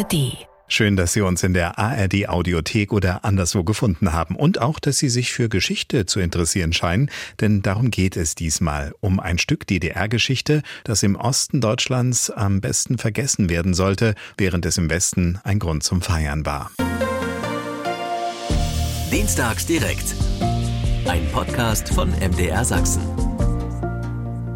ARD. Schön, dass Sie uns in der ARD Audiothek oder anderswo gefunden haben und auch, dass Sie sich für Geschichte zu interessieren scheinen, denn darum geht es diesmal um ein Stück DDR-Geschichte, das im Osten Deutschlands am besten vergessen werden sollte, während es im Westen ein Grund zum Feiern war. Dienstags direkt. Ein Podcast von MDR Sachsen.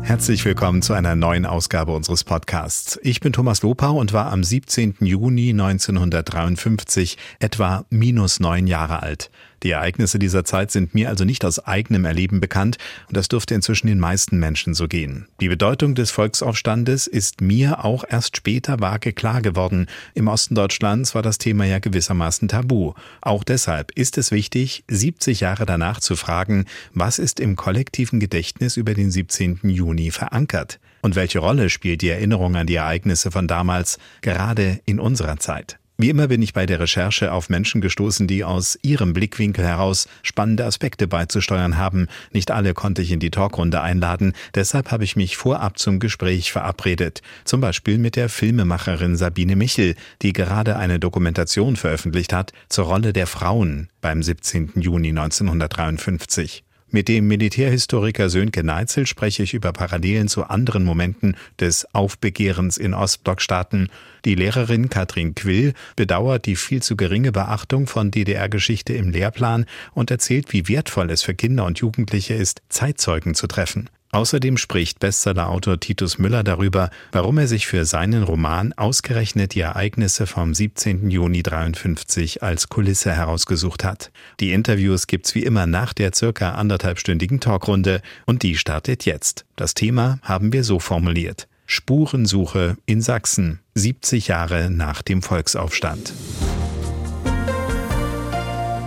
Herzlich willkommen zu einer neuen Ausgabe unseres Podcasts. Ich bin Thomas Lopau und war am 17. Juni 1953 etwa minus neun Jahre alt. Die Ereignisse dieser Zeit sind mir also nicht aus eigenem Erleben bekannt und das dürfte inzwischen den meisten Menschen so gehen. Die Bedeutung des Volksaufstandes ist mir auch erst später vage klar geworden. Im Osten Deutschlands war das Thema ja gewissermaßen tabu. Auch deshalb ist es wichtig, 70 Jahre danach zu fragen, was ist im kollektiven Gedächtnis über den 17. Juni verankert? Und welche Rolle spielt die Erinnerung an die Ereignisse von damals gerade in unserer Zeit? Wie immer bin ich bei der Recherche auf Menschen gestoßen, die aus ihrem Blickwinkel heraus spannende Aspekte beizusteuern haben. Nicht alle konnte ich in die Talkrunde einladen, deshalb habe ich mich vorab zum Gespräch verabredet. Zum Beispiel mit der Filmemacherin Sabine Michel, die gerade eine Dokumentation veröffentlicht hat zur Rolle der Frauen beim 17. Juni 1953. Mit dem Militärhistoriker Sönke Neitzel spreche ich über Parallelen zu anderen Momenten des Aufbegehrens in Ostblockstaaten. Die Lehrerin Katrin Quill bedauert die viel zu geringe Beachtung von DDR-Geschichte im Lehrplan und erzählt, wie wertvoll es für Kinder und Jugendliche ist, Zeitzeugen zu treffen. Außerdem spricht Bestsellerautor Titus Müller darüber, warum er sich für seinen Roman ausgerechnet die Ereignisse vom 17. Juni 53 als Kulisse herausgesucht hat. Die Interviews gibt's wie immer nach der circa anderthalbstündigen Talkrunde und die startet jetzt. Das Thema haben wir so formuliert. Spurensuche in Sachsen, 70 Jahre nach dem Volksaufstand.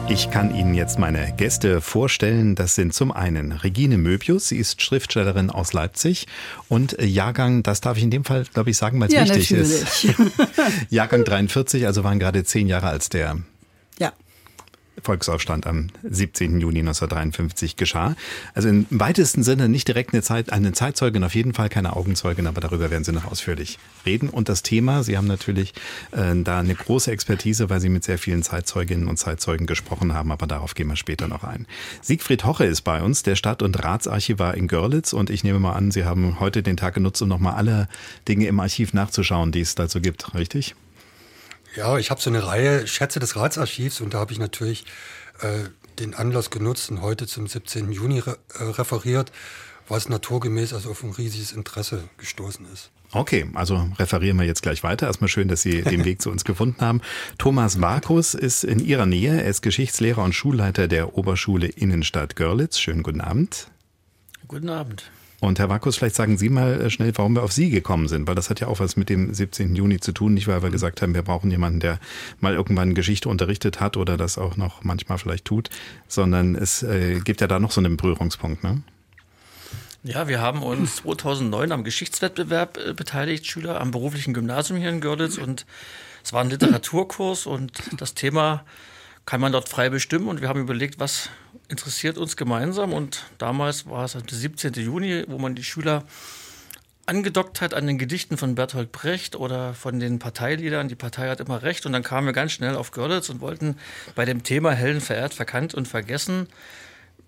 Ich kann Ihnen jetzt meine Gäste vorstellen. Das sind zum einen Regine Möbius, sie ist Schriftstellerin aus Leipzig und Jahrgang, das darf ich in dem Fall, glaube ich, sagen, weil es ja, wichtig natürlich. ist. Jahrgang 43, also waren gerade zehn Jahre, als der. Volksaufstand am 17. Juni 1953 geschah. Also im weitesten Sinne nicht direkt eine, Zeit, eine Zeitzeugin, auf jeden Fall keine Augenzeugin, aber darüber werden Sie noch ausführlich reden. Und das Thema, Sie haben natürlich äh, da eine große Expertise, weil Sie mit sehr vielen Zeitzeuginnen und Zeitzeugen gesprochen haben, aber darauf gehen wir später noch ein. Siegfried Hoche ist bei uns, der Stadt- und Ratsarchivar in Görlitz und ich nehme mal an, Sie haben heute den Tag genutzt, um nochmal alle Dinge im Archiv nachzuschauen, die es dazu gibt, richtig? Ja, ich habe so eine Reihe Schätze des Ratsarchivs und da habe ich natürlich äh, den Anlass genutzt und heute zum 17. Juni re äh, referiert, was naturgemäß also auf ein riesiges Interesse gestoßen ist. Okay, also referieren wir jetzt gleich weiter. Erstmal schön, dass Sie den Weg zu uns gefunden haben. Thomas Varkus ist in Ihrer Nähe. Er ist Geschichtslehrer und Schulleiter der Oberschule Innenstadt Görlitz. Schönen guten Abend. Guten Abend. Und Herr Vakus, vielleicht sagen Sie mal äh, schnell, warum wir auf Sie gekommen sind, weil das hat ja auch was mit dem 17. Juni zu tun, nicht weil wir gesagt haben, wir brauchen jemanden, der mal irgendwann Geschichte unterrichtet hat oder das auch noch manchmal vielleicht tut, sondern es äh, gibt ja da noch so einen Berührungspunkt, ne? Ja, wir haben uns 2009 am Geschichtswettbewerb äh, beteiligt, Schüler am beruflichen Gymnasium hier in Görlitz und es war ein Literaturkurs und das Thema kann man dort frei bestimmen und wir haben überlegt, was interessiert uns gemeinsam und damals war es der 17. Juni, wo man die Schüler angedockt hat an den Gedichten von Bertolt Brecht oder von den Parteiliedern. Die Partei hat immer recht und dann kamen wir ganz schnell auf Görlitz und wollten bei dem Thema Hellen verehrt, verkannt und vergessen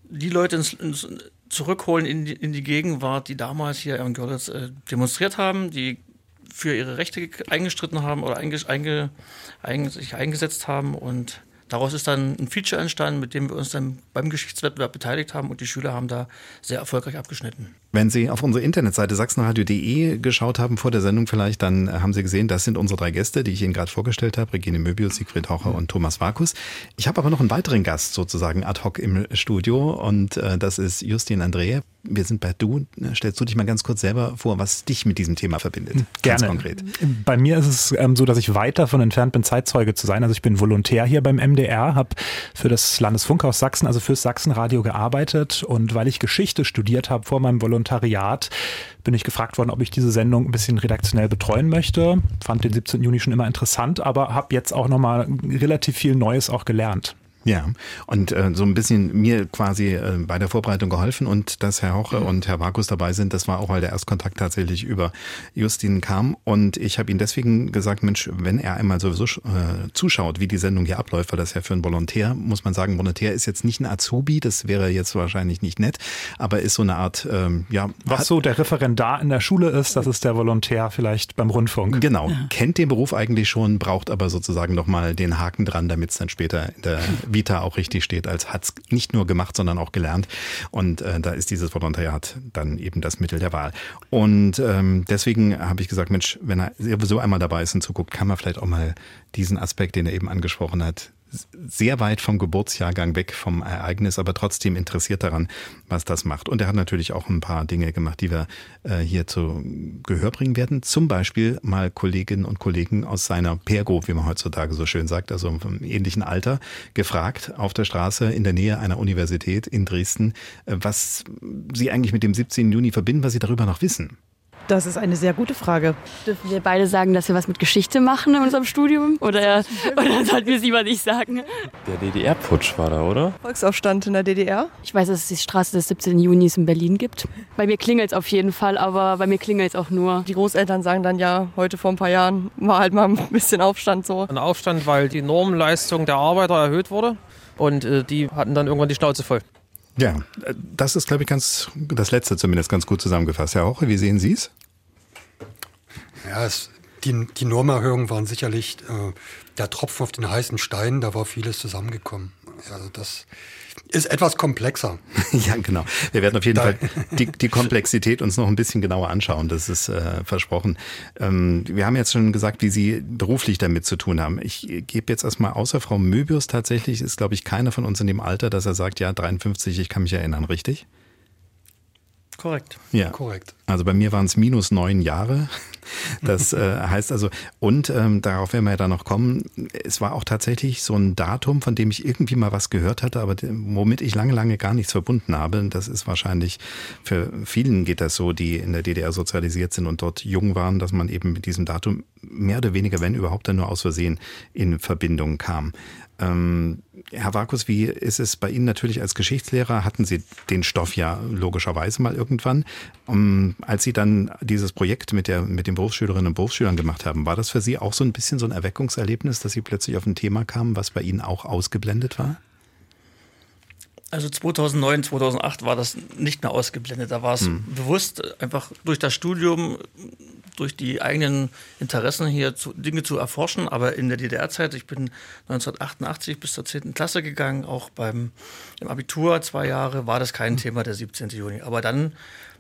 die Leute ins, ins zurückholen in die, in die Gegenwart, die damals hier in Görlitz äh, demonstriert haben, die für ihre Rechte eingestritten haben oder einge, einge, einge, sich eingesetzt haben und Daraus ist dann ein Feature entstanden, mit dem wir uns dann beim Geschichtswettbewerb beteiligt haben und die Schüler haben da sehr erfolgreich abgeschnitten. Wenn Sie auf unsere Internetseite sachsenradio.de geschaut haben vor der Sendung vielleicht, dann haben Sie gesehen, das sind unsere drei Gäste, die ich Ihnen gerade vorgestellt habe, Regine Möbius, Siegfried Haucher und Thomas Vakus. Ich habe aber noch einen weiteren Gast sozusagen ad hoc im Studio und äh, das ist Justin André. Wir sind bei Du. Stellst du dich mal ganz kurz selber vor, was dich mit diesem Thema verbindet? Gerne. Ganz konkret. Bei mir ist es ähm, so, dass ich weit davon entfernt bin, Zeitzeuge zu sein. Also ich bin Volontär hier beim MDR, habe für das Landesfunkhaus Sachsen, also fürs Sachsenradio gearbeitet und weil ich Geschichte studiert habe vor meinem Volontariat, bin ich gefragt worden, ob ich diese Sendung ein bisschen redaktionell betreuen möchte. Fand den 17. Juni schon immer interessant, aber habe jetzt auch nochmal relativ viel Neues auch gelernt. Ja, und äh, so ein bisschen mir quasi äh, bei der Vorbereitung geholfen und dass Herr Hoche und Herr Vakus dabei sind, das war auch, weil der Erstkontakt tatsächlich über Justin kam und ich habe ihm deswegen gesagt, Mensch, wenn er einmal sowieso äh, zuschaut, wie die Sendung hier abläuft, weil das ja für einen Volontär, muss man sagen, Volontär ist jetzt nicht ein Azubi, das wäre jetzt wahrscheinlich nicht nett, aber ist so eine Art, ähm, ja. Was so der Referendar in der Schule ist, das ist der Volontär vielleicht beim Rundfunk. Genau, ja. kennt den Beruf eigentlich schon, braucht aber sozusagen nochmal den Haken dran, damit es dann später in der Vita auch richtig steht, als hat es nicht nur gemacht, sondern auch gelernt. Und äh, da ist dieses Volontariat dann eben das Mittel der Wahl. Und ähm, deswegen habe ich gesagt, Mensch, wenn er sowieso einmal dabei ist und zuguckt, kann man vielleicht auch mal diesen Aspekt, den er eben angesprochen hat, sehr weit vom Geburtsjahrgang weg vom Ereignis, aber trotzdem interessiert daran, was das macht. Und er hat natürlich auch ein paar Dinge gemacht, die wir äh, hier zu Gehör bringen werden. Zum Beispiel mal Kolleginnen und Kollegen aus seiner Pergo, wie man heutzutage so schön sagt, also im ähnlichen Alter, gefragt auf der Straße in der Nähe einer Universität in Dresden, äh, was sie eigentlich mit dem 17. Juni verbinden, was sie darüber noch wissen. Das ist eine sehr gute Frage. Dürfen wir beide sagen, dass wir was mit Geschichte machen in unserem Studium? Oder, oder sollten wir es lieber nicht sagen? Der DDR-Putsch war da, oder? Volksaufstand in der DDR. Ich weiß, dass es die Straße des 17. Junis in Berlin gibt. Bei mir klingelt es auf jeden Fall, aber bei mir klingelt es auch nur. Die Großeltern sagen dann ja, heute vor ein paar Jahren war halt mal ein bisschen Aufstand so. Ein Aufstand, weil die Normleistung der Arbeiter erhöht wurde. Und äh, die hatten dann irgendwann die Schnauze voll. Ja, das ist, glaube ich, ganz, das letzte zumindest ganz gut zusammengefasst. Herr Hoche, wie sehen Sie es? Ja, es, die, die Normerhöhungen waren sicherlich äh, der Tropfen auf den heißen Stein, da war vieles zusammengekommen. Also das ist etwas komplexer. ja, genau. Wir werden auf jeden da. Fall die, die Komplexität uns noch ein bisschen genauer anschauen. Das ist äh, versprochen. Ähm, wir haben jetzt schon gesagt, wie Sie beruflich damit zu tun haben. Ich gebe jetzt erstmal außer Frau Möbius tatsächlich, ist glaube ich keiner von uns in dem Alter, dass er sagt, ja, 53, ich kann mich erinnern, richtig? Korrekt. Ja, korrekt. Also bei mir waren es minus neun Jahre. Das äh, heißt also, und ähm, darauf werden wir ja dann noch kommen, es war auch tatsächlich so ein Datum, von dem ich irgendwie mal was gehört hatte, aber womit ich lange, lange gar nichts verbunden habe. Das ist wahrscheinlich, für vielen geht das so, die in der DDR sozialisiert sind und dort jung waren, dass man eben mit diesem Datum mehr oder weniger, wenn überhaupt, dann nur aus Versehen in Verbindung kam. Ähm, Herr Vakus, wie ist es bei Ihnen natürlich als Geschichtslehrer? Hatten Sie den Stoff ja logischerweise mal irgendwann. Um, als Sie dann dieses Projekt mit, der, mit den Berufsschülerinnen und Berufsschülern gemacht haben, war das für Sie auch so ein bisschen so ein Erweckungserlebnis, dass Sie plötzlich auf ein Thema kamen, was bei Ihnen auch ausgeblendet war? Also 2009, 2008 war das nicht mehr ausgeblendet. Da war es hm. bewusst einfach durch das Studium durch die eigenen Interessen hier zu, Dinge zu erforschen. Aber in der DDR-Zeit, ich bin 1988 bis zur 10. Klasse gegangen, auch beim im Abitur zwei Jahre, war das kein Thema der 17. Juni. Aber dann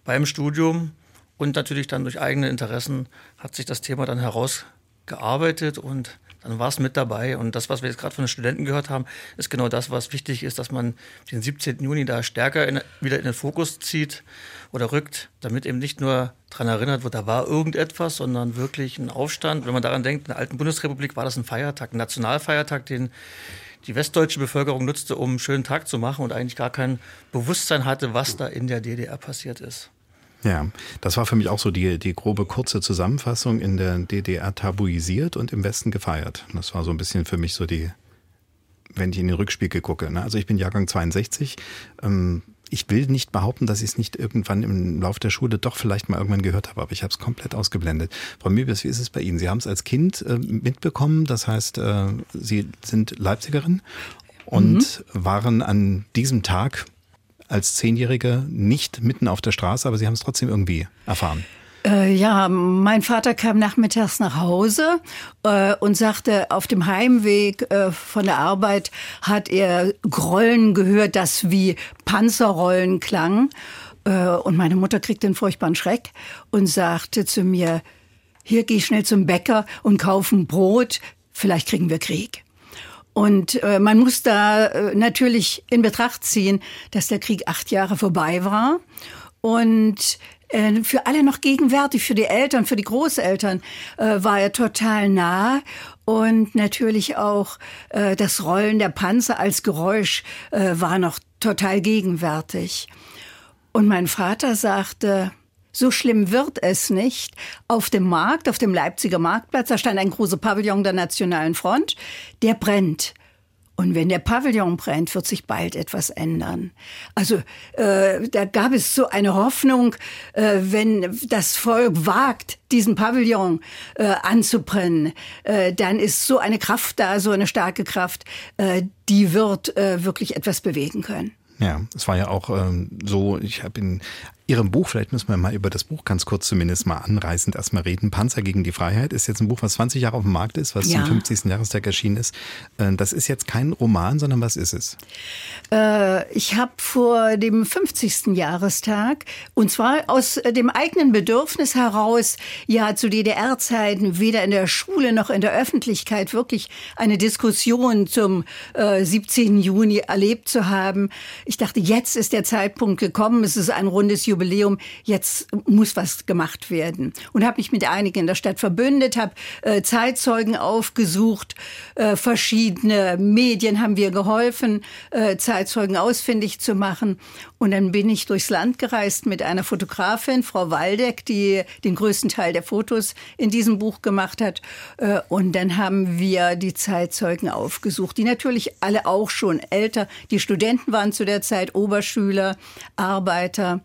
beim Studium und natürlich dann durch eigene Interessen hat sich das Thema dann herausgearbeitet und dann war es mit dabei. Und das, was wir jetzt gerade von den Studenten gehört haben, ist genau das, was wichtig ist, dass man den 17. Juni da stärker in, wieder in den Fokus zieht oder rückt, damit eben nicht nur daran erinnert wird, da war irgendetwas, sondern wirklich ein Aufstand. Wenn man daran denkt, in der alten Bundesrepublik war das ein Feiertag, ein Nationalfeiertag, den die westdeutsche Bevölkerung nutzte, um einen schönen Tag zu machen und eigentlich gar kein Bewusstsein hatte, was da in der DDR passiert ist. Ja, das war für mich auch so die, die grobe kurze Zusammenfassung in der DDR tabuisiert und im Westen gefeiert. Das war so ein bisschen für mich so die, wenn ich in den Rückspiegel gucke. Ne? Also ich bin Jahrgang 62. Ähm, ich will nicht behaupten, dass ich es nicht irgendwann im Laufe der Schule doch vielleicht mal irgendwann gehört habe, aber ich habe es komplett ausgeblendet. Frau Möbius, wie ist es bei Ihnen? Sie haben es als Kind äh, mitbekommen, das heißt, äh, Sie sind Leipzigerin und mhm. waren an diesem Tag als Zehnjährige nicht mitten auf der Straße, aber Sie haben es trotzdem irgendwie erfahren. Äh, ja, mein Vater kam nachmittags nach Hause äh, und sagte, auf dem Heimweg äh, von der Arbeit hat er Grollen gehört, das wie Panzerrollen klang. Äh, und meine Mutter kriegte einen furchtbaren Schreck und sagte zu mir, hier geh schnell zum Bäcker und kaufen Brot, vielleicht kriegen wir Krieg. Und äh, man muss da äh, natürlich in Betracht ziehen, dass der Krieg acht Jahre vorbei war und äh, für alle noch gegenwärtig, für die Eltern, für die Großeltern äh, war er total nah und natürlich auch äh, das Rollen der Panzer als Geräusch äh, war noch total gegenwärtig. Und mein Vater sagte, so schlimm wird es nicht. Auf dem Markt, auf dem Leipziger Marktplatz, da stand ein großer Pavillon der Nationalen Front, der brennt. Und wenn der Pavillon brennt, wird sich bald etwas ändern. Also äh, da gab es so eine Hoffnung, äh, wenn das Volk wagt, diesen Pavillon äh, anzubrennen, äh, dann ist so eine Kraft da, so eine starke Kraft, äh, die wird äh, wirklich etwas bewegen können. Ja, es war ja auch ähm, so, ich habe in Ihrem Buch, vielleicht müssen wir mal über das Buch ganz kurz zumindest mal anreißend erstmal reden. Panzer gegen die Freiheit ist jetzt ein Buch, was 20 Jahre auf dem Markt ist, was ja. zum 50. Jahrestag erschienen ist. Äh, das ist jetzt kein Roman, sondern was ist es? Äh, ich habe vor dem 50. Jahrestag, und zwar aus dem eigenen Bedürfnis heraus, ja zu DDR-Zeiten weder in der Schule noch in der Öffentlichkeit wirklich eine Diskussion zum äh, 17. Juni erlebt zu haben. Ich dachte, jetzt ist der Zeitpunkt gekommen. Es ist ein rundes Jubiläum Jubiläum, jetzt muss was gemacht werden. Und habe mich mit einigen in der Stadt verbündet, habe äh, Zeitzeugen aufgesucht, äh, verschiedene Medien haben wir geholfen, äh, Zeitzeugen ausfindig zu machen. Und dann bin ich durchs Land gereist mit einer Fotografin, Frau Waldeck, die den größten Teil der Fotos in diesem Buch gemacht hat. Äh, und dann haben wir die Zeitzeugen aufgesucht, die natürlich alle auch schon älter, die Studenten waren zu der Zeit Oberschüler, Arbeiter.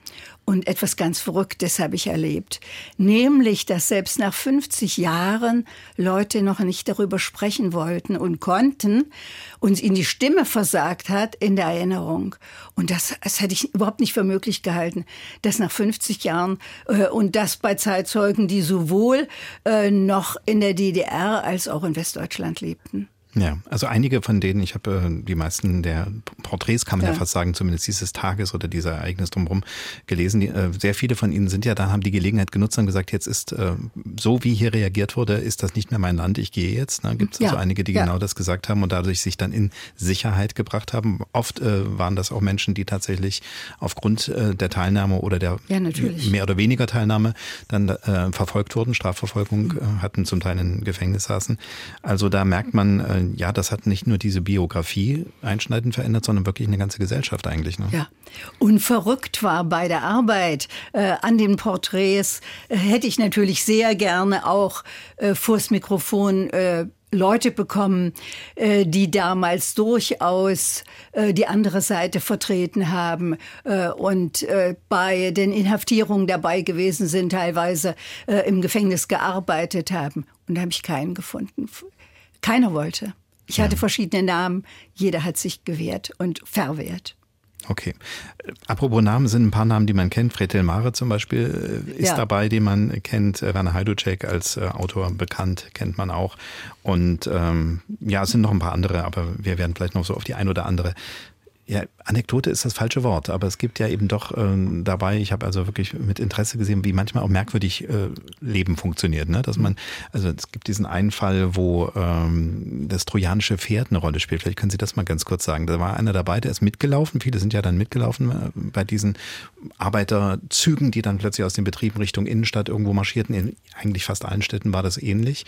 Und etwas ganz Verrücktes habe ich erlebt. Nämlich, dass selbst nach 50 Jahren Leute noch nicht darüber sprechen wollten und konnten und ihnen die Stimme versagt hat in der Erinnerung. Und das, das hätte ich überhaupt nicht für möglich gehalten, dass nach 50 Jahren äh, und das bei Zeitzeugen, die sowohl äh, noch in der DDR als auch in Westdeutschland lebten. Ja, also einige von denen, ich habe äh, die meisten der Porträts, kann man ja. ja. fast sagen, zumindest dieses Tages oder dieser Ereignis drumherum gelesen. Die, äh, sehr viele von ihnen sind ja dann, haben die Gelegenheit genutzt und gesagt, jetzt ist äh, so, wie hier reagiert wurde, ist das nicht mehr mein Land, ich gehe jetzt. Ne? Gibt es ja. also einige, die ja. genau das gesagt haben und dadurch sich dann in Sicherheit gebracht haben. Oft äh, waren das auch Menschen, die tatsächlich aufgrund äh, der Teilnahme oder der mehr oder weniger Teilnahme dann äh, verfolgt wurden, Strafverfolgung mhm. hatten, zum Teil in Gefängnis saßen. Also da merkt man, äh, ja, das hat nicht nur diese Biografie einschneidend verändert, sondern wirklich eine ganze Gesellschaft eigentlich. Ne? Ja. Und verrückt war bei der Arbeit äh, an den Porträts, äh, hätte ich natürlich sehr gerne auch äh, vors Mikrofon äh, Leute bekommen, äh, die damals durchaus äh, die andere Seite vertreten haben und bei den Inhaftierungen dabei gewesen sind, teilweise im Gefängnis gearbeitet haben. Und da habe ich keinen gefunden. Keiner wollte. Ich hatte verschiedene Namen, jeder hat sich gewehrt und verwehrt. Okay. Apropos Namen sind ein paar Namen, die man kennt. Fred Mare zum Beispiel äh, ist ja. dabei, den man kennt. Werner Heiducek als äh, Autor bekannt, kennt man auch. Und ähm, ja, es sind noch ein paar andere, aber wir werden vielleicht noch so auf die ein oder andere ja, Anekdote ist das falsche Wort, aber es gibt ja eben doch ähm, dabei, ich habe also wirklich mit Interesse gesehen, wie manchmal auch merkwürdig äh, Leben funktioniert. Ne? Dass man, also es gibt diesen einen Fall, wo ähm, das trojanische Pferd eine Rolle spielt. Vielleicht können Sie das mal ganz kurz sagen. Da war einer dabei, der ist mitgelaufen, viele sind ja dann mitgelaufen äh, bei diesen Arbeiterzügen, die dann plötzlich aus den Betrieben Richtung Innenstadt irgendwo marschierten. In eigentlich fast allen Städten war das ähnlich.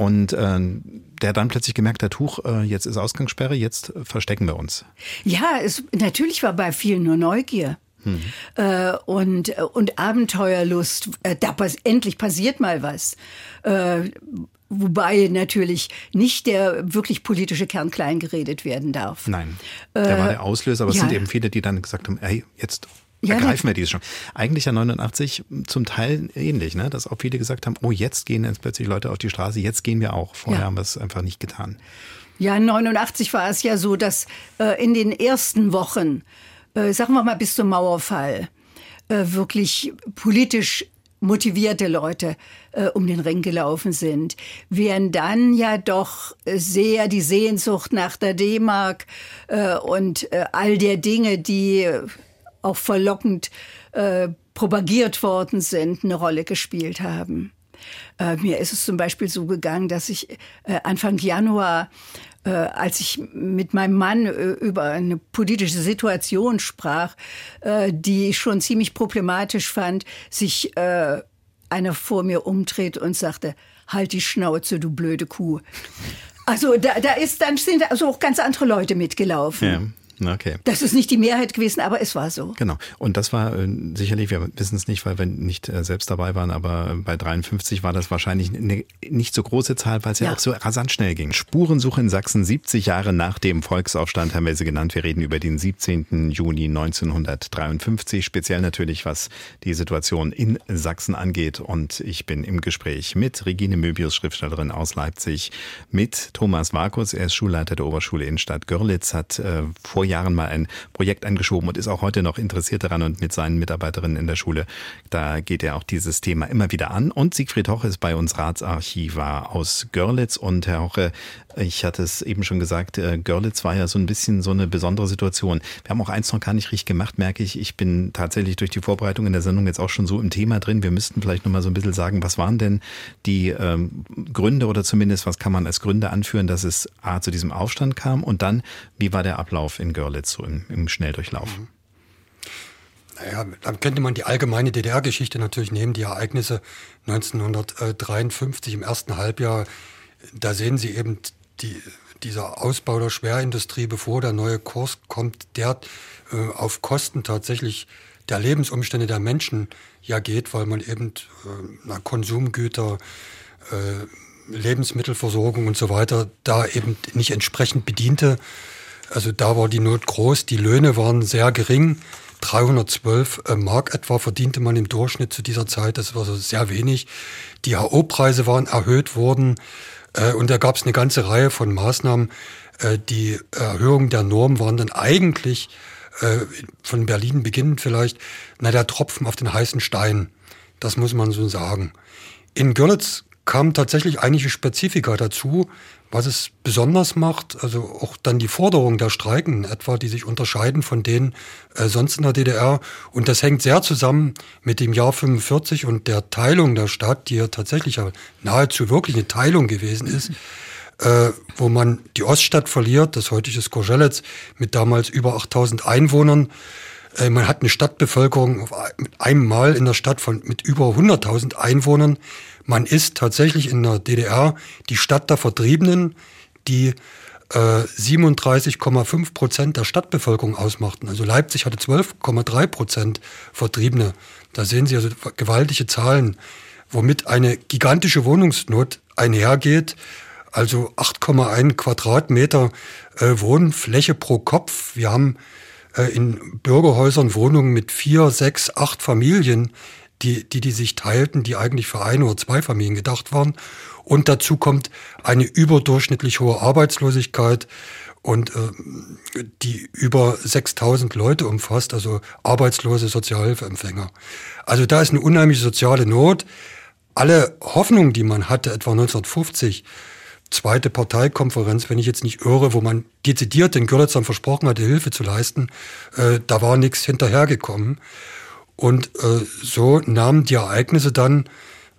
Und äh, der dann plötzlich gemerkt hat, Tuch, äh, jetzt ist Ausgangssperre, jetzt verstecken wir uns. Ja, es, natürlich war bei vielen nur Neugier. Hm. Äh, und, und Abenteuerlust, äh, da pass endlich passiert mal was. Äh, wobei natürlich nicht der wirklich politische Kern klein geredet werden darf. Nein, der war der Auslöser, aber ja. es sind eben viele, die dann gesagt haben, hey, jetzt ja, ergreifen wir diese schon. Eigentlich ja 89 zum Teil ähnlich, ne? dass auch viele gesagt haben, oh, jetzt gehen jetzt plötzlich Leute auf die Straße, jetzt gehen wir auch. Vorher ja. haben wir es einfach nicht getan. Ja, 89 war es ja so, dass äh, in den ersten Wochen, äh, sagen wir mal bis zum Mauerfall, äh, wirklich politisch motivierte Leute äh, um den Ring gelaufen sind, während dann ja doch sehr die Sehnsucht nach der D-Mark äh, und äh, all der Dinge, die auch verlockend äh, propagiert worden sind, eine Rolle gespielt haben. Äh, mir ist es zum Beispiel so gegangen, dass ich äh, Anfang Januar, äh, als ich mit meinem Mann äh, über eine politische Situation sprach, äh, die ich schon ziemlich problematisch fand, sich äh, einer vor mir umdreht und sagte, halt die Schnauze, du blöde Kuh. Also da, da ist dann sind also auch ganz andere Leute mitgelaufen. Okay. Das ist nicht die Mehrheit gewesen, aber es war so. Genau. Und das war äh, sicherlich, wir wissen es nicht, weil wir nicht äh, selbst dabei waren, aber bei 53 war das wahrscheinlich eine nicht so große Zahl, weil es ja. ja. auch so rasant schnell ging. Spurensuche in Sachsen 70 Jahre nach dem Volksaufstand haben wir sie genannt. Wir reden über den 17. Juni 1953, speziell natürlich, was die Situation in Sachsen angeht. Und ich bin im Gespräch mit Regine Möbius, Schriftstellerin aus Leipzig, mit Thomas Markus, er ist Schulleiter der Oberschule in Stadt Görlitz, hat äh, vor Jahren mal ein Projekt angeschoben und ist auch heute noch interessiert daran und mit seinen Mitarbeiterinnen in der Schule. Da geht er auch dieses Thema immer wieder an. Und Siegfried Hoche ist bei uns Ratsarchivar aus Görlitz. Und Herr Hoche, ich hatte es eben schon gesagt, äh, Görlitz war ja so ein bisschen so eine besondere Situation. Wir haben auch eins noch gar nicht richtig gemacht, merke ich. Ich bin tatsächlich durch die Vorbereitung in der Sendung jetzt auch schon so im Thema drin. Wir müssten vielleicht noch mal so ein bisschen sagen, was waren denn die ähm, Gründe oder zumindest was kann man als Gründe anführen, dass es A zu diesem Aufstand kam und dann, wie war der Ablauf in Görlitz so im, im Schnelldurchlauf? Mhm. Naja, dann könnte man die allgemeine DDR-Geschichte natürlich nehmen, die Ereignisse 1953 im ersten Halbjahr. Da sehen Sie eben die, dieser Ausbau der Schwerindustrie, bevor der neue Kurs kommt, der äh, auf Kosten tatsächlich der Lebensumstände der Menschen ja geht, weil man eben äh, Konsumgüter, äh, Lebensmittelversorgung und so weiter da eben nicht entsprechend bediente. Also da war die Not groß, die Löhne waren sehr gering. 312 äh, Mark etwa verdiente man im Durchschnitt zu dieser Zeit, das war so sehr wenig. Die HO-Preise waren erhöht worden und da gab es eine ganze Reihe von Maßnahmen. Äh, die Erhöhung der Norm waren dann eigentlich von Berlin beginnend vielleicht, na der Tropfen auf den heißen Stein. Das muss man so sagen. In Görlitz kamen tatsächlich einige Spezifika dazu, was es besonders macht, also auch dann die Forderungen der Streikenden etwa, die sich unterscheiden von denen äh, sonst in der DDR. Und das hängt sehr zusammen mit dem Jahr 45 und der Teilung der Stadt, die ja tatsächlich ja nahezu wirklich eine Teilung gewesen ist, äh, wo man die Oststadt verliert, das heutige Skorzelec, mit damals über 8000 Einwohnern. Äh, man hat eine Stadtbevölkerung mit einem Mal in der Stadt von mit über 100.000 Einwohnern. Man ist tatsächlich in der DDR die Stadt der Vertriebenen, die äh, 37,5 Prozent der Stadtbevölkerung ausmachten. Also Leipzig hatte 12,3 Prozent Vertriebene. Da sehen Sie also gewaltige Zahlen, womit eine gigantische Wohnungsnot einhergeht. Also 8,1 Quadratmeter äh, Wohnfläche pro Kopf. Wir haben äh, in Bürgerhäusern Wohnungen mit vier, sechs, acht Familien die, die, die sich teilten, die eigentlich für ein oder zwei Familien gedacht waren. Und dazu kommt eine überdurchschnittlich hohe Arbeitslosigkeit und äh, die über 6000 Leute umfasst, also arbeitslose Sozialhilfeempfänger. Also da ist eine unheimliche soziale Not. Alle Hoffnungen, die man hatte, etwa 1950, zweite Parteikonferenz, wenn ich jetzt nicht irre, wo man dezidiert den Görlitzern versprochen hatte, Hilfe zu leisten, äh, da war nichts hinterhergekommen. Und äh, so nahmen die Ereignisse dann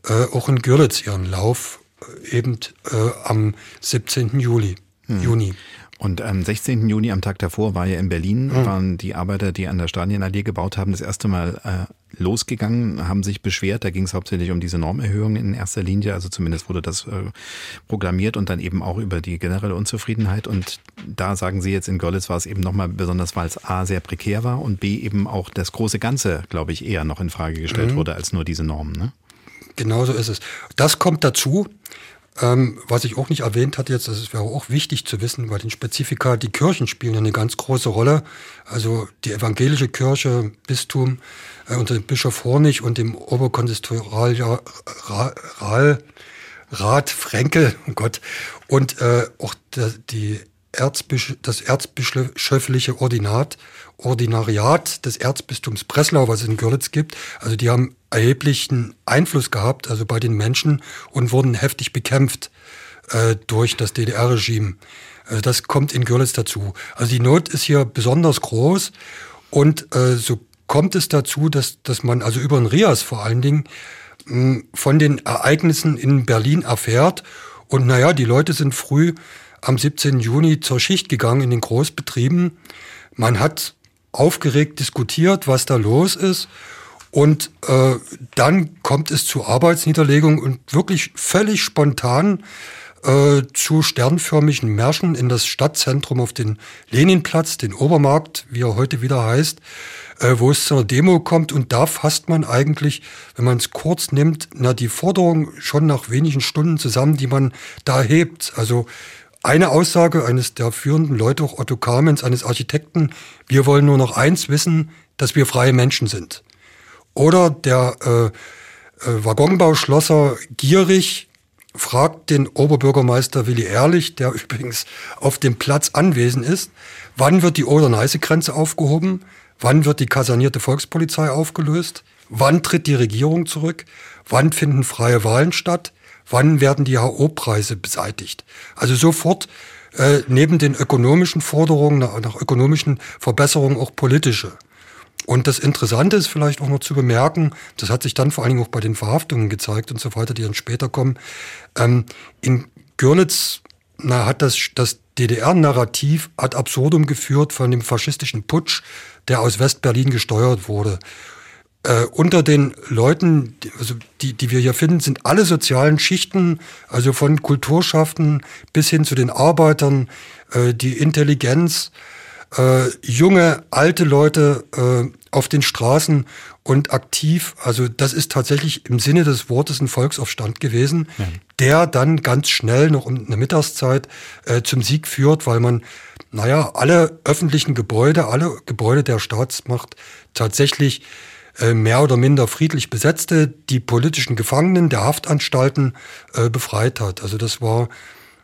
äh, auch in Görlitz ihren Lauf, äh, eben äh, am 17. Juli, hm. Juni. Und am 16. Juni, am Tag davor, war ja in Berlin, mhm. waren die Arbeiter, die an der Stadienallee gebaut haben, das erste Mal äh, losgegangen, haben sich beschwert. Da ging es hauptsächlich um diese Normerhöhung in erster Linie. Also zumindest wurde das äh, programmiert und dann eben auch über die generelle Unzufriedenheit. Und da sagen Sie jetzt in Görlitz war es eben nochmal besonders, weil es A sehr prekär war und B eben auch das große Ganze, glaube ich, eher noch in Frage gestellt mhm. wurde als nur diese Normen. Ne? Genau so ist es. Das kommt dazu. Ähm, was ich auch nicht erwähnt hatte jetzt, das wäre auch wichtig zu wissen, bei den Spezifika, die Kirchen spielen eine ganz große Rolle. Also die evangelische Kirche, Bistum äh, unter dem Bischof Hornig und dem Oberkonsistorialrat Frenkel, oh Gott, und äh, auch der, die Erzbisch das erzbischöfliche Ordinat, Ordinariat des Erzbistums Breslau, was es in Görlitz gibt. Also die haben erheblichen Einfluss gehabt, also bei den Menschen und wurden heftig bekämpft äh, durch das DDR-Regime. Also das kommt in Görlitz dazu. Also die Not ist hier besonders groß und äh, so kommt es dazu, dass, dass man also über den Rias vor allen Dingen mh, hm, von den Ereignissen in Berlin erfährt. Und naja, die Leute sind früh am 17. Juni zur Schicht gegangen in den Großbetrieben. Man hat aufgeregt diskutiert, was da los ist. Und äh, dann kommt es zu Arbeitsniederlegung und wirklich völlig spontan äh, zu sternförmigen Märschen in das Stadtzentrum auf den Leninplatz, den Obermarkt, wie er heute wieder heißt, äh, wo es zu einer Demo kommt. Und da fasst man eigentlich, wenn man es kurz nimmt, na, die Forderung schon nach wenigen Stunden zusammen, die man da hebt. Also eine Aussage eines der führenden Leute, auch Otto Kamens, eines Architekten, wir wollen nur noch eins wissen, dass wir freie Menschen sind. Oder der äh, äh, Waggonbauschlosser Gierig fragt den Oberbürgermeister Willi Ehrlich, der übrigens auf dem Platz anwesend ist, wann wird die Oder-Neiße-Grenze aufgehoben? Wann wird die kasernierte Volkspolizei aufgelöst? Wann tritt die Regierung zurück? Wann finden freie Wahlen statt? Wann werden die HO-Preise beseitigt? Also sofort äh, neben den ökonomischen Forderungen nach, nach ökonomischen Verbesserungen auch politische. Und das Interessante ist vielleicht auch noch zu bemerken, das hat sich dann vor allen Dingen auch bei den Verhaftungen gezeigt und so weiter, die dann später kommen. Ähm, in Görlitz na, hat das, das DDR-Narrativ ad absurdum geführt von dem faschistischen Putsch, der aus West-Berlin gesteuert wurde. Äh, unter den Leuten, die, also die, die wir hier finden, sind alle sozialen Schichten, also von Kulturschafften bis hin zu den Arbeitern, äh, die Intelligenz, äh, junge, alte Leute äh, auf den Straßen und aktiv. Also das ist tatsächlich im Sinne des Wortes ein Volksaufstand gewesen, ja. der dann ganz schnell noch um eine Mittagszeit äh, zum Sieg führt, weil man, naja, alle öffentlichen Gebäude, alle Gebäude der Staatsmacht tatsächlich mehr oder minder friedlich besetzte, die politischen Gefangenen der Haftanstalten äh, befreit hat. Also das war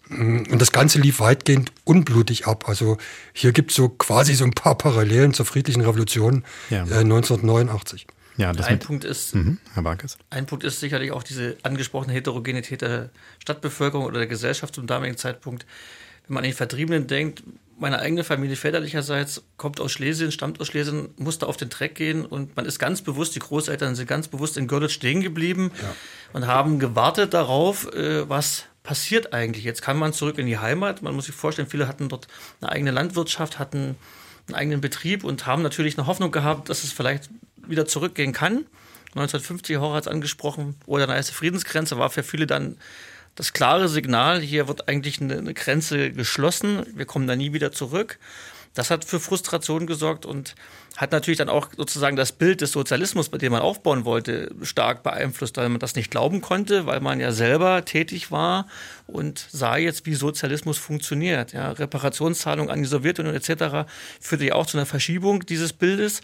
Mm, und das Ganze lief weitgehend unblutig ab. Also hier gibt es so quasi so ein paar Parallelen zur friedlichen Revolution ja. äh, 1989. Ja, ein Punkt ist, mhm, Herr Barkes. Ein Punkt ist sicherlich auch diese angesprochene Heterogenität der Stadtbevölkerung oder der Gesellschaft zum damaligen Zeitpunkt. Wenn man an die Vertriebenen denkt, meine eigene Familie väterlicherseits kommt aus Schlesien, stammt aus Schlesien, musste auf den Treck gehen und man ist ganz bewusst, die Großeltern sind ganz bewusst in Görlitz stehen geblieben ja. und haben gewartet darauf, äh, was passiert eigentlich? Jetzt kann man zurück in die Heimat. Man muss sich vorstellen, viele hatten dort eine eigene Landwirtschaft, hatten einen eigenen Betrieb und haben natürlich eine Hoffnung gehabt, dass es vielleicht wieder zurückgehen kann. 1950, Horror hat es angesprochen, oder eine erste Friedensgrenze war für viele dann das klare Signal, hier wird eigentlich eine, eine Grenze geschlossen, wir kommen da nie wieder zurück. Das hat für Frustration gesorgt und hat natürlich dann auch sozusagen das Bild des Sozialismus, bei dem man aufbauen wollte, stark beeinflusst, weil man das nicht glauben konnte, weil man ja selber tätig war und sah jetzt, wie Sozialismus funktioniert. Ja, Reparationszahlungen an die Sowjetunion etc. führte ja auch zu einer Verschiebung dieses Bildes.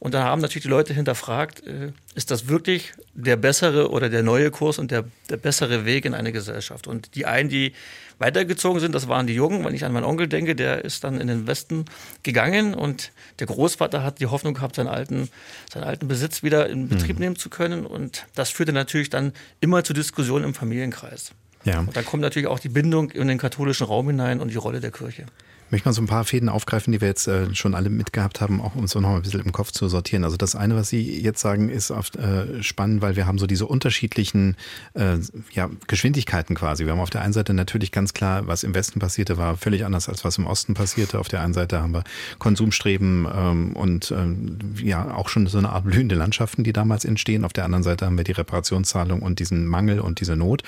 Und dann haben natürlich die Leute hinterfragt, äh, ist das wirklich der bessere oder der neue Kurs und der, der bessere Weg in eine Gesellschaft? Und die einen, die weitergezogen sind, das waren die Jungen. Wenn ich an meinen Onkel denke, der ist dann in den Westen gegangen und der Großvater hat die Hoffnung gehabt, seinen alten, seinen alten Besitz wieder in Betrieb mhm. nehmen zu können. Und das führte natürlich dann immer zu Diskussionen im Familienkreis. Ja. Und dann kommt natürlich auch die Bindung in den katholischen Raum hinein und die Rolle der Kirche. Möchte mal so ein paar Fäden aufgreifen, die wir jetzt äh, schon alle mitgehabt haben, auch um so noch ein bisschen im Kopf zu sortieren. Also das eine, was Sie jetzt sagen, ist oft äh, spannend, weil wir haben so diese unterschiedlichen äh, ja, Geschwindigkeiten quasi. Wir haben auf der einen Seite natürlich ganz klar, was im Westen passierte, war völlig anders als was im Osten passierte. Auf der einen Seite haben wir Konsumstreben ähm, und ähm, ja auch schon so eine Art blühende Landschaften, die damals entstehen. Auf der anderen Seite haben wir die Reparationszahlung und diesen Mangel und diese Not.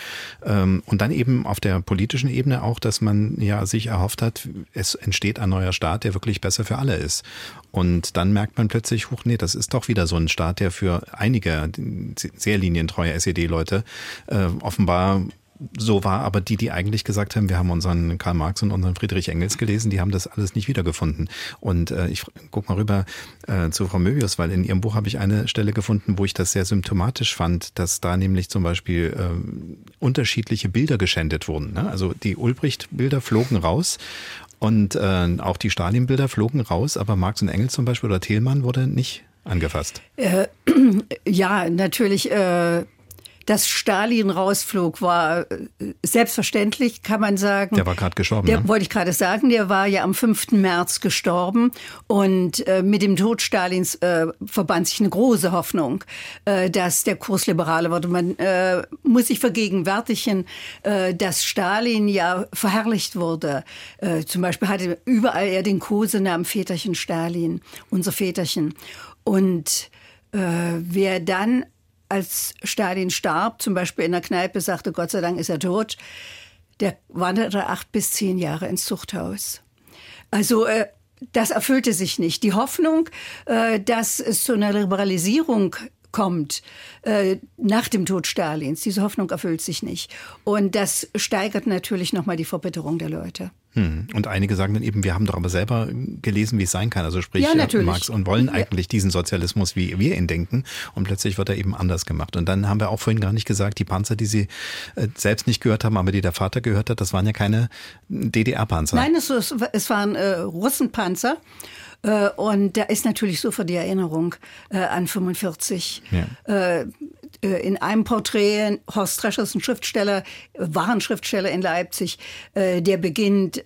Ähm, und dann eben auf der politischen Ebene auch, dass man ja sich erhofft hat, es entsteht ein neuer Staat, der wirklich besser für alle ist. Und dann merkt man plötzlich, huch, nee, das ist doch wieder so ein Staat, der für einige sehr linientreue SED-Leute äh, offenbar so war, aber die, die eigentlich gesagt haben, wir haben unseren Karl Marx und unseren Friedrich Engels gelesen, die haben das alles nicht wiedergefunden. Und äh, ich guck mal rüber äh, zu Frau Möbius, weil in ihrem Buch habe ich eine Stelle gefunden, wo ich das sehr symptomatisch fand, dass da nämlich zum Beispiel äh, unterschiedliche Bilder geschändet wurden. Ne? Also die Ulbricht-Bilder flogen raus und äh, auch die Stalin-Bilder flogen raus, aber Marx und Engels zum Beispiel oder Thielmann wurde nicht angefasst. Äh, ja, natürlich. Äh, dass Stalin rausflog, war äh, selbstverständlich, kann man sagen. Der war gerade gestorben. Der ne? wollte ich gerade sagen, der war ja am 5. März gestorben. Und äh, mit dem Tod Stalins äh, verband sich eine große Hoffnung, äh, dass der Kurs liberaler wird. Man äh, muss sich vergegenwärtigen, äh, dass Stalin ja verherrlicht wurde. Zum Beispiel hatte überall er den Kosenamen Väterchen Stalin, unser Väterchen. Und äh, wer dann als Stalin starb, zum Beispiel in der Kneipe sagte, Gott sei Dank ist er tot, der wanderte acht bis zehn Jahre ins Zuchthaus. Also äh, das erfüllte sich nicht. Die Hoffnung, äh, dass es zu einer Liberalisierung kommt äh, nach dem Tod Stalins, diese Hoffnung erfüllt sich nicht. Und das steigert natürlich nochmal die Verbitterung der Leute. Hm. Und einige sagen dann eben, wir haben doch aber selber gelesen, wie es sein kann. Also sprich, ja, natürlich. Marx und wollen eigentlich diesen Sozialismus, wie wir ihn denken. Und plötzlich wird er eben anders gemacht. Und dann haben wir auch vorhin gar nicht gesagt, die Panzer, die Sie äh, selbst nicht gehört haben, aber die der Vater gehört hat, das waren ja keine DDR-Panzer. Nein, es, es waren äh, Russenpanzer. Äh, und da ist natürlich sofort die Erinnerung äh, an 45. Ja. Äh, in einem Porträt, Horst Drescher ist ein Schriftsteller, war ein Schriftsteller in Leipzig, der beginnt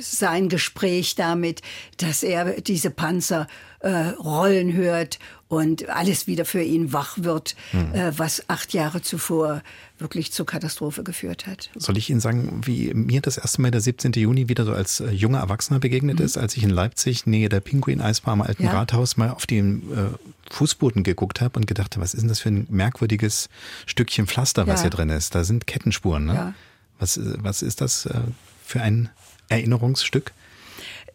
sein Gespräch damit, dass er diese Panzer rollen hört und alles wieder für ihn wach wird, äh, was acht Jahre zuvor wirklich zur Katastrophe geführt hat. Soll ich Ihnen sagen, wie mir das erste Mal der 17. Juni wieder so als äh, junger Erwachsener begegnet mhm. ist, als ich in Leipzig, nähe der Pinguin-Eisbar am alten ja. Rathaus, mal auf den äh, Fußboden geguckt habe und gedacht habe, was ist denn das für ein merkwürdiges Stückchen Pflaster, was ja. hier drin ist? Da sind Kettenspuren. Ne? Ja. Was, was ist das äh, für ein Erinnerungsstück?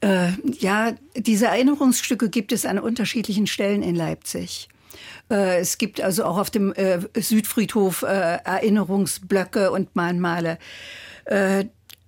Äh, ja, diese Erinnerungsstücke gibt es an unterschiedlichen Stellen in Leipzig. Äh, es gibt also auch auf dem äh, Südfriedhof Erinnerungsblöcke und Mahnmale.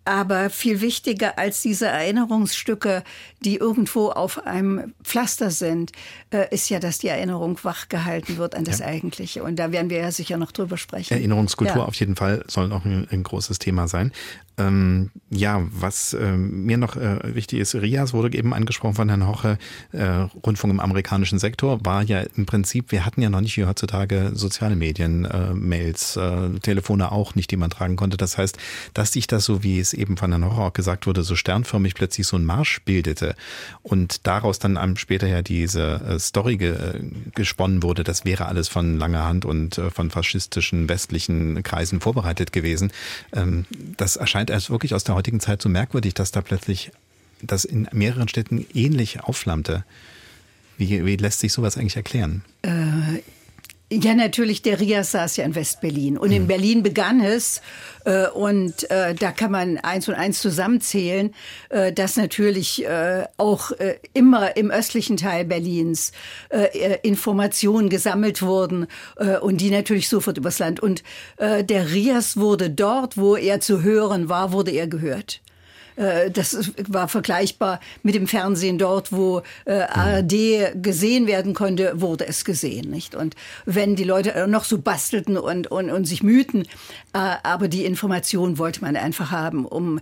Aber viel wichtiger als diese Erinnerungsstücke, die irgendwo auf einem Pflaster sind, äh, ist ja, dass die Erinnerung wachgehalten wird an das ja. Eigentliche. Und da werden wir ja sicher noch drüber sprechen. Erinnerungskultur ja. auf jeden Fall soll auch ein, ein großes Thema sein. Ähm, ja, was äh, mir noch äh, wichtig ist, Rias wurde eben angesprochen von Herrn Hoche, äh, Rundfunk im amerikanischen Sektor, war ja im Prinzip, wir hatten ja noch nicht heutzutage soziale Medien, äh, Mails, äh, Telefone auch nicht, die man tragen konnte. Das heißt, dass sich das so, wie es eben von Herrn Hoche auch gesagt wurde, so sternförmig plötzlich so ein Marsch bildete und daraus dann einem später ja diese äh, Story ge, äh, gesponnen wurde, das wäre alles von langer Hand und von faschistischen westlichen Kreisen vorbereitet gewesen. Ähm, das erscheint erscheint erst wirklich aus der heutigen Zeit so merkwürdig, dass da plötzlich das in mehreren Städten ähnlich aufflammte. Wie, wie lässt sich sowas eigentlich erklären? Äh, ja, natürlich, der Rias saß ja in West-Berlin. Und in mhm. Berlin begann es, äh, und äh, da kann man eins und eins zusammenzählen, äh, dass natürlich äh, auch äh, immer im östlichen Teil Berlins äh, Informationen gesammelt wurden und die natürlich sofort übers Land. Und der Rias wurde dort, wo er zu hören war, wurde er gehört. Äh, das war vergleichbar mit dem Fernsehen dort, wo äh, ARD gesehen werden konnte, wurde es gesehen, nicht? Und wenn die Leute noch so bastelten und, und, und sich mühten, äh, aber die Information wollte man einfach haben, um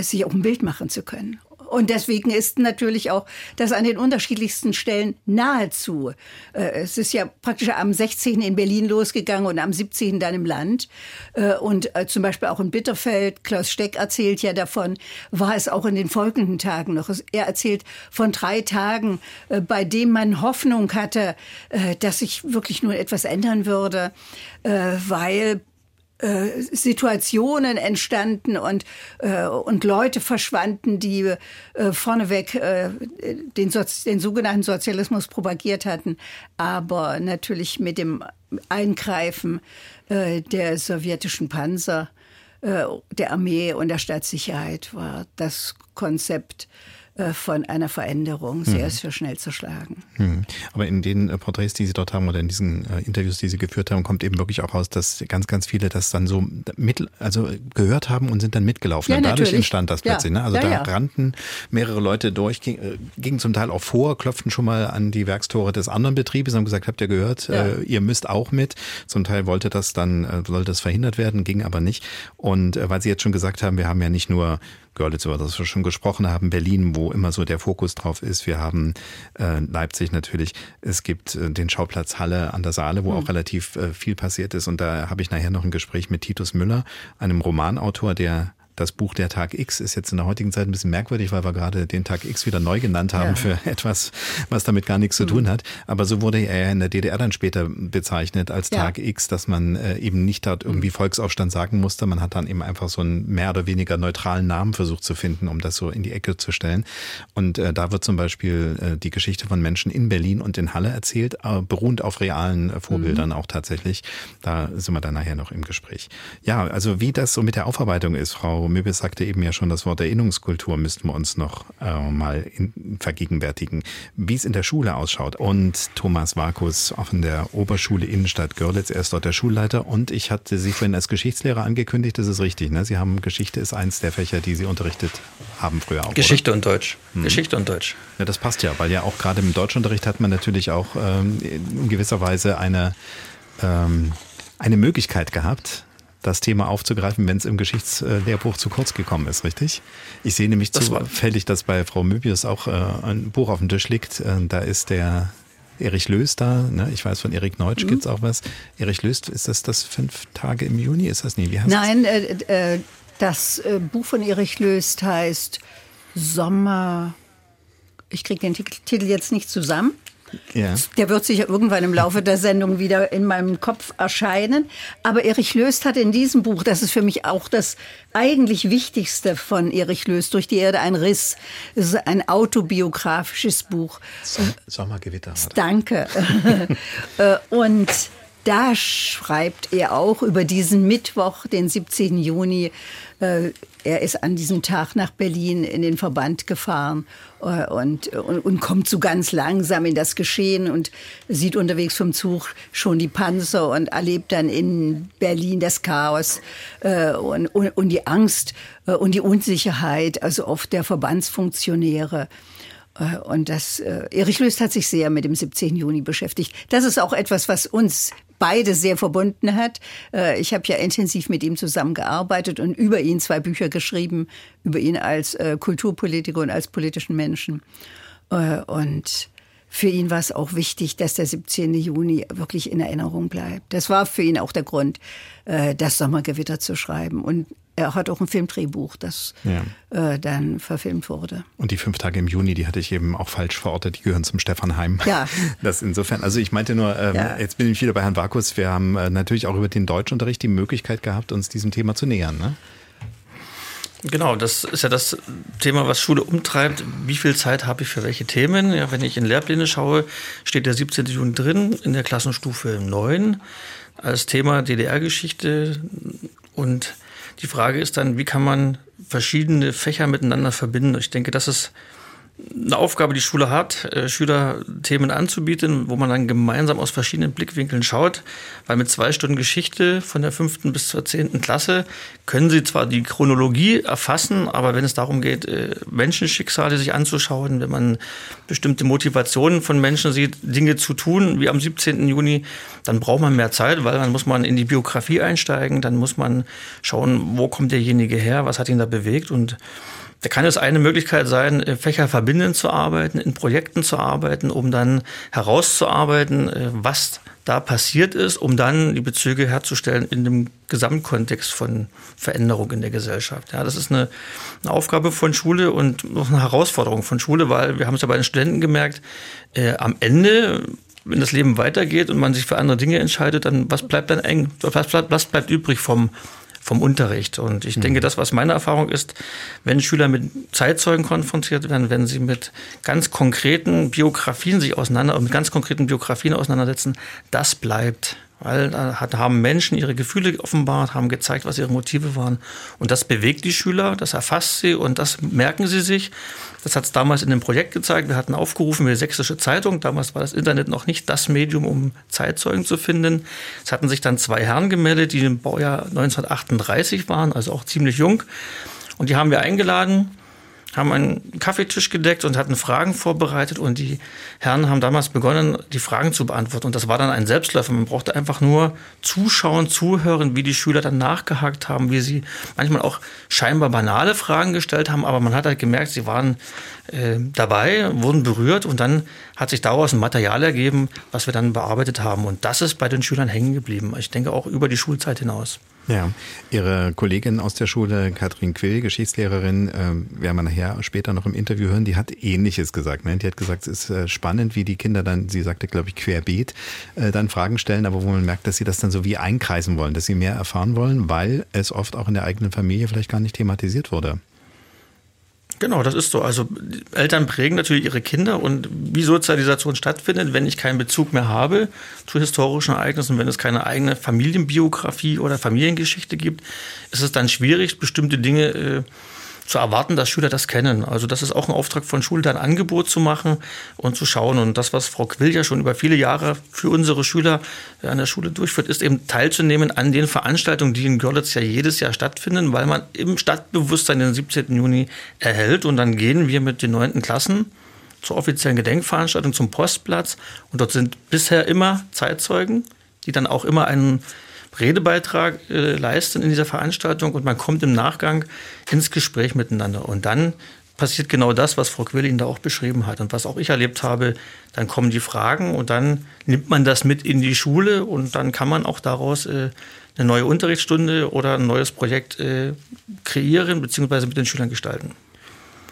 sich auch ein Bild machen zu können. Und deswegen ist natürlich auch das an den unterschiedlichsten Stellen nahezu. Äh, es ist ja praktisch am 16. in Berlin losgegangen und am 17. dann im Land. Äh, und äh, zum Beispiel auch in Bitterfeld, Klaus Steck erzählt ja davon, war es auch in den folgenden Tagen noch. Er erzählt von drei Tagen, bei denen man Hoffnung hatte, dass sich wirklich nur etwas ändern würde, weil äh, Situationen entstanden und, äh, und Leute verschwanden, die äh, vorneweg äh, den, Sozi den sogenannten Sozialismus propagiert hatten, aber natürlich mit dem Eingreifen äh, der sowjetischen Panzer, äh, der Armee und der Staatssicherheit war das Konzept von einer Veränderung sehr, mhm. sehr schnell zerschlagen. Mhm. Aber in den äh, Porträts, die Sie dort haben oder in diesen äh, Interviews, die Sie geführt haben, kommt eben wirklich auch raus, dass ganz, ganz viele das dann so mit, also gehört haben und sind dann mitgelaufen. Ja, und dadurch natürlich. entstand das plötzlich. Ja. Ne? Also ja, da ja. rannten mehrere Leute durch, ging, äh, gingen zum Teil auch vor, klopften schon mal an die Werkstore des anderen Betriebes und haben gesagt, habt ihr gehört, äh, ihr müsst auch mit. Zum Teil wollte das dann, äh, sollte das verhindert werden, ging aber nicht. Und äh, weil Sie jetzt schon gesagt haben, wir haben ja nicht nur Görlitz, über das wir schon gesprochen haben, Berlin, wo immer so der Fokus drauf ist. Wir haben äh, Leipzig natürlich. Es gibt äh, den Schauplatz Halle an der Saale, wo mhm. auch relativ äh, viel passiert ist. Und da habe ich nachher noch ein Gespräch mit Titus Müller, einem Romanautor, der das Buch Der Tag X ist jetzt in der heutigen Zeit ein bisschen merkwürdig, weil wir gerade den Tag X wieder neu genannt haben ja. für etwas, was damit gar nichts zu tun mhm. hat. Aber so wurde er in der DDR dann später bezeichnet als ja. Tag X, dass man äh, eben nicht dort irgendwie mhm. Volksaufstand sagen musste. Man hat dann eben einfach so einen mehr oder weniger neutralen Namen versucht zu finden, um das so in die Ecke zu stellen. Und äh, da wird zum Beispiel äh, die Geschichte von Menschen in Berlin und in Halle erzählt, äh, beruhend auf realen Vorbildern mhm. auch tatsächlich. Da sind wir dann nachher noch im Gespräch. Ja, also wie das so mit der Aufarbeitung ist, Frau Möbel sagte eben ja schon, das Wort Erinnerungskultur müssten wir uns noch äh, mal in, vergegenwärtigen, wie es in der Schule ausschaut. Und Thomas Vakus auch in der Oberschule Innenstadt Görlitz, er ist dort der Schulleiter und ich hatte Sie vorhin als Geschichtslehrer angekündigt, das ist richtig, ne? Sie haben Geschichte ist eins der Fächer, die Sie unterrichtet haben früher auch. Geschichte oder? und Deutsch. Hm. Geschichte und Deutsch. Ja, das passt ja, weil ja auch gerade im Deutschunterricht hat man natürlich auch ähm, in gewisser Weise eine, ähm, eine Möglichkeit gehabt, das Thema aufzugreifen, wenn es im Geschichtslehrbuch zu kurz gekommen ist, richtig? Ich sehe nämlich das zufällig, dass bei Frau Möbius auch äh, ein Buch auf dem Tisch liegt. Äh, da ist der Erich Löst da, ne? ich weiß von Erik Neutsch mhm. gibt es auch was. Erich Löst, ist das das fünf Tage im Juni? Ist das nie? Wie heißt Nein, äh, äh, das äh, Buch von Erich Löst heißt Sommer. Ich kriege den Titel jetzt nicht zusammen. Ja. Der wird sicher irgendwann im Laufe der Sendung wieder in meinem Kopf erscheinen. Aber Erich Löst hat in diesem Buch, das ist für mich auch das eigentlich Wichtigste von Erich Löst, durch die Erde ein Riss. Es ist ein autobiografisches Buch. Sommergewitter. Danke. Äh, und da schreibt er auch über diesen Mittwoch, den 17. Juni. Äh, er ist an diesem Tag nach Berlin in den Verband gefahren und, und, und, kommt so ganz langsam in das Geschehen und sieht unterwegs vom Zug schon die Panzer und erlebt dann in Berlin das Chaos äh, und, und, und die Angst und die Unsicherheit, also oft der Verbandsfunktionäre. Und das, Erich Löst hat sich sehr mit dem 17. Juni beschäftigt. Das ist auch etwas, was uns beide sehr verbunden hat. Äh, ich habe ja intensiv mit ihm zusammengearbeitet und über ihn zwei Bücher geschrieben, über ihn als äh, Kulturpolitiker und als politischen Menschen. Äh, und für ihn war es auch wichtig, dass der 17. Juni wirklich in Erinnerung bleibt. Das war für ihn auch der Grund, das Sommergewitter zu schreiben. Und er hat auch ein Filmdrehbuch, das ja. äh, dann verfilmt wurde. Und die fünf Tage im Juni, die hatte ich eben auch falsch verortet, die gehören zum Stephanheim. Ja. Das insofern, also ich meinte nur, ähm, ja. jetzt bin ich wieder bei Herrn Vakus, wir haben äh, natürlich auch über den Deutschunterricht die Möglichkeit gehabt, uns diesem Thema zu nähern. Ne? Genau, das ist ja das Thema, was Schule umtreibt. Wie viel Zeit habe ich für welche Themen? Ja, wenn ich in Lehrpläne schaue, steht der 17. Juni drin in der Klassenstufe 9 als Thema DDR-Geschichte und die Frage ist dann, wie kann man verschiedene Fächer miteinander verbinden? Ich denke, das ist eine Aufgabe, die Schule hat, äh, Schüler Themen anzubieten, wo man dann gemeinsam aus verschiedenen Blickwinkeln schaut. Weil mit zwei Stunden Geschichte von der fünften bis zur zehnten Klasse können sie zwar die Chronologie erfassen, aber wenn es darum geht, äh, Menschenschicksale sich anzuschauen, wenn man bestimmte Motivationen von Menschen sieht, Dinge zu tun, wie am 17. Juni, dann braucht man mehr Zeit, weil dann muss man in die Biografie einsteigen, dann muss man schauen, wo kommt derjenige her, was hat ihn da bewegt und da kann es eine Möglichkeit sein, äh, Fächer verbindend zu arbeiten, in Projekten zu arbeiten, um dann herauszuarbeiten, äh, was da passiert ist, um dann die Bezüge herzustellen in dem Gesamtkontext von Veränderung in der Gesellschaft. Ja, das ist eine, eine Aufgabe von Schule und noch eine Herausforderung von Schule, weil wir haben es ja bei den Studenten gemerkt, äh, am Ende wenn das Leben weitergeht und man sich für andere Dinge entscheidet, dann was bleibt dann eng, was bleibt, was bleibt übrig vom vom Unterricht. Und ich denke, mhm. das, was meine Erfahrung ist, wenn Schüler mit Zeitzeugen konfrontiert werden, wenn sie mit ganz konkreten Biografien sich auseinander, mit ganz konkreten Biografien auseinandersetzen, das bleibt. Weil da haben Menschen ihre Gefühle offenbart, haben gezeigt, was ihre Motive waren. Und das bewegt die Schüler, das erfasst sie und das merken sie sich. Das hat es damals in dem Projekt gezeigt. Wir hatten aufgerufen, wir Sächsische Zeitung. Damals war das Internet noch nicht das Medium, um Zeitzeugen zu finden. Es hatten sich dann zwei Herren gemeldet, die im Baujahr 1938 waren, also auch ziemlich jung. Und die haben wir eingeladen haben einen Kaffeetisch gedeckt und hatten Fragen vorbereitet und die Herren haben damals begonnen, die Fragen zu beantworten. Und das war dann ein Selbstläufer. Man brauchte einfach nur zuschauen, zuhören, wie die Schüler dann nachgehakt haben, wie sie manchmal auch scheinbar banale Fragen gestellt haben, aber man hat halt gemerkt, sie waren äh, dabei, wurden berührt und dann hat sich daraus ein Material ergeben, was wir dann bearbeitet haben. Und das ist bei den Schülern hängen geblieben. Ich denke auch über die Schulzeit hinaus. Ja, Ihre Kollegin aus der Schule, Katrin Quill, Geschichtslehrerin, äh, werden wir nachher später noch im Interview hören, die hat Ähnliches gesagt. Ne? Die hat gesagt, es ist äh, spannend, wie die Kinder dann, sie sagte, glaube ich, querbeet, äh, dann Fragen stellen, aber wo man merkt, dass sie das dann so wie einkreisen wollen, dass sie mehr erfahren wollen, weil es oft auch in der eigenen Familie vielleicht gar nicht thematisiert wurde. Genau, das ist so. Also Eltern prägen natürlich ihre Kinder und wie Sozialisation stattfindet, wenn ich keinen Bezug mehr habe zu historischen Ereignissen, wenn es keine eigene Familienbiografie oder Familiengeschichte gibt, ist es dann schwierig, bestimmte Dinge äh, zu erwarten, dass Schüler das kennen. Also das ist auch ein Auftrag von Schulen, da ein Angebot zu machen und zu schauen. Und das, was Frau Quill ja schon über viele Jahre für unsere Schüler an der Schule durchführt, ist eben teilzunehmen an den Veranstaltungen, die in Görlitz ja jedes Jahr stattfinden, weil man im Stadtbewusstsein den 17. Juni erhält. Und dann gehen wir mit den neunten Klassen zur offiziellen Gedenkveranstaltung zum Postplatz. Und dort sind bisher immer Zeitzeugen, die dann auch immer einen Redebeitrag äh, leisten in dieser Veranstaltung und man kommt im Nachgang ins Gespräch miteinander. Und dann passiert genau das, was Frau Quillin da auch beschrieben hat und was auch ich erlebt habe. Dann kommen die Fragen und dann nimmt man das mit in die Schule und dann kann man auch daraus äh, eine neue Unterrichtsstunde oder ein neues Projekt äh, kreieren bzw. mit den Schülern gestalten.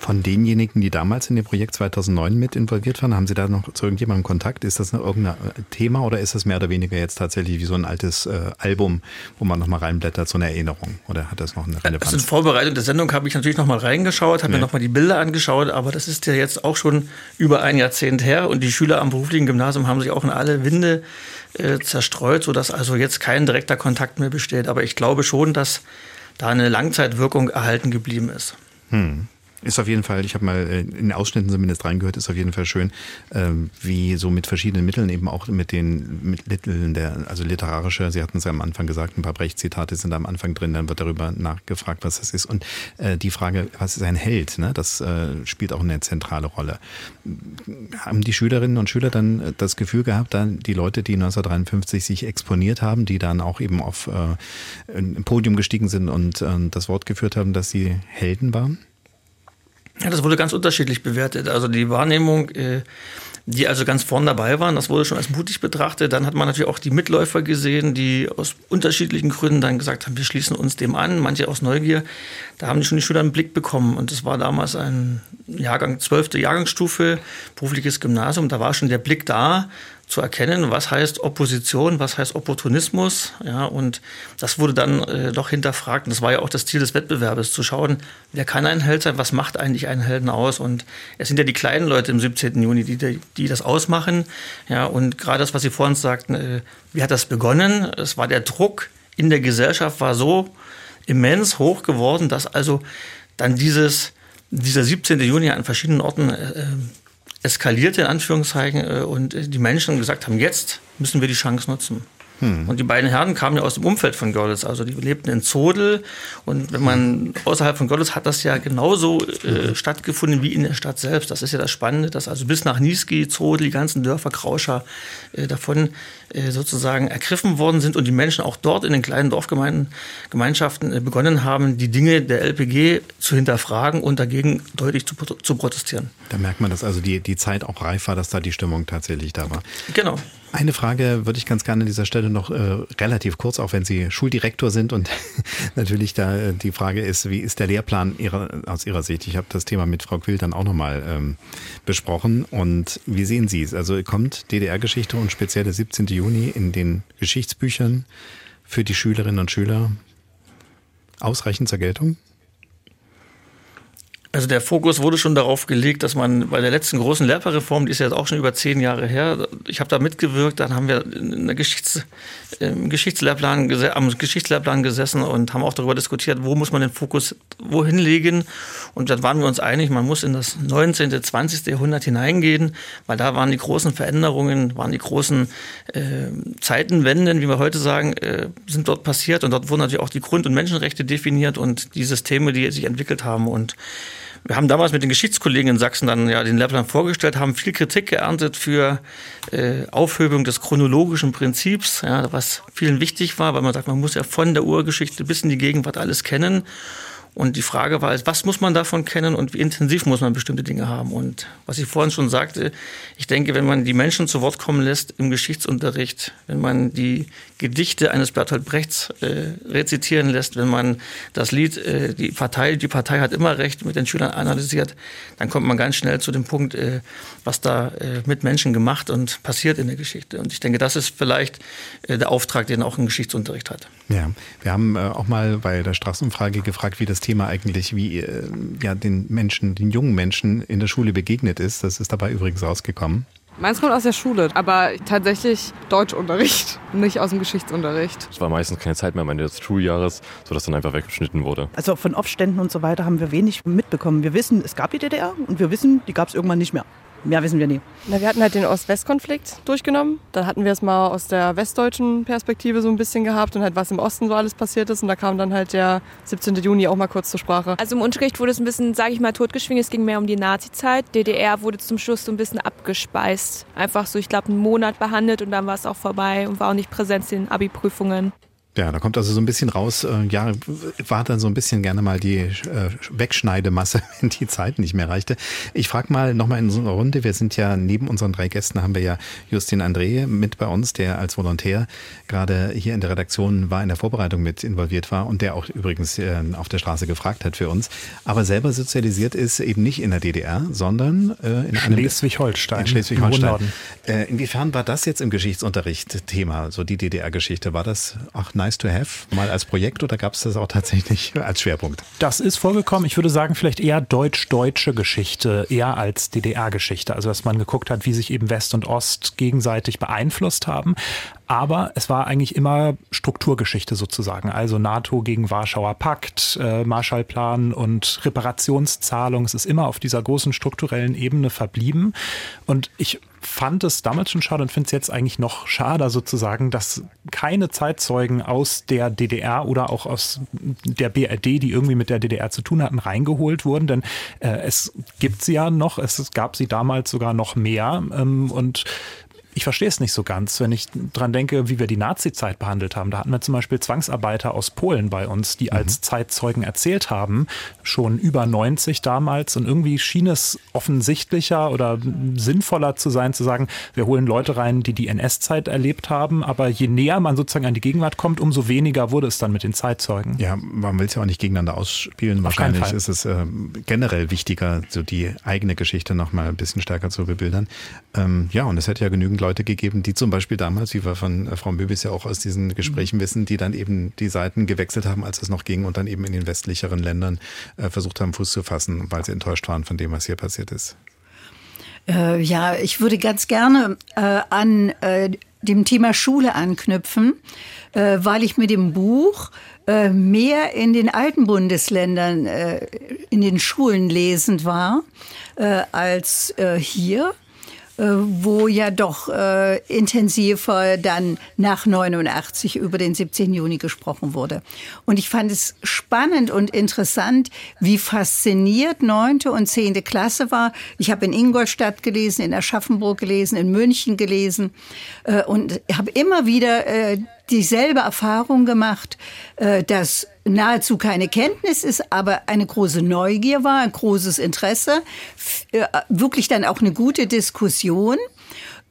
Von denjenigen, die damals in dem Projekt 2009 mit involviert waren, haben Sie da noch zu irgendjemandem Kontakt? Ist das noch irgendein Thema oder ist das mehr oder weniger jetzt tatsächlich wie so ein altes äh, Album, wo man nochmal reinblättert, so eine Erinnerung? Oder hat das noch eine Relevanz? Also in Vorbereitung der Sendung habe ich natürlich nochmal reingeschaut, habe nee. mir nochmal die Bilder angeschaut, aber das ist ja jetzt auch schon über ein Jahrzehnt her und die Schüler am beruflichen Gymnasium haben sich auch in alle Winde äh, zerstreut, sodass also jetzt kein direkter Kontakt mehr besteht. Aber ich glaube schon, dass da eine Langzeitwirkung erhalten geblieben ist. Hm. Ist auf jeden Fall, ich habe mal äh, in Ausschnitten zumindest reingehört, ist auf jeden Fall schön, ähm, wie so mit verschiedenen Mitteln, eben auch mit den Mitteln der, also literarische, Sie hatten es ja am Anfang gesagt, ein paar Brecht-Zitate sind da am Anfang drin, dann wird darüber nachgefragt, was das ist. Und äh, die Frage, was ist ein Held, ne? das äh, spielt auch eine zentrale Rolle. Haben die Schülerinnen und Schüler dann das Gefühl gehabt, dann die Leute, die 1953 sich exponiert haben, die dann auch eben auf ein Podium gestiegen sind und das Wort geführt haben, dass sie Helden waren? Ja, das wurde ganz unterschiedlich bewertet. Also die Wahrnehmung, äh, die also ganz vorn dabei waren, das wurde schon als mutig betrachtet. Dann hat man natürlich auch die Mitläufer gesehen, die aus unterschiedlichen Gründen dann gesagt haben, wir schließen uns dem an, manche aus Neugier. Da haben die schon die Schüler einen Blick bekommen. Und das war damals ein Jahrgang, zwölfte Jahrgangsstufe, berufliches Gymnasium. Da war schon der Blick da, zu erkennen, was heißt Opposition, was heißt Opportunismus. Ja, und das wurde dann äh, doch hinterfragt. Und das war ja auch das Ziel des Wettbewerbes, zu schauen, wer kann ein Held sein, was macht eigentlich einen Helden aus. Und es sind ja die kleinen Leute im 17. Juni, die, die das ausmachen. Ja, und gerade das, was Sie vorhin sagten, äh, wie hat das begonnen? Es war der Druck in der Gesellschaft war so immens hoch geworden, dass also dann dieses, dieser 17. Juni an verschiedenen Orten äh, eskalierte in Anführungszeichen äh, und die Menschen gesagt haben, jetzt müssen wir die Chance nutzen. Hm. Und die beiden Herren kamen ja aus dem Umfeld von Görlitz. Also die lebten in Zodel. Und wenn man außerhalb von Görlitz hat das ja genauso äh, mhm. stattgefunden wie in der Stadt selbst. Das ist ja das Spannende, dass also bis nach Niesky, Zodel, die ganzen Dörfer, Krauscher äh, davon äh, sozusagen ergriffen worden sind und die Menschen auch dort in den kleinen Dorfgemeinschaften äh, begonnen haben, die Dinge der LPG zu hinterfragen und dagegen deutlich zu, zu protestieren. Da merkt man, dass also die, die Zeit auch reif war, dass da die Stimmung tatsächlich da war. Genau. Eine Frage würde ich ganz gerne an dieser Stelle noch äh, relativ kurz, auch wenn Sie Schuldirektor sind und natürlich da äh, die Frage ist, wie ist der Lehrplan ihrer, aus Ihrer Sicht? Ich habe das Thema mit Frau Quill dann auch nochmal ähm, besprochen und wie sehen Sie es? Also kommt DDR-Geschichte und speziell der 17. Juni in den Geschichtsbüchern für die Schülerinnen und Schüler ausreichend zur Geltung? Also der Fokus wurde schon darauf gelegt, dass man bei der letzten großen Lehrpleinreform, die ist ja jetzt auch schon über zehn Jahre her, ich habe da mitgewirkt, dann haben wir in der Geschichts, im Geschichtslehrplan, am Geschichtslehrplan gesessen und haben auch darüber diskutiert, wo muss man den Fokus wohin legen. Und dann waren wir uns einig, man muss in das 19., 20. Jahrhundert hineingehen, weil da waren die großen Veränderungen, waren die großen äh, Zeitenwenden, wie wir heute sagen, äh, sind dort passiert. Und dort wurden natürlich auch die Grund- und Menschenrechte definiert und die Systeme, die sich entwickelt haben. Und wir haben damals mit den Geschichtskollegen in Sachsen dann ja den Lehrplan vorgestellt, haben viel Kritik geerntet für äh, Aufhebung des chronologischen Prinzips, ja, was vielen wichtig war, weil man sagt, man muss ja von der Urgeschichte bis in die Gegenwart alles kennen. Und die Frage war, was muss man davon kennen und wie intensiv muss man bestimmte Dinge haben? Und was ich vorhin schon sagte, ich denke, wenn man die Menschen zu Wort kommen lässt im Geschichtsunterricht, wenn man die Gedichte eines Bertolt Brechts äh, rezitieren lässt, wenn man das Lied äh, die Partei, die Partei hat immer recht mit den Schülern analysiert, dann kommt man ganz schnell zu dem Punkt, äh, was da äh, mit Menschen gemacht und passiert in der Geschichte. Und ich denke, das ist vielleicht äh, der Auftrag, den auch ein Geschichtsunterricht hat. Ja, wir haben äh, auch mal bei der Straßenumfrage gefragt, wie das Thema eigentlich, wie äh, ja den Menschen, den jungen Menschen in der Schule begegnet ist. Das ist dabei übrigens rausgekommen. Meins kommt aus der Schule, aber tatsächlich Deutschunterricht, nicht aus dem Geschichtsunterricht. Es war meistens keine Zeit mehr am Ende des Schuljahres, sodass dann einfach weggeschnitten wurde. Also von Aufständen und so weiter haben wir wenig mitbekommen. Wir wissen, es gab die DDR und wir wissen, die gab es irgendwann nicht mehr. Mehr wissen wir nie. Na, wir hatten halt den Ost-West-Konflikt durchgenommen. Dann hatten wir es mal aus der westdeutschen Perspektive so ein bisschen gehabt und halt was im Osten so alles passiert ist. Und da kam dann halt der 17. Juni auch mal kurz zur Sprache. Also im Unterricht wurde es ein bisschen, sage ich mal, totgeschwingt. Es ging mehr um die Nazi-Zeit. DDR wurde zum Schluss so ein bisschen abgespeist. Einfach so, ich glaube, einen Monat behandelt und dann war es auch vorbei und war auch nicht präsent in den Abi-Prüfungen. Ja, da kommt also so ein bisschen raus, äh, ja, war dann so ein bisschen gerne mal die äh, Wegschneidemasse, wenn die Zeit nicht mehr reichte. Ich frage mal nochmal in so einer Runde, wir sind ja neben unseren drei Gästen haben wir ja Justin André mit bei uns, der als Volontär gerade hier in der Redaktion war, in der Vorbereitung mit involviert war und der auch übrigens äh, auf der Straße gefragt hat für uns, aber selber sozialisiert ist eben nicht in der DDR, sondern äh, in Schleswig-Holstein. In Schleswig-Holstein. Äh, inwiefern war das jetzt im Geschichtsunterricht Thema, so die DDR-Geschichte? War das auch nice to have, mal als Projekt oder gab es das auch tatsächlich als Schwerpunkt? Das ist vorgekommen. Ich würde sagen, vielleicht eher deutsch-deutsche Geschichte, eher als DDR-Geschichte. Also, dass man geguckt hat, wie sich eben West und Ost gegenseitig beeinflusst haben. Aber es war eigentlich immer Strukturgeschichte sozusagen. Also NATO gegen Warschauer Pakt, äh, Marshallplan und Reparationszahlung. Es ist immer auf dieser großen strukturellen Ebene verblieben. Und ich fand es damals schon schade und finde es jetzt eigentlich noch schade sozusagen, dass keine Zeitzeugen aus der DDR oder auch aus der BRD, die irgendwie mit der DDR zu tun hatten, reingeholt wurden. Denn äh, es gibt sie ja noch, es gab sie damals sogar noch mehr. Ähm, und ich verstehe es nicht so ganz, wenn ich dran denke, wie wir die Nazi-Zeit behandelt haben. Da hatten wir zum Beispiel Zwangsarbeiter aus Polen bei uns, die mhm. als Zeitzeugen erzählt haben, schon über 90 damals. Und irgendwie schien es offensichtlicher oder sinnvoller zu sein, zu sagen, wir holen Leute rein, die die NS-Zeit erlebt haben. Aber je näher man sozusagen an die Gegenwart kommt, umso weniger wurde es dann mit den Zeitzeugen. Ja, man will es ja auch nicht gegeneinander ausspielen. Wahrscheinlich ist es äh, generell wichtiger, so die eigene Geschichte noch mal ein bisschen stärker zu bebildern. Ähm, ja, und es hätte ja genügend Leute gegeben, die zum Beispiel damals, wie wir von äh, Frau Möbis ja auch aus diesen Gesprächen mhm. wissen, die dann eben die Seiten gewechselt haben, als es noch ging und dann eben in den westlicheren Ländern äh, versucht haben, Fuß zu fassen, weil sie enttäuscht waren von dem, was hier passiert ist. Äh, ja, ich würde ganz gerne äh, an äh, dem Thema Schule anknüpfen, äh, weil ich mit dem Buch mehr in den alten Bundesländern in den Schulen lesend war als hier. Äh, wo ja doch äh, intensiver dann nach 89 über den 17. Juni gesprochen wurde. Und ich fand es spannend und interessant, wie fasziniert neunte und zehnte Klasse war. Ich habe in Ingolstadt gelesen, in Aschaffenburg gelesen, in München gelesen äh, und habe immer wieder äh, dieselbe Erfahrung gemacht, äh, dass nahezu keine Kenntnis ist, aber eine große Neugier war, ein großes Interesse, äh, wirklich dann auch eine gute Diskussion.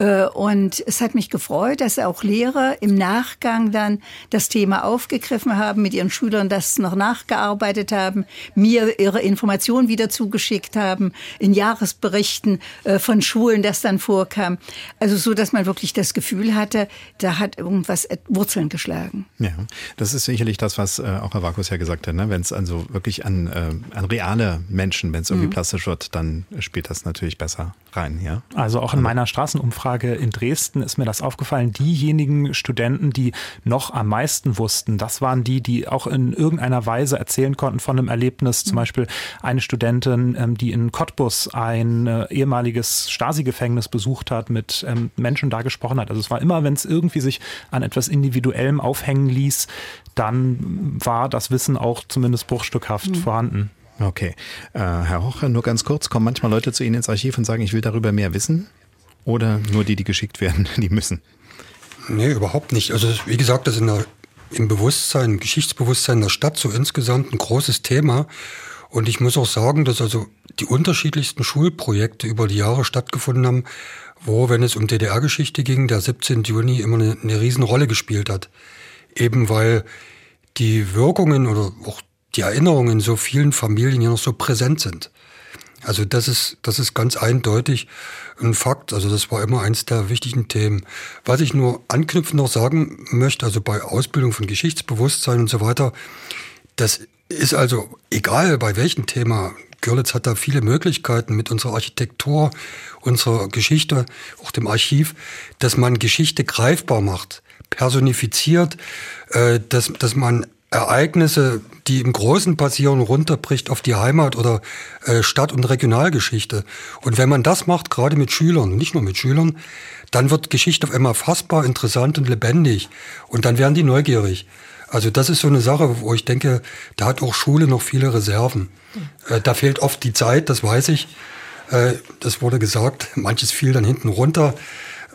Äh, und es hat mich gefreut, dass auch Lehrer im Nachgang dann das Thema aufgegriffen haben, mit ihren Schülern das noch nachgearbeitet haben, mir ihre Informationen wieder zugeschickt haben, in Jahresberichten äh, von Schulen das dann vorkam. Also so, dass man wirklich das Gefühl hatte, da hat irgendwas Wurzeln geschlagen. Ja, das ist sicherlich das, was äh, auch Herr Vakus ja gesagt hat. Ne? Wenn es also wirklich an, an reale Menschen, wenn es irgendwie mhm. plastisch wird, dann spielt das natürlich besser rein. Ja? Also auch in meiner Straßenumfrage Umfrage in Dresden ist mir das aufgefallen. Diejenigen Studenten, die noch am meisten wussten, das waren die, die auch in irgendeiner Weise erzählen konnten von einem Erlebnis. Zum mhm. Beispiel eine Studentin, ähm, die in Cottbus ein äh, ehemaliges Stasi-Gefängnis besucht hat, mit ähm, Menschen da gesprochen hat. Also es war immer, wenn es irgendwie sich an etwas Individuellem aufhängen ließ, dann war das Wissen auch zumindest bruchstückhaft mhm. vorhanden. Okay. Äh, Herr Hocher, nur ganz kurz, kommen manchmal Leute zu Ihnen ins Archiv und sagen, ich will darüber mehr wissen? Oder nur die, die geschickt werden, die müssen? Nee, überhaupt nicht. Also wie gesagt, das in der im Bewusstsein, Geschichtsbewusstsein der Stadt so insgesamt ein großes Thema. Und ich muss auch sagen, dass also die unterschiedlichsten Schulprojekte über die Jahre stattgefunden haben, wo, wenn es um DDR-Geschichte ging, der 17. Juni immer eine, eine Riesenrolle gespielt hat. Eben weil die Wirkungen oder auch die Erinnerungen in so vielen Familien ja noch so präsent sind. Also das ist, das ist ganz eindeutig ein Fakt. Also das war immer eins der wichtigen Themen. Was ich nur anknüpfend noch sagen möchte, also bei Ausbildung von Geschichtsbewusstsein und so weiter, das ist also egal bei welchem Thema. Görlitz hat da viele Möglichkeiten mit unserer Architektur, unserer Geschichte, auch dem Archiv, dass man Geschichte greifbar macht, personifiziert, äh, dass, dass man Ereignisse, die im Großen passieren, runterbricht auf die Heimat oder äh, Stadt- und Regionalgeschichte. Und wenn man das macht, gerade mit Schülern, nicht nur mit Schülern, dann wird Geschichte auf einmal fassbar, interessant und lebendig. Und dann werden die neugierig. Also das ist so eine Sache, wo ich denke, da hat auch Schule noch viele Reserven. Äh, da fehlt oft die Zeit, das weiß ich. Äh, das wurde gesagt, manches fiel dann hinten runter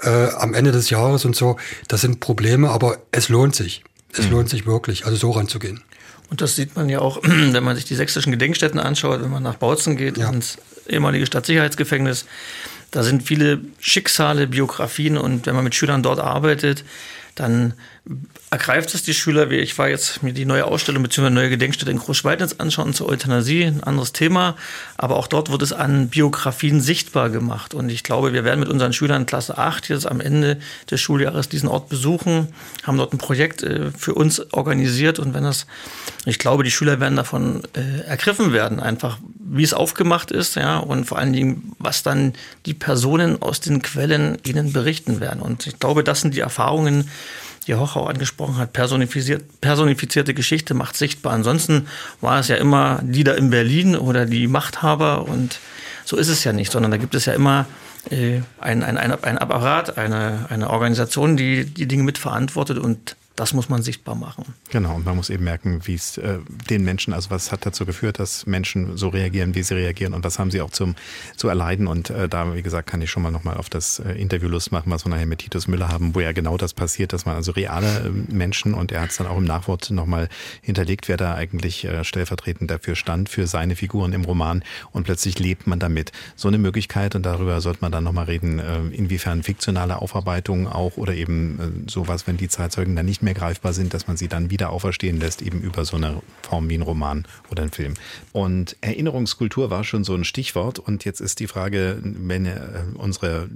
am Ende des Jahres und so. Das sind Probleme, aber es lohnt sich. Es mhm. lohnt sich wirklich, also so ranzugehen. Und das sieht man ja auch, wenn man sich die sächsischen Gedenkstätten anschaut, wenn man nach Bautzen geht, ja. ins ehemalige Stadtsicherheitsgefängnis. Da sind viele Schicksale, Biografien und wenn man mit Schülern dort arbeitet, dann ergreift es die Schüler, wie ich war jetzt mir die neue Ausstellung bzw. neue Gedenkstätte in Großschweidnitz anschauen zur Euthanasie, ein anderes Thema, aber auch dort wird es an Biografien sichtbar gemacht. Und ich glaube, wir werden mit unseren Schülern Klasse 8 jetzt am Ende des Schuljahres diesen Ort besuchen, haben dort ein Projekt äh, für uns organisiert. Und wenn das, ich glaube, die Schüler werden davon äh, ergriffen werden, einfach wie es aufgemacht ist, ja, und vor allen Dingen, was dann die Personen aus den Quellen ihnen berichten werden. Und ich glaube, das sind die Erfahrungen, die Hochau angesprochen hat, personifiziert, personifizierte Geschichte macht sichtbar. Ansonsten war es ja immer die da in Berlin oder die Machthaber. Und so ist es ja nicht, sondern da gibt es ja immer äh, ein, ein, ein, ein Apparat, eine, eine Organisation, die die Dinge mitverantwortet. Und das muss man sichtbar machen. Genau, und man muss eben merken, wie es äh, den Menschen, also was hat dazu geführt, dass Menschen so reagieren, wie sie reagieren und was haben sie auch zum zu erleiden. Und äh, da, wie gesagt, kann ich schon mal nochmal auf das äh, Interview Lust machen, was wir nachher mit Titus Müller haben, wo ja genau das passiert, dass man also reale äh, Menschen und er hat es dann auch im Nachwort nochmal hinterlegt, wer da eigentlich äh, stellvertretend dafür stand, für seine Figuren im Roman und plötzlich lebt man damit. So eine Möglichkeit und darüber sollte man dann nochmal reden, äh, inwiefern fiktionale Aufarbeitung auch oder eben äh, sowas, wenn die Zeitzeugen dann nicht mehr greifbar sind, dass man sie dann wieder auferstehen lässt, eben über so eine Form wie ein Roman oder ein Film. Und Erinnerungskultur war schon so ein Stichwort. Und jetzt ist die Frage, wenn äh, unsere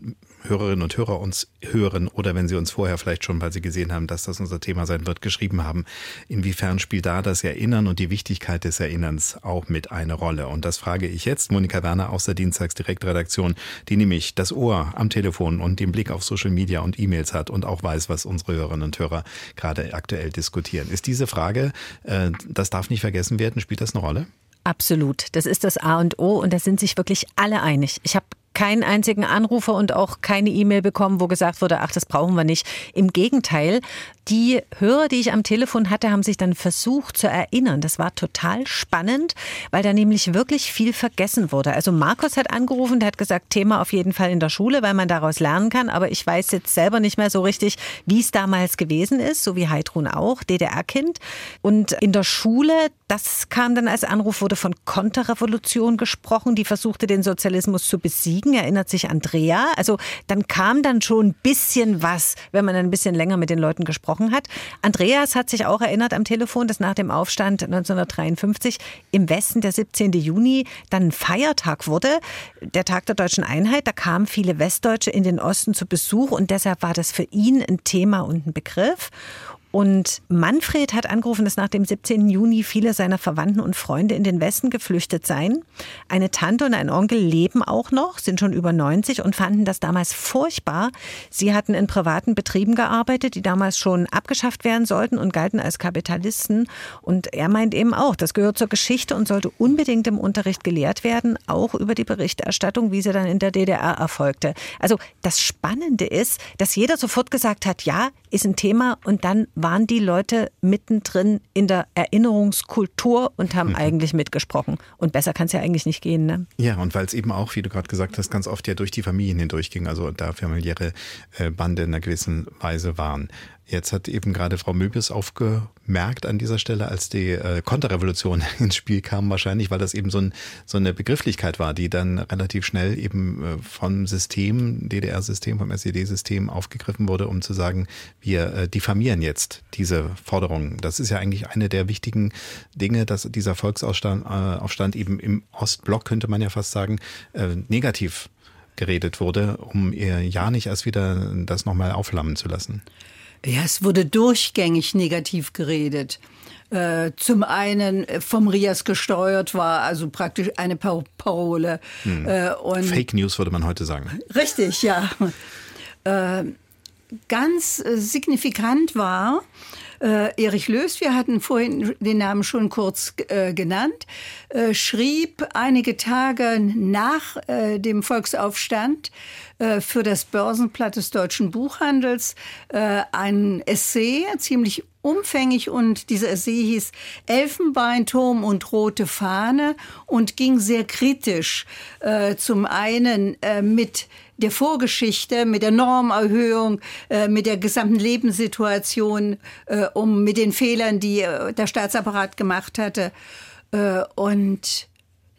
Hörerinnen und Hörer uns hören oder wenn sie uns vorher vielleicht schon, weil sie gesehen haben, dass das unser Thema sein wird, geschrieben haben, inwiefern spielt da das Erinnern und die Wichtigkeit des Erinnerns auch mit eine Rolle? Und das frage ich jetzt Monika Werner aus der Dienstagsdirektredaktion, die nämlich das Ohr am Telefon und den Blick auf Social Media und E-Mails hat und auch weiß, was unsere Hörerinnen und Hörer gerade aktuell diskutieren. Ist diese Frage, äh, das darf nicht vergessen werden, spielt das eine Rolle? Absolut. Das ist das A und O und da sind sich wirklich alle einig. Ich habe keinen einzigen Anrufer und auch keine E-Mail bekommen, wo gesagt wurde, ach, das brauchen wir nicht. Im Gegenteil, die Hörer, die ich am Telefon hatte, haben sich dann versucht zu erinnern. Das war total spannend, weil da nämlich wirklich viel vergessen wurde. Also Markus hat angerufen, der hat gesagt, Thema auf jeden Fall in der Schule, weil man daraus lernen kann. Aber ich weiß jetzt selber nicht mehr so richtig, wie es damals gewesen ist, so wie Heidrun auch, DDR-Kind. Und in der Schule, das kam dann als Anruf, wurde von Konterrevolution gesprochen, die versuchte, den Sozialismus zu besiegen, erinnert sich Andrea. Also dann kam dann schon ein bisschen was, wenn man ein bisschen länger mit den Leuten gesprochen hat. Andreas hat sich auch erinnert am Telefon, dass nach dem Aufstand 1953 im Westen der 17. Juni dann ein Feiertag wurde, der Tag der deutschen Einheit. Da kamen viele Westdeutsche in den Osten zu Besuch und deshalb war das für ihn ein Thema und ein Begriff. Und Manfred hat angerufen, dass nach dem 17. Juni viele seiner Verwandten und Freunde in den Westen geflüchtet seien. Eine Tante und ein Onkel leben auch noch, sind schon über 90 und fanden das damals furchtbar. Sie hatten in privaten Betrieben gearbeitet, die damals schon abgeschafft werden sollten und galten als Kapitalisten. Und er meint eben auch, das gehört zur Geschichte und sollte unbedingt im Unterricht gelehrt werden, auch über die Berichterstattung, wie sie dann in der DDR erfolgte. Also das Spannende ist, dass jeder sofort gesagt hat, ja, ist ein Thema und dann waren die Leute mittendrin in der Erinnerungskultur und haben mhm. eigentlich mitgesprochen. Und besser kann es ja eigentlich nicht gehen. Ne? Ja, und weil es eben auch, wie du gerade gesagt hast, ganz oft ja durch die Familien hindurchging, also da familiäre äh, Bande in einer gewissen Weise waren. Jetzt hat eben gerade Frau Möbius aufgemerkt an dieser Stelle, als die äh, Konterrevolution ins Spiel kam, wahrscheinlich, weil das eben so, ein, so eine Begrifflichkeit war, die dann relativ schnell eben äh, vom System, DDR-System, vom SED-System aufgegriffen wurde, um zu sagen, wir äh, diffamieren jetzt diese Forderungen. Das ist ja eigentlich eine der wichtigen Dinge, dass dieser Volksaufstand äh, Aufstand eben im Ostblock, könnte man ja fast sagen, äh, negativ geredet wurde, um ihr ja nicht erst wieder das nochmal aufflammen zu lassen. Ja, es wurde durchgängig negativ geredet. Äh, zum einen vom Rias gesteuert war, also praktisch eine Parole. Hm. Äh, und Fake News würde man heute sagen. Richtig, ja. Äh, ganz signifikant war, äh, Erich Löß, wir hatten vorhin den Namen schon kurz äh, genannt, äh, schrieb einige Tage nach äh, dem Volksaufstand äh, für das Börsenblatt des deutschen Buchhandels äh, ein Essay, ziemlich umfängig und dieser Essay hieß Elfenbeinturm und rote Fahne und ging sehr kritisch äh, zum einen äh, mit der Vorgeschichte, mit der Normerhöhung, äh, mit der gesamten Lebenssituation, äh, um mit den Fehlern, die äh, der Staatsapparat gemacht hatte. Äh, und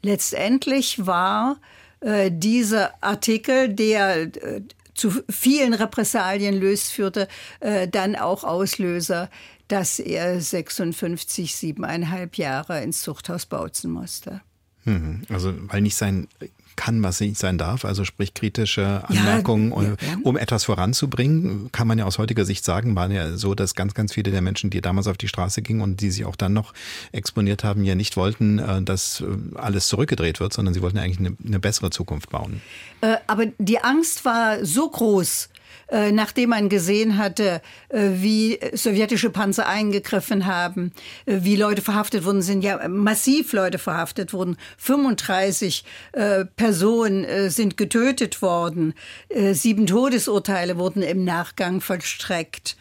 letztendlich war äh, dieser Artikel, der äh, zu vielen Repressalien löst, führte dann auch Auslöser, dass er 56, siebeneinhalb Jahre ins Zuchthaus bautzen musste. Mhm. Also weil nicht sein kann, was nicht sein darf, also sprich kritische Anmerkungen, ja, ja, um etwas voranzubringen, kann man ja aus heutiger Sicht sagen, war ja so, dass ganz, ganz viele der Menschen, die damals auf die Straße gingen und die sich auch dann noch exponiert haben, ja nicht wollten, äh, dass äh, alles zurückgedreht wird, sondern sie wollten eigentlich eine, eine bessere Zukunft bauen. Äh, aber die Angst war so groß, äh, nachdem man gesehen hatte, äh, wie sowjetische Panzer eingegriffen haben, äh, wie Leute verhaftet wurden, sind ja massiv Leute verhaftet wurden. 35 Personen sind getötet worden. Sieben Todesurteile wurden im Nachgang vollstreckt.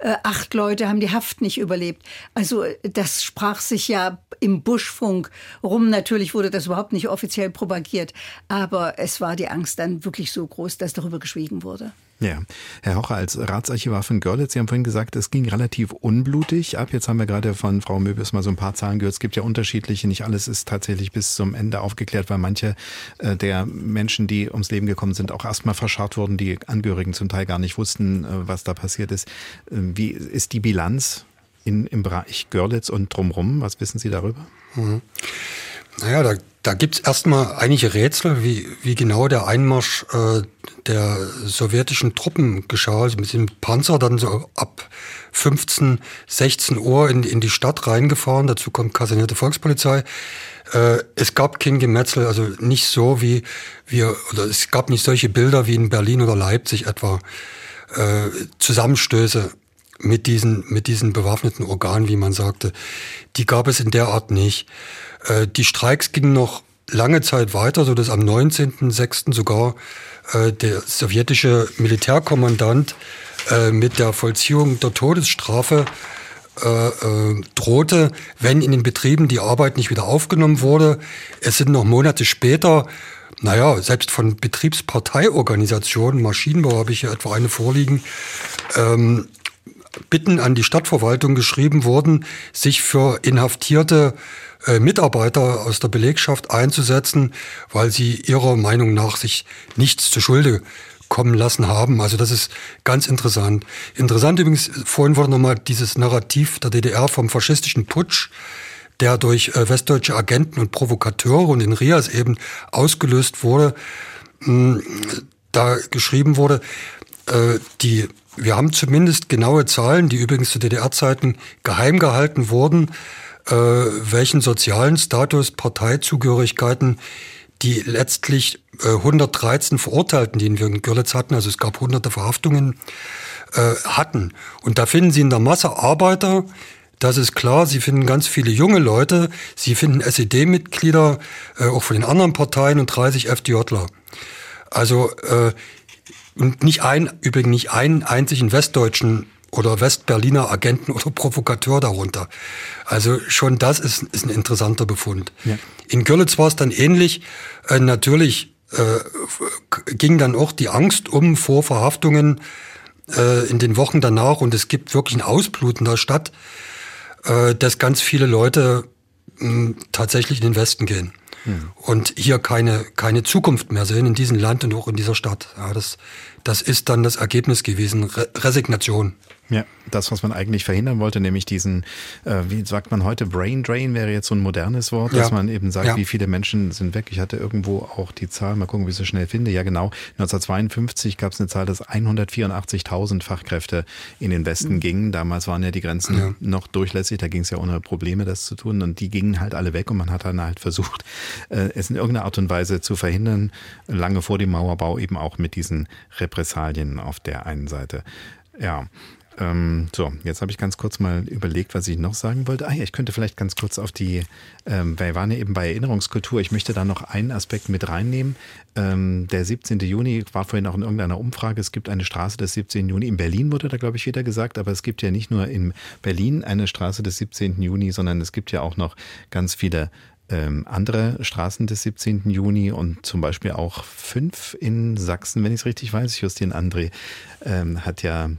Acht Leute haben die Haft nicht überlebt. Also das sprach sich ja im Buschfunk rum. Natürlich wurde das überhaupt nicht offiziell propagiert, aber es war die Angst dann wirklich so groß, dass darüber geschwiegen wurde. Ja, Herr Hocher, als Ratsarchivar von Görlitz, Sie haben vorhin gesagt, es ging relativ unblutig ab. Jetzt haben wir gerade von Frau Möbius mal so ein paar Zahlen gehört. Es gibt ja unterschiedliche, nicht alles ist tatsächlich bis zum Ende aufgeklärt, weil manche äh, der Menschen, die ums Leben gekommen sind, auch erstmal verscharrt wurden, die Angehörigen zum Teil gar nicht wussten, äh, was da passiert ist. Äh, wie ist die Bilanz in, im Bereich Görlitz und drumherum? Was wissen Sie darüber? Mhm. Naja, da, da gibt es erstmal einige Rätsel, wie, wie genau der Einmarsch äh, der sowjetischen Truppen geschah. Also mit dem Panzer dann so ab 15, 16 Uhr in, in die Stadt reingefahren. Dazu kommt kasernierte Volkspolizei. Äh, es gab kein Gemetzel, also nicht so wie wir, oder es gab nicht solche Bilder wie in Berlin oder Leipzig etwa. Äh, Zusammenstöße mit diesen, mit diesen bewaffneten Organen, wie man sagte, die gab es in der Art nicht. Äh, die Streiks gingen noch lange Zeit weiter, so dass am 19.06. sogar äh, der sowjetische Militärkommandant äh, mit der Vollziehung der Todesstrafe drohte, wenn in den Betrieben die Arbeit nicht wieder aufgenommen wurde. Es sind noch Monate später, naja, selbst von Betriebsparteiorganisationen, Maschinenbau habe ich hier etwa eine vorliegen, ähm, Bitten an die Stadtverwaltung geschrieben worden, sich für inhaftierte äh, Mitarbeiter aus der Belegschaft einzusetzen, weil sie ihrer Meinung nach sich nichts zu Schulde kommen lassen haben. Also das ist ganz interessant. Interessant übrigens, vorhin wurde nochmal dieses Narrativ der DDR vom faschistischen Putsch, der durch äh, westdeutsche Agenten und Provokateure und in Rias eben ausgelöst wurde, mh, da geschrieben wurde, äh, die wir haben zumindest genaue Zahlen, die übrigens zu DDR-Zeiten geheim gehalten wurden, äh, welchen sozialen Status Parteizugehörigkeiten die letztlich äh, 113 Verurteilten, die wir in Görlitz hatten, also es gab hunderte Verhaftungen, äh, hatten. Und da finden Sie in der Masse Arbeiter, das ist klar, Sie finden ganz viele junge Leute, Sie finden SED-Mitglieder, äh, auch von den anderen Parteien und 30 FDJler. Also äh, und nicht ein, übrigens nicht einen einzigen westdeutschen oder Westberliner Agenten oder Provokateur darunter. Also schon das ist, ist ein interessanter Befund. Ja. In Görlitz war es dann ähnlich. Äh, natürlich äh, ging dann auch die Angst um vor Verhaftungen äh, in den Wochen danach und es gibt wirklich ein Ausbluten der Stadt, äh, dass ganz viele Leute mh, tatsächlich in den Westen gehen und hier keine, keine Zukunft mehr sehen in diesem Land und auch in dieser Stadt. Ja, das, das ist dann das Ergebnis gewesen, Re Resignation. Ja, das, was man eigentlich verhindern wollte, nämlich diesen, äh, wie sagt man heute, Brain Drain wäre jetzt so ein modernes Wort, dass man eben sagt, ja. wie viele Menschen sind weg. Ich hatte irgendwo auch die Zahl, mal gucken, wie ich sie schnell finde. Ja, genau. 1952 gab es eine Zahl, dass 184.000 Fachkräfte in den Westen mhm. gingen. Damals waren ja die Grenzen ja. noch durchlässig, da ging es ja ohne Probleme, das zu tun. Und die gingen halt alle weg und man hat dann halt versucht, äh, es in irgendeiner Art und Weise zu verhindern, lange vor dem Mauerbau eben auch mit diesen Repressalien auf der einen Seite. Ja, ähm, so, jetzt habe ich ganz kurz mal überlegt, was ich noch sagen wollte. Ah ja, ich könnte vielleicht ganz kurz auf die, ähm, wir waren ja eben bei Erinnerungskultur, ich möchte da noch einen Aspekt mit reinnehmen. Ähm, der 17. Juni war vorhin auch in irgendeiner Umfrage, es gibt eine Straße des 17. Juni. In Berlin wurde da, glaube ich, wieder gesagt, aber es gibt ja nicht nur in Berlin eine Straße des 17. Juni, sondern es gibt ja auch noch ganz viele ähm, andere Straßen des 17. Juni und zum Beispiel auch fünf in Sachsen, wenn ich es richtig weiß. Justin André ähm, hat ja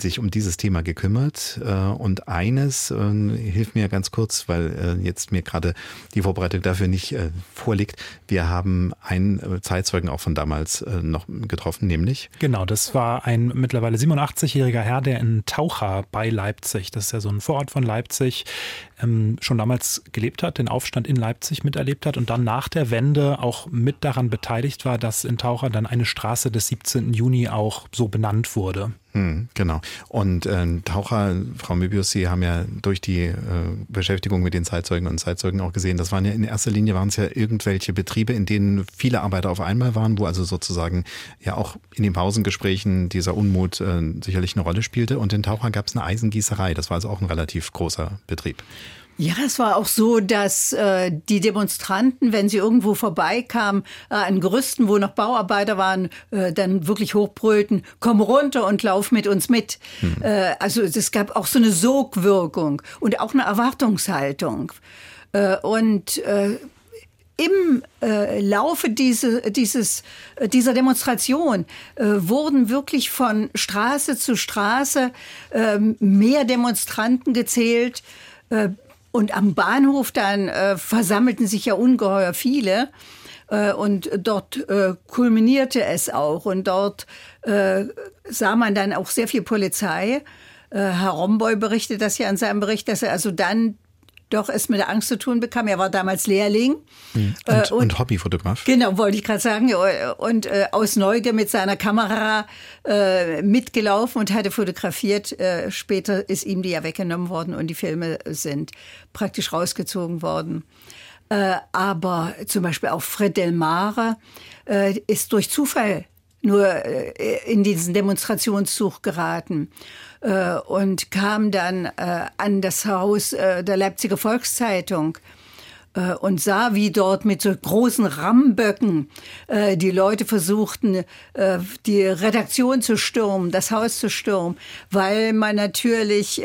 sich um dieses Thema gekümmert. Äh, und eines äh, hilft mir ganz kurz, weil äh, jetzt mir gerade die Vorbereitung dafür nicht vorliegt. Wir haben einen Zeitzeugen auch von damals noch getroffen, nämlich. Genau, das war ein mittlerweile 87-jähriger Herr, der in Taucher bei Leipzig, das ist ja so ein Vorort von Leipzig, ähm, schon damals gelebt hat, den Aufstand in Leipzig miterlebt hat und dann nach der Wende auch mit daran beteiligt war, dass in Taucher dann eine Straße des 17. Juni auch so benannt wurde. Hm, genau. Und äh, Taucher, Frau Möbius, Sie haben ja durch die äh, Beschäftigung mit den Zeitzeugen und Zeitzeugen auch gesehen, das waren ja in erster Linie waren es ja irgendwelche Betriebe, in denen viele Arbeiter auf einmal waren, wo also sozusagen ja auch in den Pausengesprächen dieser Unmut äh, sicherlich eine Rolle spielte. Und in Taucher gab es eine Eisengießerei. Das war also auch ein relativ großer Betrieb. Ja, es war auch so, dass äh, die Demonstranten, wenn sie irgendwo vorbeikamen, äh, an Gerüsten, wo noch Bauarbeiter waren, äh, dann wirklich hochbrüllten, komm runter und lauf mit uns mit. Mhm. Äh, also es gab auch so eine Sogwirkung und auch eine Erwartungshaltung. Äh, und äh, im äh, Laufe diese, dieses, äh, dieser Demonstration äh, wurden wirklich von Straße zu Straße äh, mehr Demonstranten gezählt, äh, und am Bahnhof dann äh, versammelten sich ja ungeheuer viele. Äh, und dort äh, kulminierte es auch. Und dort äh, sah man dann auch sehr viel Polizei. Äh, Herr Romboy berichtet das ja in seinem Bericht, dass er also dann doch es mit der Angst zu tun bekam. Er war damals Lehrling. Mhm. Und, äh, und, und, Hobbyfotograf. Genau, wollte ich gerade sagen. Und äh, aus Neugier mit seiner Kamera äh, mitgelaufen und hatte fotografiert. Äh, später ist ihm die ja weggenommen worden und die Filme sind praktisch rausgezogen worden. Äh, aber zum Beispiel auch Fred Delmare äh, ist durch Zufall nur in diesen Demonstrationszug geraten. Äh, und kam dann äh, an das Haus äh, der Leipziger Volkszeitung und sah, wie dort mit so großen Rammböcken die Leute versuchten, die Redaktion zu stürmen, das Haus zu stürmen, weil man natürlich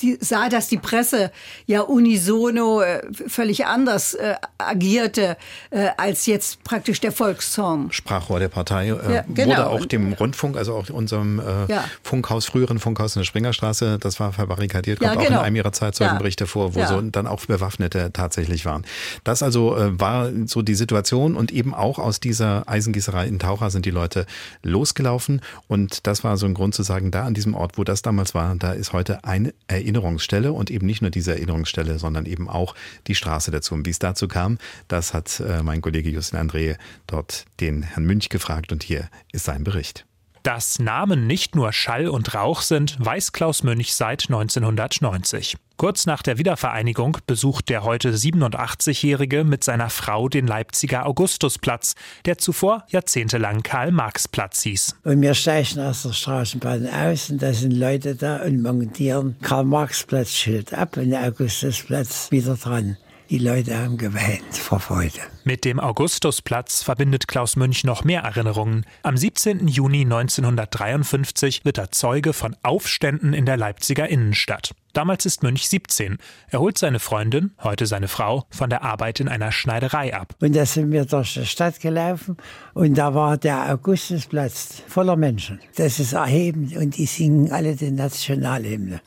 die sah, dass die Presse ja unisono äh, völlig anders äh, agierte äh, als jetzt praktisch der Volkszorn. Sprachrohr der Partei äh, ja, genau. wurde auch dem Rundfunk, also auch unserem äh, ja. Funkhaus, früheren Funkhaus in der Springerstraße, das war verbarrikadiert, kommt ja, genau. auch in genau. einem ihrer Zeitzeugenberichte vor, wo so dann auch Bewaffnete tatsächlich waren. Das also äh, war so die Situation und eben auch aus dieser Eisengießerei in Taucher sind die Leute losgelaufen und das war so ein Grund zu sagen, da an diesem Ort, wo das damals war, da ist heute eine Erinnerung Erinnerungsstelle und eben nicht nur diese Erinnerungsstelle, sondern eben auch die Straße dazu. Und wie es dazu kam, das hat äh, mein Kollege Justin André dort den Herrn Münch gefragt und hier ist sein Bericht. Dass Namen nicht nur Schall und Rauch sind, weiß Klaus Münch seit 1990. Kurz nach der Wiedervereinigung besucht der heute 87-Jährige mit seiner Frau den Leipziger Augustusplatz, der zuvor jahrzehntelang Karl-Marx-Platz hieß. Und wir steigen aus der Straßenbahn aus und da sind Leute da und montieren Karl-Marx-Platz-Schild ab und Augustusplatz wieder dran. Die Leute haben geweint vor Freude. Mit dem Augustusplatz verbindet Klaus Münch noch mehr Erinnerungen. Am 17. Juni 1953 wird er Zeuge von Aufständen in der Leipziger Innenstadt. Damals ist Münch 17. Er holt seine Freundin, heute seine Frau, von der Arbeit in einer Schneiderei ab. Und da sind wir durch die Stadt gelaufen und da war der Augustusplatz voller Menschen. Das ist erhebend und die singen alle die Nationalhymne.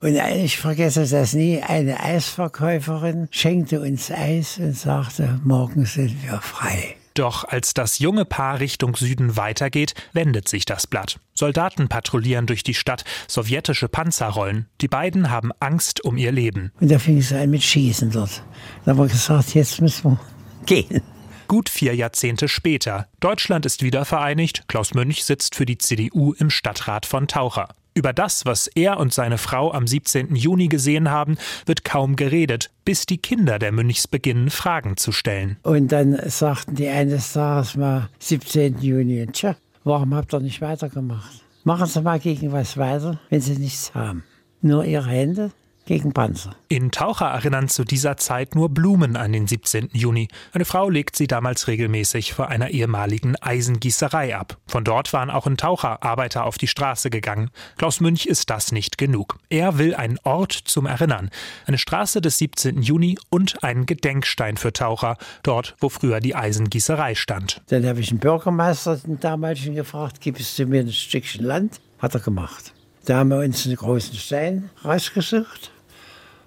Und ich vergesse das nie, eine Eisverkäuferin schenkte uns Eis und sagte, morgen sind wir frei. Doch als das junge Paar Richtung Süden weitergeht, wendet sich das Blatt. Soldaten patrouillieren durch die Stadt, sowjetische Panzer rollen. Die beiden haben Angst um ihr Leben. Und da fing es an mit Schießen dort. Da haben wir gesagt, jetzt müssen wir gehen. Gut vier Jahrzehnte später. Deutschland ist wieder vereinigt. Klaus Münch sitzt für die CDU im Stadtrat von Taucher. Über das, was er und seine Frau am 17. Juni gesehen haben, wird kaum geredet, bis die Kinder der Münchs beginnen, Fragen zu stellen. Und dann sagten die eines Tages mal 17. Juni, tja, warum habt ihr nicht weitergemacht? Machen Sie mal gegen was weiter, wenn Sie nichts haben. Nur Ihre Hände gegen Panzer. In Taucher erinnern zu dieser Zeit nur Blumen an den 17. Juni. Eine Frau legt sie damals regelmäßig vor einer ehemaligen Eisengießerei ab. Von dort waren auch in Taucher Arbeiter auf die Straße gegangen. Klaus Münch ist das nicht genug. Er will einen Ort zum Erinnern. Eine Straße des 17. Juni und einen Gedenkstein für Taucher, dort, wo früher die Eisengießerei stand. Dann habe ich den Bürgermeister den damaligen gefragt, gibst du mir ein Stückchen Land? Hat er gemacht. Da haben wir uns einen großen Stein rausgesucht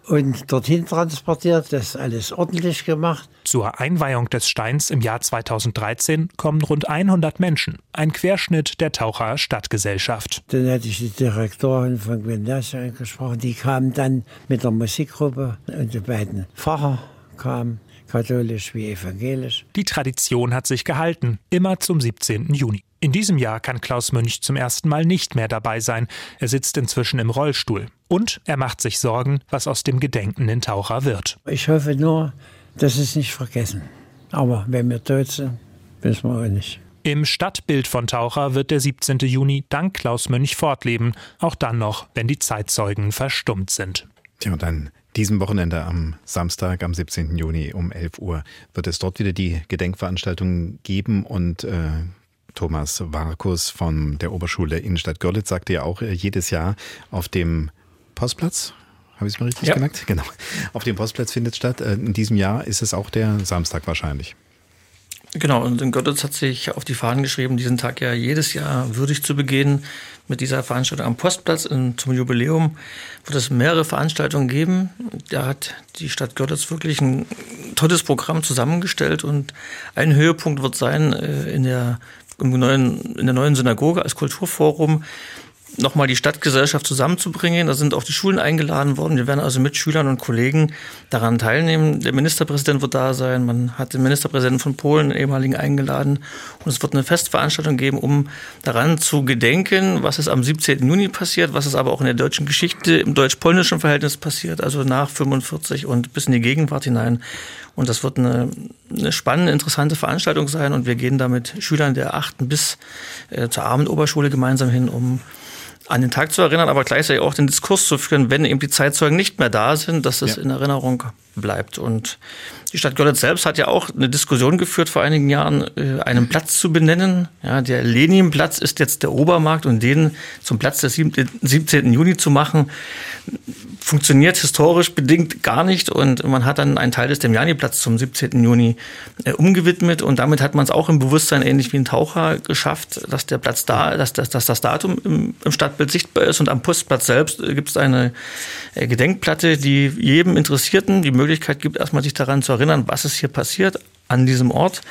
und dorthin transportiert, das alles ordentlich gemacht. Zur Einweihung des Steins im Jahr 2013 kommen rund 100 Menschen, ein Querschnitt der Taucher Stadtgesellschaft. Dann hatte ich die Direktorin von Gymnasium angesprochen, die kam dann mit der Musikgruppe und die beiden Pfarrer kamen katholisch wie evangelisch. Die Tradition hat sich gehalten, immer zum 17. Juni. In diesem Jahr kann Klaus Münch zum ersten Mal nicht mehr dabei sein. Er sitzt inzwischen im Rollstuhl. Und er macht sich Sorgen, was aus dem gedenkenden Taucher wird. Ich hoffe nur, dass es nicht vergessen. Aber wenn wir tot sind, wissen wir auch nicht. Im Stadtbild von Taucher wird der 17. Juni dank Klaus Mönch fortleben, auch dann noch, wenn die Zeitzeugen verstummt sind. Tja, und dann diesem Wochenende am Samstag, am 17. Juni um 11 Uhr, wird es dort wieder die Gedenkveranstaltung geben und äh, Thomas Warkus von der Oberschule Innenstadt Görlitz sagte ja auch äh, jedes Jahr auf dem Postplatz, habe ich es mal richtig ja. gemerkt? Genau. Auf dem Postplatz findet statt. Äh, in diesem Jahr ist es auch der Samstag wahrscheinlich. Genau, und in Göttitz hat sich auf die Fahnen geschrieben, diesen Tag ja jedes Jahr würdig zu begehen mit dieser Veranstaltung am Postplatz. Und zum Jubiläum wird es mehrere Veranstaltungen geben. Da hat die Stadt Göttitz wirklich ein tolles Programm zusammengestellt und ein Höhepunkt wird sein äh, in der, im neuen, in der neuen Synagoge als Kulturforum nochmal die Stadtgesellschaft zusammenzubringen. Da sind auch die Schulen eingeladen worden. Wir werden also mit Schülern und Kollegen daran teilnehmen. Der Ministerpräsident wird da sein. Man hat den Ministerpräsidenten von Polen, den ehemaligen, eingeladen. Und es wird eine Festveranstaltung geben, um daran zu gedenken, was ist am 17. Juni passiert, was ist aber auch in der deutschen Geschichte im deutsch-polnischen Verhältnis passiert, also nach 45 und bis in die Gegenwart hinein. Und das wird eine, eine spannende, interessante Veranstaltung sein. Und wir gehen da mit Schülern der 8. bis äh, zur Abendoberschule gemeinsam hin, um an den Tag zu erinnern, aber gleichzeitig auch den Diskurs zu führen, wenn eben die Zeitzeugen nicht mehr da sind, dass es ja. in Erinnerung bleibt. Und die Stadt Görlitz selbst hat ja auch eine Diskussion geführt vor einigen Jahren, äh, einen Platz zu benennen. Ja, der Leninplatz ist jetzt der Obermarkt und den zum Platz des 17. Juni zu machen, funktioniert historisch bedingt gar nicht. Und man hat dann einen Teil des Demjani-Platz zum 17. Juni äh, umgewidmet und damit hat man es auch im Bewusstsein, ähnlich wie ein Taucher, geschafft, dass der Platz da, dass, dass, dass das Datum im, im Stadtbild sichtbar ist. Und am Postplatz selbst äh, gibt es eine Gedenkplatte, die jedem Interessierten die Möglichkeit gibt, erstmal sich daran zu erinnern, was ist hier passiert an diesem Ort.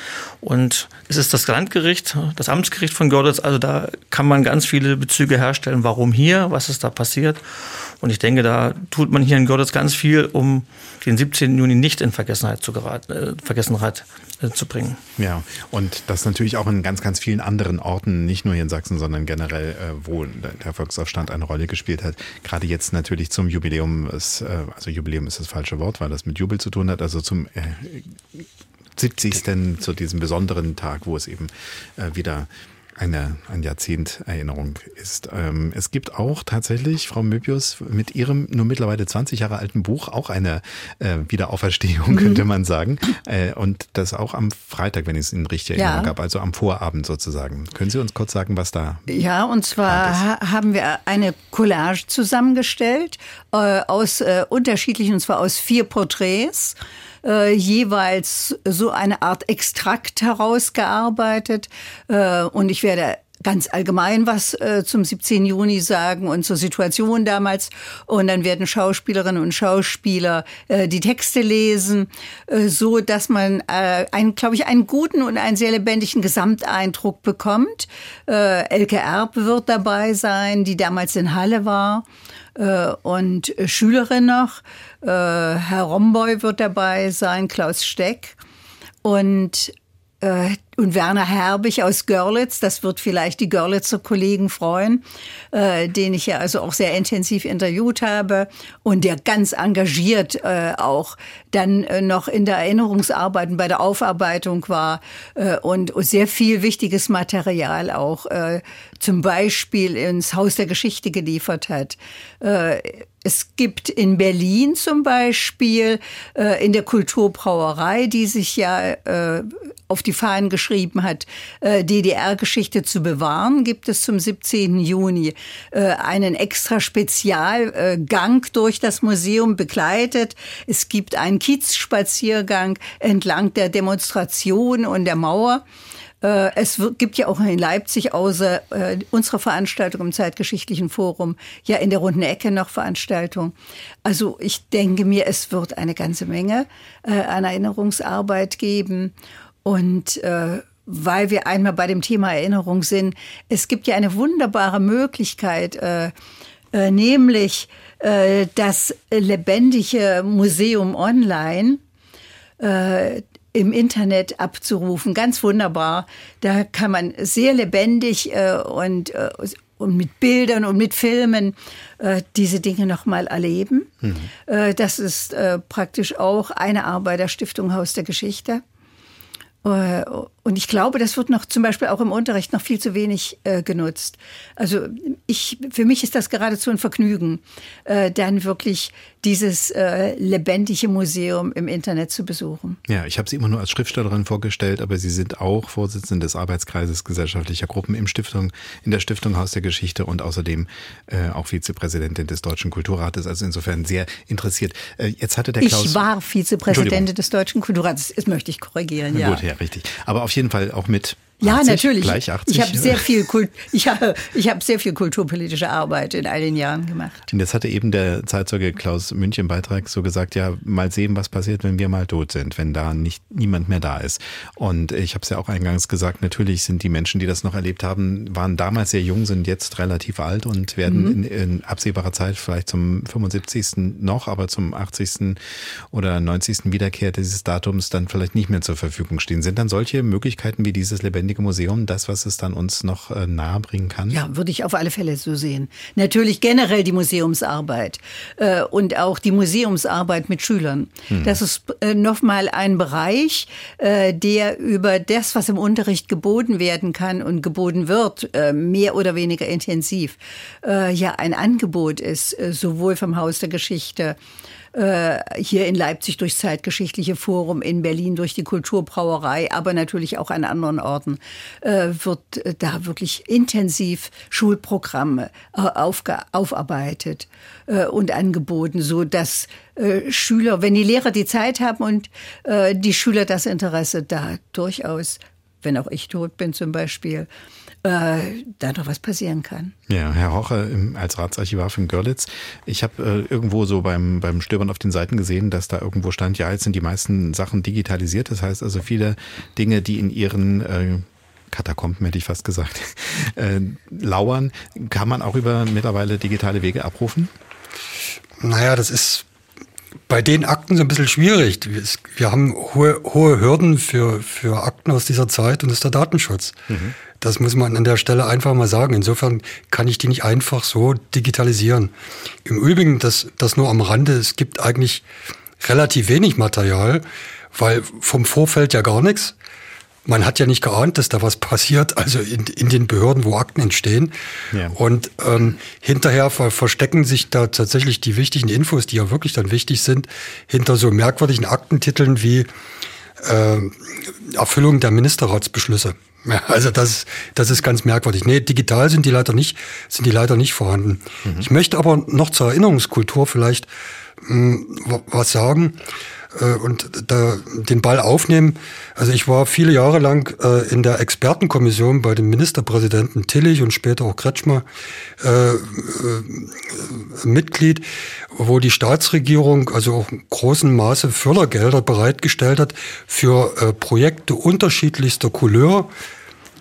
Und es ist das Landgericht, das Amtsgericht von Görlitz. Also da kann man ganz viele Bezüge herstellen. Warum hier? Was ist da passiert? Und ich denke, da tut man hier in Görlitz ganz viel, um den 17. Juni nicht in Vergessenheit zu, geraten, äh, Vergessenheit äh, zu bringen. Ja, und das natürlich auch in ganz, ganz vielen anderen Orten, nicht nur hier in Sachsen, sondern generell, äh, wo der Volksaufstand eine Rolle gespielt hat. Gerade jetzt natürlich zum Jubiläum, ist, äh, also Jubiläum ist das falsche Wort, weil das mit Jubel zu tun hat, also zum äh, 70. zu diesem besonderen Tag, wo es eben äh, wieder eine, ein Jahrzehnt Erinnerung ist. Ähm, es gibt auch tatsächlich, Frau Möbius, mit Ihrem nur mittlerweile 20 Jahre alten Buch auch eine äh, Wiederauferstehung, mhm. könnte man sagen. Äh, und das auch am Freitag, wenn ich es in richtiger Erinnerung ja. habe, also am Vorabend sozusagen. Können Sie uns kurz sagen, was da. Ja, und zwar ha haben wir eine Collage zusammengestellt äh, aus äh, unterschiedlichen, und zwar aus vier Porträts äh, jeweils so eine Art Extrakt herausgearbeitet. Äh, und ich werde ganz allgemein was äh, zum 17. Juni sagen und zur Situation damals. Und dann werden Schauspielerinnen und Schauspieler äh, die Texte lesen, äh, so dass man äh, glaube ich, einen guten und einen sehr lebendigen Gesamteindruck bekommt. Äh, Elke Erb wird dabei sein, die damals in Halle war äh, und Schülerin noch. Äh, Herr Romboy wird dabei sein, Klaus Steck. Und äh, und Werner Herbig aus Görlitz, das wird vielleicht die Görlitzer Kollegen freuen, äh, den ich ja also auch sehr intensiv interviewt habe und der ganz engagiert äh, auch dann äh, noch in der Erinnerungsarbeiten bei der Aufarbeitung war äh, und sehr viel wichtiges Material auch äh, zum Beispiel ins Haus der Geschichte geliefert hat. Äh, es gibt in Berlin zum Beispiel äh, in der Kulturbrauerei, die sich ja äh, auf die Fahnen geschrieben hat, äh, DDR-Geschichte zu bewahren, gibt es zum 17. Juni äh, einen extra Spezialgang durch das Museum begleitet. Es gibt einen Kiezspaziergang entlang der Demonstration und der Mauer. Äh, es gibt ja auch in Leipzig außer unserer Veranstaltung im Zeitgeschichtlichen Forum ja in der runden Ecke noch Veranstaltungen. Also ich denke mir, es wird eine ganze Menge an Erinnerungsarbeit geben und weil wir einmal bei dem Thema Erinnerung sind, es gibt ja eine wunderbare Möglichkeit, nämlich das lebendige Museum online im Internet abzurufen. Ganz wunderbar. Da kann man sehr lebendig äh, und, äh, und mit Bildern und mit Filmen äh, diese Dinge nochmal erleben. Mhm. Äh, das ist äh, praktisch auch eine Arbeit der Stiftung Haus der Geschichte. Äh, und ich glaube, das wird noch zum Beispiel auch im Unterricht noch viel zu wenig äh, genutzt. Also ich, für mich ist das geradezu ein Vergnügen, äh, dann wirklich dieses äh, lebendige Museum im Internet zu besuchen. Ja, ich habe Sie immer nur als Schriftstellerin vorgestellt, aber Sie sind auch Vorsitzende des Arbeitskreises gesellschaftlicher Gruppen im Stiftung, in der Stiftung Haus der Geschichte und außerdem äh, auch Vizepräsidentin des Deutschen Kulturrates. Also insofern sehr interessiert. Äh, jetzt hatte der Klaus. Ich war Vizepräsidentin des Deutschen Kulturrates. Das möchte ich korrigieren, ja. Gut, ja, richtig. Aber auf jeden Fall auch mit ja, 80, natürlich. Gleich 80. Ich habe sehr viel Kult ich habe ich habe sehr viel kulturpolitische Arbeit in all den Jahren gemacht. Und jetzt hatte eben der Zeitzeuge Klaus Münch im Beitrag so gesagt, ja, mal sehen, was passiert, wenn wir mal tot sind, wenn da nicht niemand mehr da ist. Und ich habe es ja auch eingangs gesagt, natürlich sind die Menschen, die das noch erlebt haben, waren damals sehr jung, sind jetzt relativ alt und werden mhm. in, in absehbarer Zeit vielleicht zum 75. noch, aber zum 80. oder 90. Wiederkehr dieses Datums dann vielleicht nicht mehr zur Verfügung stehen. Sind dann solche Möglichkeiten wie dieses lebendige lebendige Museum das, was es dann uns noch äh, nahe bringen kann? Ja, würde ich auf alle Fälle so sehen. Natürlich generell die Museumsarbeit äh, und auch die Museumsarbeit mit Schülern. Hm. Das ist äh, nochmal ein Bereich, äh, der über das, was im Unterricht geboten werden kann und geboten wird, äh, mehr oder weniger intensiv, äh, ja ein Angebot ist, äh, sowohl vom Haus der Geschichte, hier in Leipzig durchs Zeitgeschichtliche Forum, in Berlin durch die Kulturbrauerei, aber natürlich auch an anderen Orten, äh, wird da wirklich intensiv Schulprogramme äh, aufarbeitet und angeboten, so dass Schüler, wenn die Lehrer die Zeit haben und die Schüler das Interesse da durchaus, wenn auch ich tot bin zum Beispiel, äh, da noch was passieren kann. Ja, Herr Hoche als Ratsarchivar von Görlitz. Ich habe äh, irgendwo so beim, beim Stöbern auf den Seiten gesehen, dass da irgendwo stand, ja, jetzt sind die meisten Sachen digitalisiert. Das heißt also viele Dinge, die in ihren äh, Katakomben hätte ich fast gesagt, äh, lauern, kann man auch über mittlerweile digitale Wege abrufen? Naja, das ist bei den Akten so ein bisschen schwierig. Wir haben hohe, hohe Hürden für, für Akten aus dieser Zeit und das ist der Datenschutz. Mhm. Das muss man an der Stelle einfach mal sagen. Insofern kann ich die nicht einfach so digitalisieren. Im Übrigen, das, das nur am Rande, es gibt eigentlich relativ wenig Material, weil vom Vorfeld ja gar nichts. Man hat ja nicht geahnt, dass da was passiert, also in, in den Behörden, wo Akten entstehen. Ja. Und ähm, hinterher ver verstecken sich da tatsächlich die wichtigen Infos, die ja wirklich dann wichtig sind, hinter so merkwürdigen Aktentiteln wie äh, Erfüllung der Ministerratsbeschlüsse. Ja, also das, das ist ganz merkwürdig. Nee, digital sind die leider nicht, sind die leider nicht vorhanden. Mhm. Ich möchte aber noch zur Erinnerungskultur vielleicht mh, hm, was sagen äh, und da den Ball aufnehmen. Also ich war viele Jahre lang äh, in der Expertenkommission bei dem Ministerpräsidenten Tillich und später auch Kretschmer äh, äh, Mitglied, wo die Staatsregierung also auch in großem Maße Fördergelder bereitgestellt hat für äh, Projekte unterschiedlichster Couleur.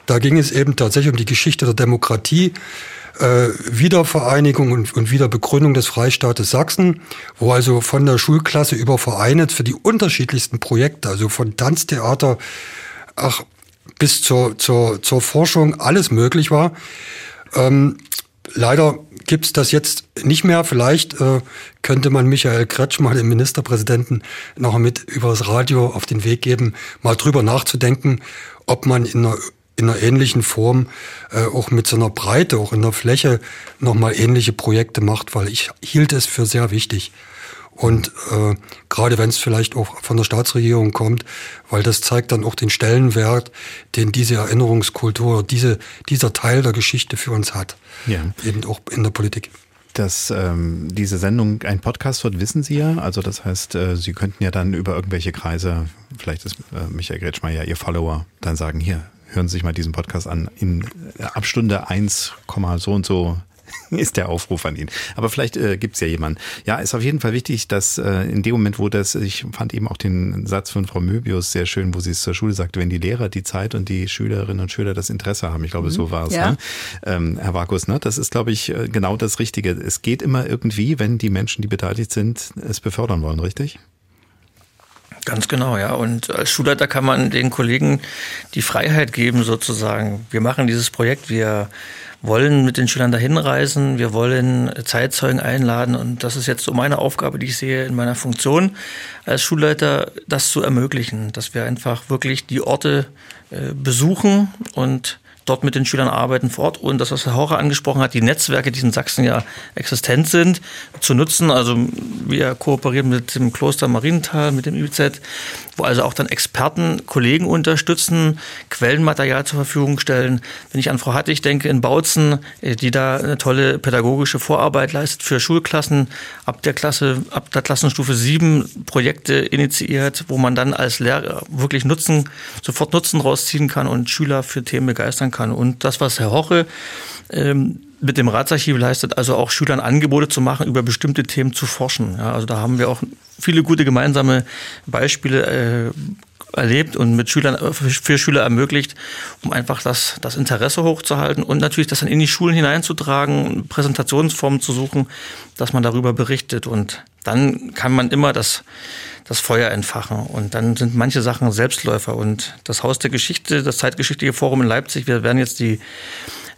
Da ging es eben tatsächlich um die Geschichte der Demokratie äh, Wiedervereinigung und, und Wiederbegründung des Freistaates Sachsen, wo also von der Schulklasse über Vereine für die unterschiedlichsten Projekte, also von Tanztheater ach, bis zur, zur, zur Forschung alles möglich war. Ähm, leider gibt's das jetzt nicht mehr. Vielleicht äh, könnte man Michael Kretschmer, den Ministerpräsidenten, noch mit übers Radio auf den Weg geben, mal drüber nachzudenken, ob man in einer in einer ähnlichen Form äh, auch mit so einer Breite, auch in der Fläche nochmal ähnliche Projekte macht, weil ich hielt es für sehr wichtig. Und äh, gerade wenn es vielleicht auch von der Staatsregierung kommt, weil das zeigt dann auch den Stellenwert, den diese Erinnerungskultur, diese, dieser Teil der Geschichte für uns hat. Ja. Eben auch in der Politik dass ähm, diese Sendung ein Podcast wird, wissen Sie ja. Also das heißt, äh, Sie könnten ja dann über irgendwelche Kreise, vielleicht ist äh, Michael Gretschmer ja Ihr Follower, dann sagen, hier, hören Sie sich mal diesen Podcast an. In äh, Abstunde 1, so und so ist der Aufruf an ihn. Aber vielleicht äh, gibt es ja jemanden. Ja, ist auf jeden Fall wichtig, dass äh, in dem Moment, wo das, ich fand eben auch den Satz von Frau Möbius sehr schön, wo sie es zur Schule sagte, wenn die Lehrer die Zeit und die Schülerinnen und Schüler das Interesse haben. Ich glaube, mhm. so war es, ja. ne? ähm, Herr Vakus. Ne? Das ist, glaube ich, äh, genau das Richtige. Es geht immer irgendwie, wenn die Menschen, die beteiligt sind, es befördern wollen, richtig? Ganz genau, ja. Und als Schulleiter kann man den Kollegen die Freiheit geben, sozusagen. Wir machen dieses Projekt, wir wollen mit den Schülern dahin reisen, wir wollen Zeitzeugen einladen und das ist jetzt so meine Aufgabe, die ich sehe in meiner Funktion als Schulleiter, das zu ermöglichen, dass wir einfach wirklich die Orte äh, besuchen und dort mit den Schülern arbeiten vor Ort und das, was Herr Haucher angesprochen hat, die Netzwerke, die in Sachsen ja existent sind, zu nutzen. Also wir kooperieren mit dem Kloster Marienthal, mit dem IBZ, wo also auch dann Experten, Kollegen unterstützen, Quellenmaterial zur Verfügung stellen. Wenn ich an Frau Hattig denke in Bautzen, äh, die da eine tolle pädagogische Vorarbeit leistet für Schulklassen, ab der Klasse, ab der Klassenstufe sieben Projekte initiiert, wo man dann als Lehrer wirklich Nutzen, sofort Nutzen rausziehen kann und Schüler für Themen begeistern kann. Und das, was Herr Hoche ähm, mit dem Ratsarchiv leistet, also auch Schülern Angebote zu machen, über bestimmte Themen zu forschen. Ja, also da haben wir auch viele gute gemeinsame Beispiele äh, erlebt und mit Schülern äh, für Schüler ermöglicht, um einfach das, das Interesse hochzuhalten und natürlich das dann in die Schulen hineinzutragen, Präsentationsformen zu suchen, dass man darüber berichtet. Und dann kann man immer das, das Feuer entfachen. Und dann sind manche Sachen Selbstläufer. Und das Haus der Geschichte, das Zeitgeschichtliche Forum in Leipzig, wir werden jetzt die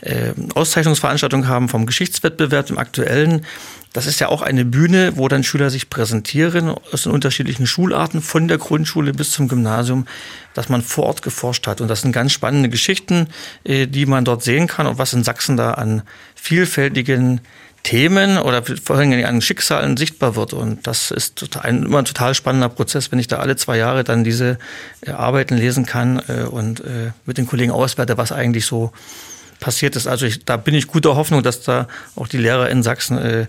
äh, Auszeichnungsveranstaltung haben vom Geschichtswettbewerb im aktuellen. Das ist ja auch eine Bühne, wo dann Schüler sich präsentieren aus den unterschiedlichen Schularten, von der Grundschule bis zum Gymnasium, dass man vor Ort geforscht hat. Und das sind ganz spannende Geschichten, äh, die man dort sehen kann und was in Sachsen da an vielfältigen Themen oder vor allem an Schicksalen sichtbar wird. Und das ist ein, immer ein total spannender Prozess, wenn ich da alle zwei Jahre dann diese äh, Arbeiten lesen kann äh, und äh, mit den Kollegen auswerte, was eigentlich so passiert ist. Also ich, da bin ich guter Hoffnung, dass da auch die Lehrer in Sachsen äh,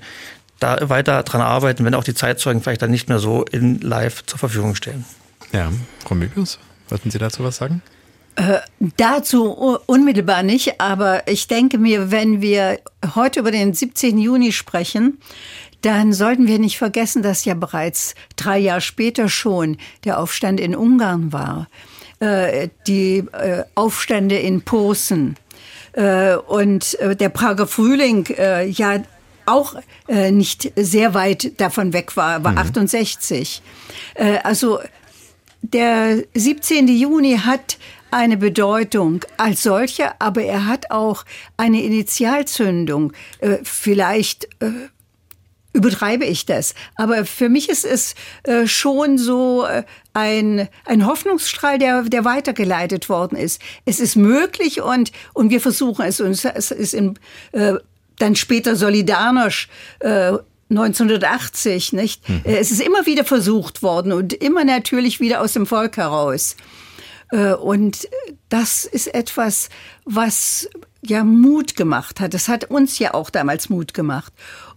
da weiter dran arbeiten, wenn auch die Zeitzeugen vielleicht dann nicht mehr so in live zur Verfügung stehen. Ja, Frau Möbius, wollten Sie dazu was sagen? Äh, dazu unmittelbar nicht, aber ich denke mir, wenn wir heute über den 17. Juni sprechen, dann sollten wir nicht vergessen, dass ja bereits drei Jahre später schon der Aufstand in Ungarn war, äh, die äh, Aufstände in Posen, und äh, der Prager Frühling äh, ja auch nicht sehr weit davon weg war, war mhm. 68. also der 17. Juni hat eine Bedeutung als solcher, aber er hat auch eine Initialzündung. Vielleicht übertreibe ich das. Aber für mich ist es äh, schon so äh, ein, ein Hoffnungsstrahl, der, der weitergeleitet worden ist. Es ist möglich und, und wir versuchen es. Und es ist in, äh, dann später Solidarność äh, 1980, nicht? Mhm. Es ist immer wieder versucht worden und immer natürlich wieder aus dem Volk heraus. Äh, und das ist etwas, was ja Mut gemacht hat. Das hat uns ja auch damals Mut gemacht.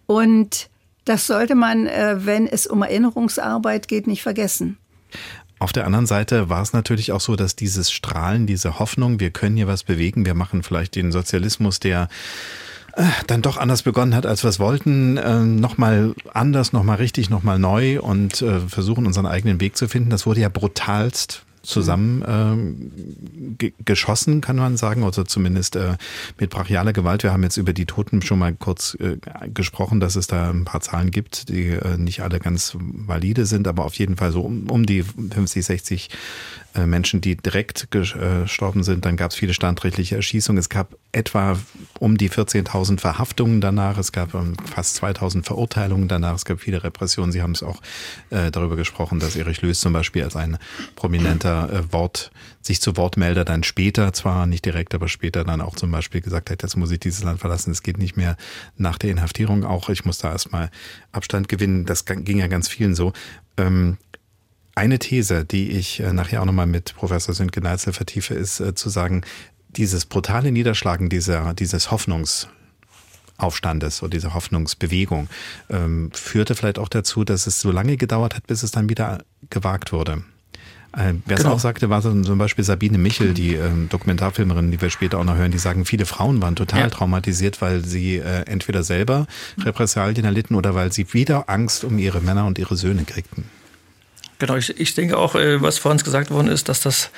Und das sollte man, äh, wenn es um Erinnerungsarbeit geht, nicht vergessen. Auf der anderen Seite war es natürlich auch so, dass dieses Strahlen, diese Hoffnung, wir können hier was bewegen, wir machen vielleicht den Sozialismus, der äh, dann doch anders begonnen hat, als wir es wollten, äh, nochmal anders, nochmal richtig, nochmal neu und äh, versuchen unseren eigenen Weg zu finden. Das wurde ja brutalst zusammen äh, geschossen, kann man sagen, oder zumindest äh, mit brachialer Gewalt. Wir haben jetzt über die Toten schon mal kurz äh, gesprochen, dass es da ein paar Zahlen gibt, die äh, nicht alle ganz valide sind, aber auf jeden Fall so um, um die 50, 60 äh, Menschen, die direkt gestorben sind. Dann gab es viele standrechtliche Erschießungen. Es gab etwa um die 14.000 Verhaftungen danach. Es gab ähm, fast 2.000 Verurteilungen danach. Es gab viele Repressionen. Sie haben es auch äh, darüber gesprochen, dass Erich Löß zum Beispiel als ein prominenter äh, Wort, sich zu Wort melder, dann später, zwar nicht direkt, aber später dann auch zum Beispiel gesagt hat, jetzt muss ich dieses Land verlassen. Es geht nicht mehr nach der Inhaftierung auch. Ich muss da erstmal Abstand gewinnen. Das ging ja ganz vielen so. Ähm, eine These, die ich äh, nachher auch nochmal mit Professor Sönke vertiefe, ist äh, zu sagen, dieses brutale Niederschlagen dieser, dieses Hoffnungsaufstandes oder diese Hoffnungsbewegung ähm, führte vielleicht auch dazu, dass es so lange gedauert hat, bis es dann wieder gewagt wurde. Äh, Wer es genau. auch sagte, war zum Beispiel Sabine Michel, die ähm, Dokumentarfilmerin, die wir später auch noch hören, die sagen, viele Frauen waren total ja. traumatisiert, weil sie äh, entweder selber Repressalien erlitten oder weil sie wieder Angst um ihre Männer und ihre Söhne kriegten. Genau, ich, ich denke auch, äh, was vor uns gesagt worden ist, dass das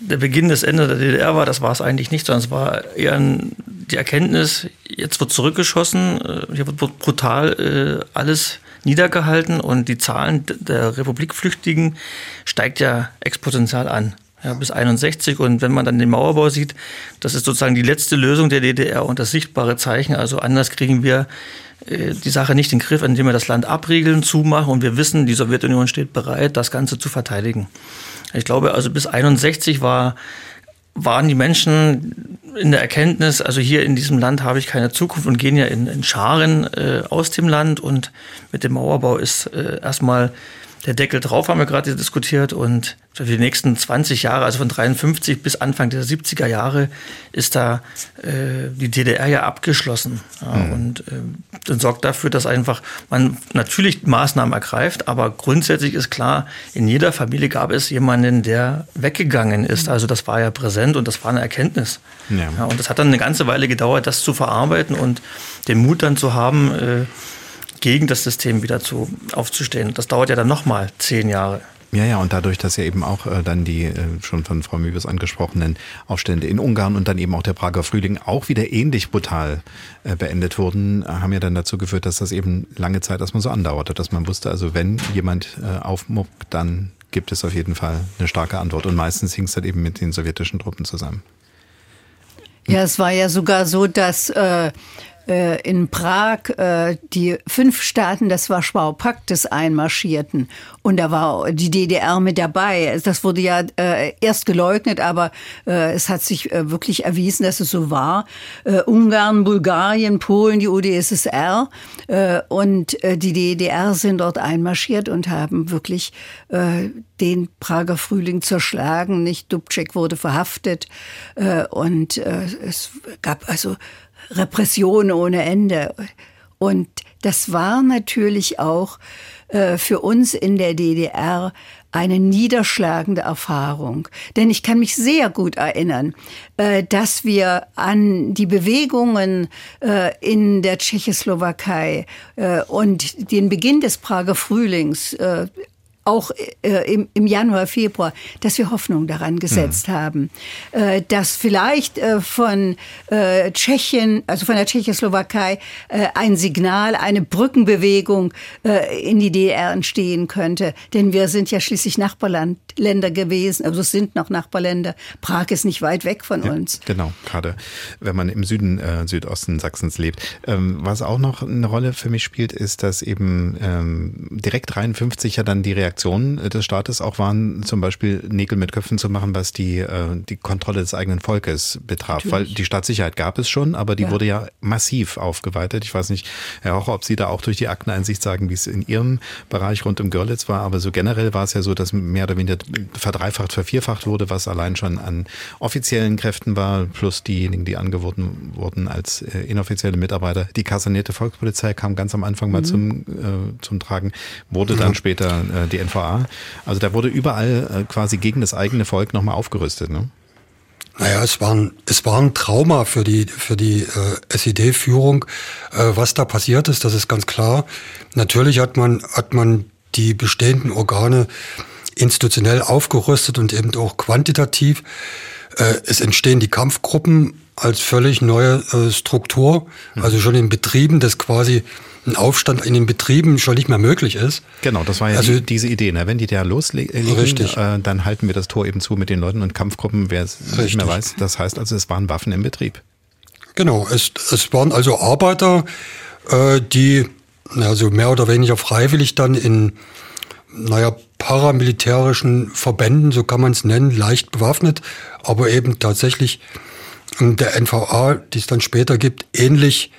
der Beginn des Ende der DDR war, das war es eigentlich nicht, sondern es war eher ein, die Erkenntnis, jetzt wird zurückgeschossen, äh, hier wird brutal äh, alles niedergehalten und die Zahlen der Republikflüchtigen steigt ja exponentiell an. Ja, bis 61 und wenn man dann den Mauerbau sieht, das ist sozusagen die letzte Lösung der DDR und das sichtbare Zeichen. Also anders kriegen wir äh, die Sache nicht in den Griff, indem wir das Land abriegeln, zumachen und wir wissen, die Sowjetunion steht bereit, das Ganze zu verteidigen. Ich glaube, also bis 61 war, waren die Menschen in der Erkenntnis, also hier in diesem Land habe ich keine Zukunft und gehen ja in, in Scharen äh, aus dem Land und mit dem Mauerbau ist äh, erstmal der Deckel drauf, haben wir gerade diskutiert. Und für die nächsten 20 Jahre, also von 53 bis Anfang der 70er Jahre, ist da äh, die DDR ja abgeschlossen. Ja, mhm. Und äh, dann sorgt dafür, dass einfach man natürlich Maßnahmen ergreift, aber grundsätzlich ist klar, in jeder Familie gab es jemanden, der weggegangen ist. Also das war ja präsent und das war eine Erkenntnis. Ja. ja und das hat dann eine ganze Weile gedauert, das zu verarbeiten und den Mut dann zu haben, äh, gegen das System wieder zu, aufzustehen. Das dauert ja dann nochmal zehn Jahre. Ja, ja, und dadurch, dass ja eben auch äh, dann die äh, schon von Frau Mübes angesprochenen Aufstände in Ungarn und dann eben auch der Prager Frühling auch wieder ähnlich brutal äh, beendet wurden, haben ja dann dazu geführt, dass das eben lange Zeit erstmal so andauerte, dass man wusste, also wenn jemand äh, aufmuckt, dann gibt es auf jeden Fall eine starke Antwort. Und meistens hing es dann eben mit den sowjetischen Truppen zusammen. Ja, es war ja sogar so, dass äh, äh, in Prag äh, die fünf Staaten des Warschauer Paktes einmarschierten und da war die DDR mit dabei. Das wurde ja äh, erst geleugnet, aber äh, es hat sich äh, wirklich erwiesen, dass es so war. Äh, Ungarn, Bulgarien, Polen, die UdSSR äh, und äh, die DDR sind dort einmarschiert und haben wirklich äh, den Prager Frühling zerschlagen. Nicht Dubček wurde verhaftet äh, und äh, es gab also Repression ohne Ende. Und das war natürlich auch äh, für uns in der DDR eine niederschlagende Erfahrung. Denn ich kann mich sehr gut erinnern, äh, dass wir an die Bewegungen äh, in der Tschechoslowakei und den Beginn des Prager Frühlings auch äh, im, im Januar, Februar, dass wir Hoffnung daran gesetzt mhm. haben, äh, dass vielleicht äh, von äh, Tschechien, also von der Tschechoslowakei, äh, ein Signal, eine Brückenbewegung äh, in die DDR entstehen könnte. Denn wir sind ja schließlich Nachbarland Nachbarländer gewesen, also es sind noch Nachbarländer. Prag ist nicht weit weg von Ja, uns. genau, gerade wenn man im Süden, äh, Südosten Sachsens lebt. Ähm, was auch noch eine Rolle für mich spielt, ist, dass eben ähm, direkt 53 ja dann die Reaktionen des Staates auch waren, zum Beispiel Nägel mit Köpfen zu machen, was die, äh, die Kontrolle des eigenen Volkes betraf. Natürlich. Weil die Staatssicherheit gab es schon, aber die Ja. wurde ja massiv aufgeweitet. Ich weiß nicht, Herr Hocher, ob Sie da auch durch die Akteneinsicht sagen, wie es in Ihrem Bereich rund um Görlitz war, aber so generell war es ja so, dass mehr oder weniger verdreifacht, vervierfacht wurde, was allein schon an offiziellen Kräften war, plus diejenigen, die angeboten wurden als äh, inoffizielle Mitarbeiter. Die kasernierte Volkspolizei kam ganz am Anfang mal Mhm. zum, äh, zum Tragen, wurde dann Ja. später äh, die NVA. Also da wurde überall äh, quasi gegen das eigene Volk nochmal aufgerüstet. Ne? Naja, es war ein, es war ein Trauma für die, für die äh, SED-Führung. Äh, was da passiert ist, das ist ganz klar. Natürlich hat man, hat man die bestehenden Organe institutionell aufgerüstet und eben auch quantitativ. Äh, es entstehen die Kampfgruppen als völlig neue äh, Struktur. Also schon in Betrieben, dass quasi ein Aufstand in den Betrieben schon nicht mehr möglich ist. Genau, das war ja Also- die, diese Idee. Ne? Wenn die da loslegen. Äh, dann halten wir das Tor eben zu mit den Leuten und Kampfgruppen, wer es nicht mehr weiß. Das heißt also, es waren Waffen im Betrieb. Genau, es, es waren also Arbeiter, äh, die also mehr oder weniger freiwillig dann in, naja, paramilitärischen Verbänden, so kann man es nennen, leicht bewaffnet, aber eben tatsächlich der NVA, die es dann später gibt, ähnlich,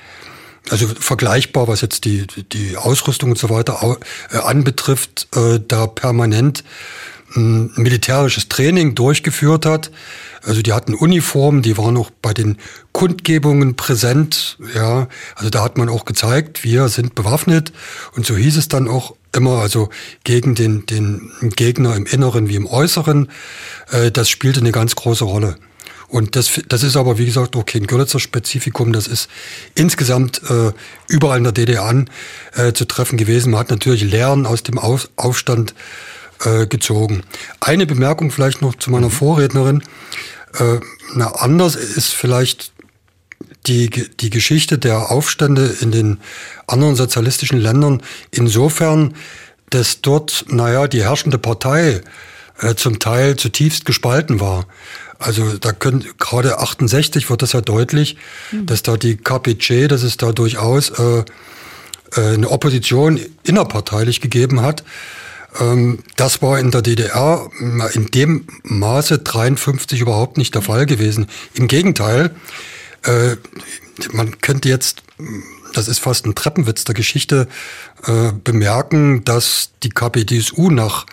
also vergleichbar, was jetzt die, die Ausrüstung und so weiter äh, anbetrifft, äh, da permanent ein militärisches Training durchgeführt hat. Also die hatten Uniformen, die waren auch bei den Kundgebungen präsent. Ja, also da hat man auch gezeigt, wir sind bewaffnet. Und so hieß es dann auch immer, also gegen den, den Gegner im Inneren wie im Äußeren. Äh, das spielte eine ganz große Rolle. Und das, das ist aber, wie gesagt, auch kein Görlitzer Spezifikum. Das ist insgesamt äh, überall in der DDR an, äh, zu treffen gewesen. Man hat natürlich Lehren aus dem Auf, Aufstand äh, gezogen. Eine Bemerkung vielleicht noch zu meiner Vorrednerin. Äh, na, anders ist vielleicht die, die Geschichte der Aufstände in den anderen sozialistischen Ländern insofern, dass dort, naja, die herrschende Partei äh, zum Teil zutiefst gespalten war. Also da können gerade 68 wird das ja deutlich, dass da die KPC, dass es da durchaus äh, äh, eine Opposition innerparteilich gegeben hat. Ähm, das war in der DDR in dem Maße 53 überhaupt nicht der Fall gewesen. Im Gegenteil, äh, man könnte jetzt, das ist fast ein Treppenwitz der Geschichte, äh, bemerken, dass die KPDSU nach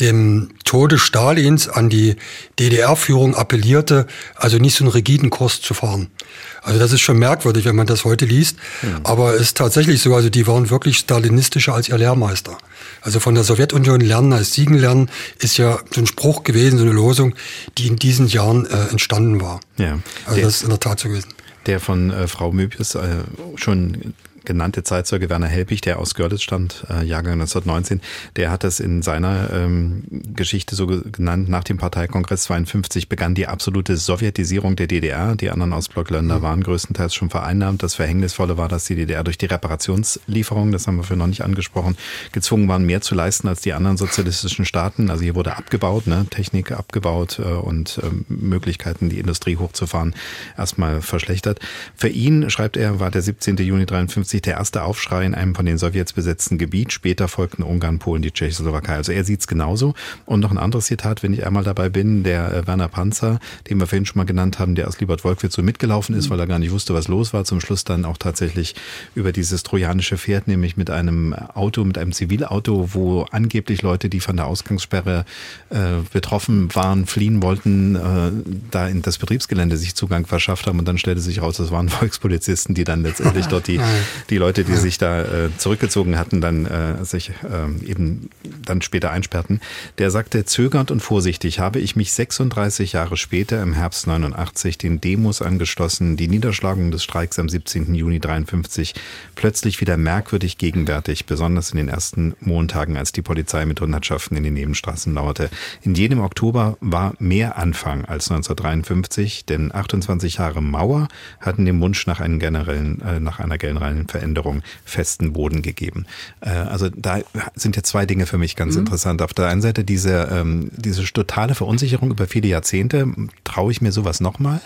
dem Tode Stalins an die DDR-Führung appellierte, also nicht so einen rigiden Kurs zu fahren. Also das ist schon merkwürdig, wenn man das heute liest. Aber es ist tatsächlich so, also die waren wirklich stalinistischer als ihr Lehrmeister. Also von der Sowjetunion lernen als Siegen lernen ist ja so ein Spruch gewesen, so eine Losung, die in diesen Jahren äh, entstanden war. Ja. Also Der- das ist in der Tat so gewesen. Der von äh, Frau Möbius äh, schon genannte Zeitzeuge Werner Helpich, der aus Görlitz stammt, äh, Jahrgang 1919, der hat das in seiner ähm, Geschichte so ge- genannt. Nach dem Parteikongress 52 begann die absolute Sowjetisierung der DDR. Die anderen Ostblockländer waren größtenteils schon vereinnahmt. Das Verhängnisvolle war, dass die DDR durch die Reparationslieferungen, das haben wir für noch nicht angesprochen, gezwungen waren, mehr zu leisten als die anderen sozialistischen Staaten. Also hier wurde abgebaut, ne? Technik abgebaut äh, und ähm, Möglichkeiten, die Industrie hochzufahren, erstmal verschlechtert. Für ihn, schreibt er, war der 17. Juni 53 der erste Aufschrei in einem von den Sowjets besetzten Gebiet. Später folgten Ungarn, Polen, die Tschechoslowakei. Also er sieht es genauso. Und noch ein anderes Zitat, wenn ich einmal dabei bin, der äh, Werner Panzer, den wir vorhin schon mal genannt haben, der aus Liebert-Wolkwitz so mitgelaufen ist, weil er gar nicht wusste, was los war. Zum Schluss dann auch tatsächlich über dieses trojanische Pferd, nämlich mit einem Auto, mit einem Zivilauto, wo angeblich Leute, die von der Ausgangssperre äh, betroffen waren, fliehen wollten, äh, da in das Betriebsgelände sich Zugang verschafft haben. Und dann stellte sich raus, das waren Volkspolizisten, die dann letztendlich dort die, die Leute, die sich da äh, zurückgezogen hatten, dann äh, sich äh, eben dann später einsperrten. Der sagte, zögernd und vorsichtig habe ich mich 36 Jahre später im Herbst 89 den Demos angeschlossen, die Niederschlagung des Streiks am 17. Juni 53 plötzlich wieder merkwürdig gegenwärtig, besonders in den ersten Montagen, als die Polizei mit Hundertschaften in den Nebenstraßen lauerte. In jedem Oktober war mehr Anfang als 1953, denn 28 Jahre Mauer hatten den Wunsch nach, einem generellen, äh, nach einer generellen Systemveränderung festen Boden gegeben. Äh, also da sind jetzt zwei Dinge für mich ganz mhm. interessant. Auf der einen Seite diese, ähm, diese totale Verunsicherung über viele Jahrzehnte. Traue ich mir sowas nochmal?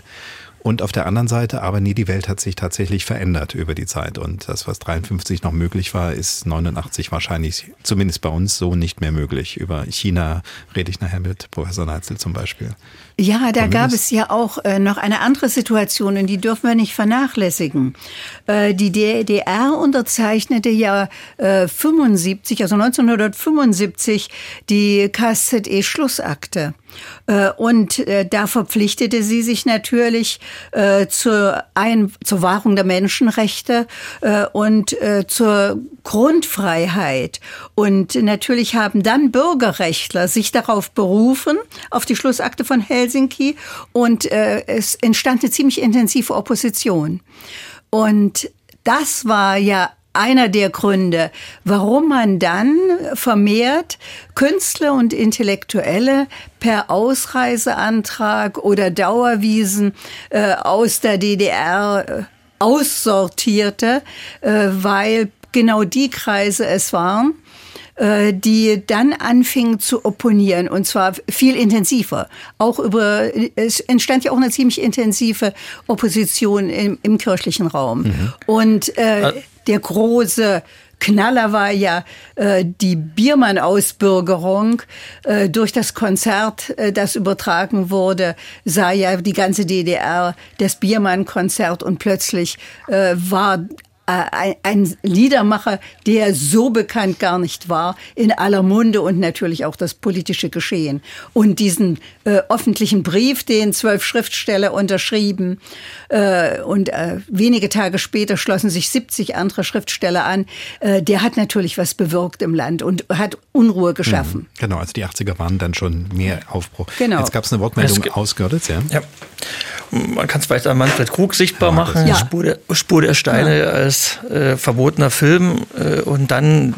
Und auf der anderen Seite, aber nie die Welt hat sich tatsächlich verändert über die Zeit. Und das, was 53 noch möglich war, ist 89 wahrscheinlich, zumindest bei uns, so nicht mehr möglich. Über China rede ich nachher mit Professor Neitzel zum Beispiel. Ja, da gab es ja auch äh, noch eine andere Situation und die dürfen wir nicht vernachlässigen. Äh, die DDR unterzeichnete ja äh, 75, also 1975 die KZE-Schlussakte. Äh, und äh, da verpflichtete sie sich natürlich äh, zur, Ein zur Wahrung der Menschenrechte und zur Grundfreiheit. Und natürlich haben dann Bürgerrechtler sich darauf berufen, auf die Schlussakte von Helsinki. Und es entstand eine ziemlich intensive Opposition. Und das war ja einer der Gründe, warum man dann vermehrt Künstler und Intellektuelle per Ausreiseantrag oder Dauerwiesen äh, aus der DDR äh, aussortierte, äh, weil genau die Kreise es waren, äh, die dann anfingen zu opponieren und zwar viel intensiver. Auch über, es entstand ja auch eine ziemlich intensive Opposition im, im kirchlichen Raum. Mhm. Und äh, der große Knaller war ja äh, die Biermann-Ausbürgerung. Äh, durch das Konzert, äh, das übertragen wurde, sah ja die ganze DDR das Biermann-Konzert und plötzlich äh, war äh, ein Liedermacher, der so bekannt gar nicht war, in aller Munde und natürlich auch das politische Geschehen. Und diesen äh, öffentlichen Brief, den zwölf Schriftsteller unterschrieben, äh, und äh, wenige Tage später schlossen sich 70 andere Schriftsteller an, äh, der hat natürlich was bewirkt im Land und hat Unruhe geschaffen. Mhm. Genau, also die 80er waren dann schon mehr Aufbruch. Genau. Jetzt gab es eine Wortmeldung aus Görlitz, ja? Ja. Man kann es vielleicht an Manfred Krug sichtbar ja, machen, ja. Spur, der, Spur der Steine ja. als äh, verbotener Film äh, und dann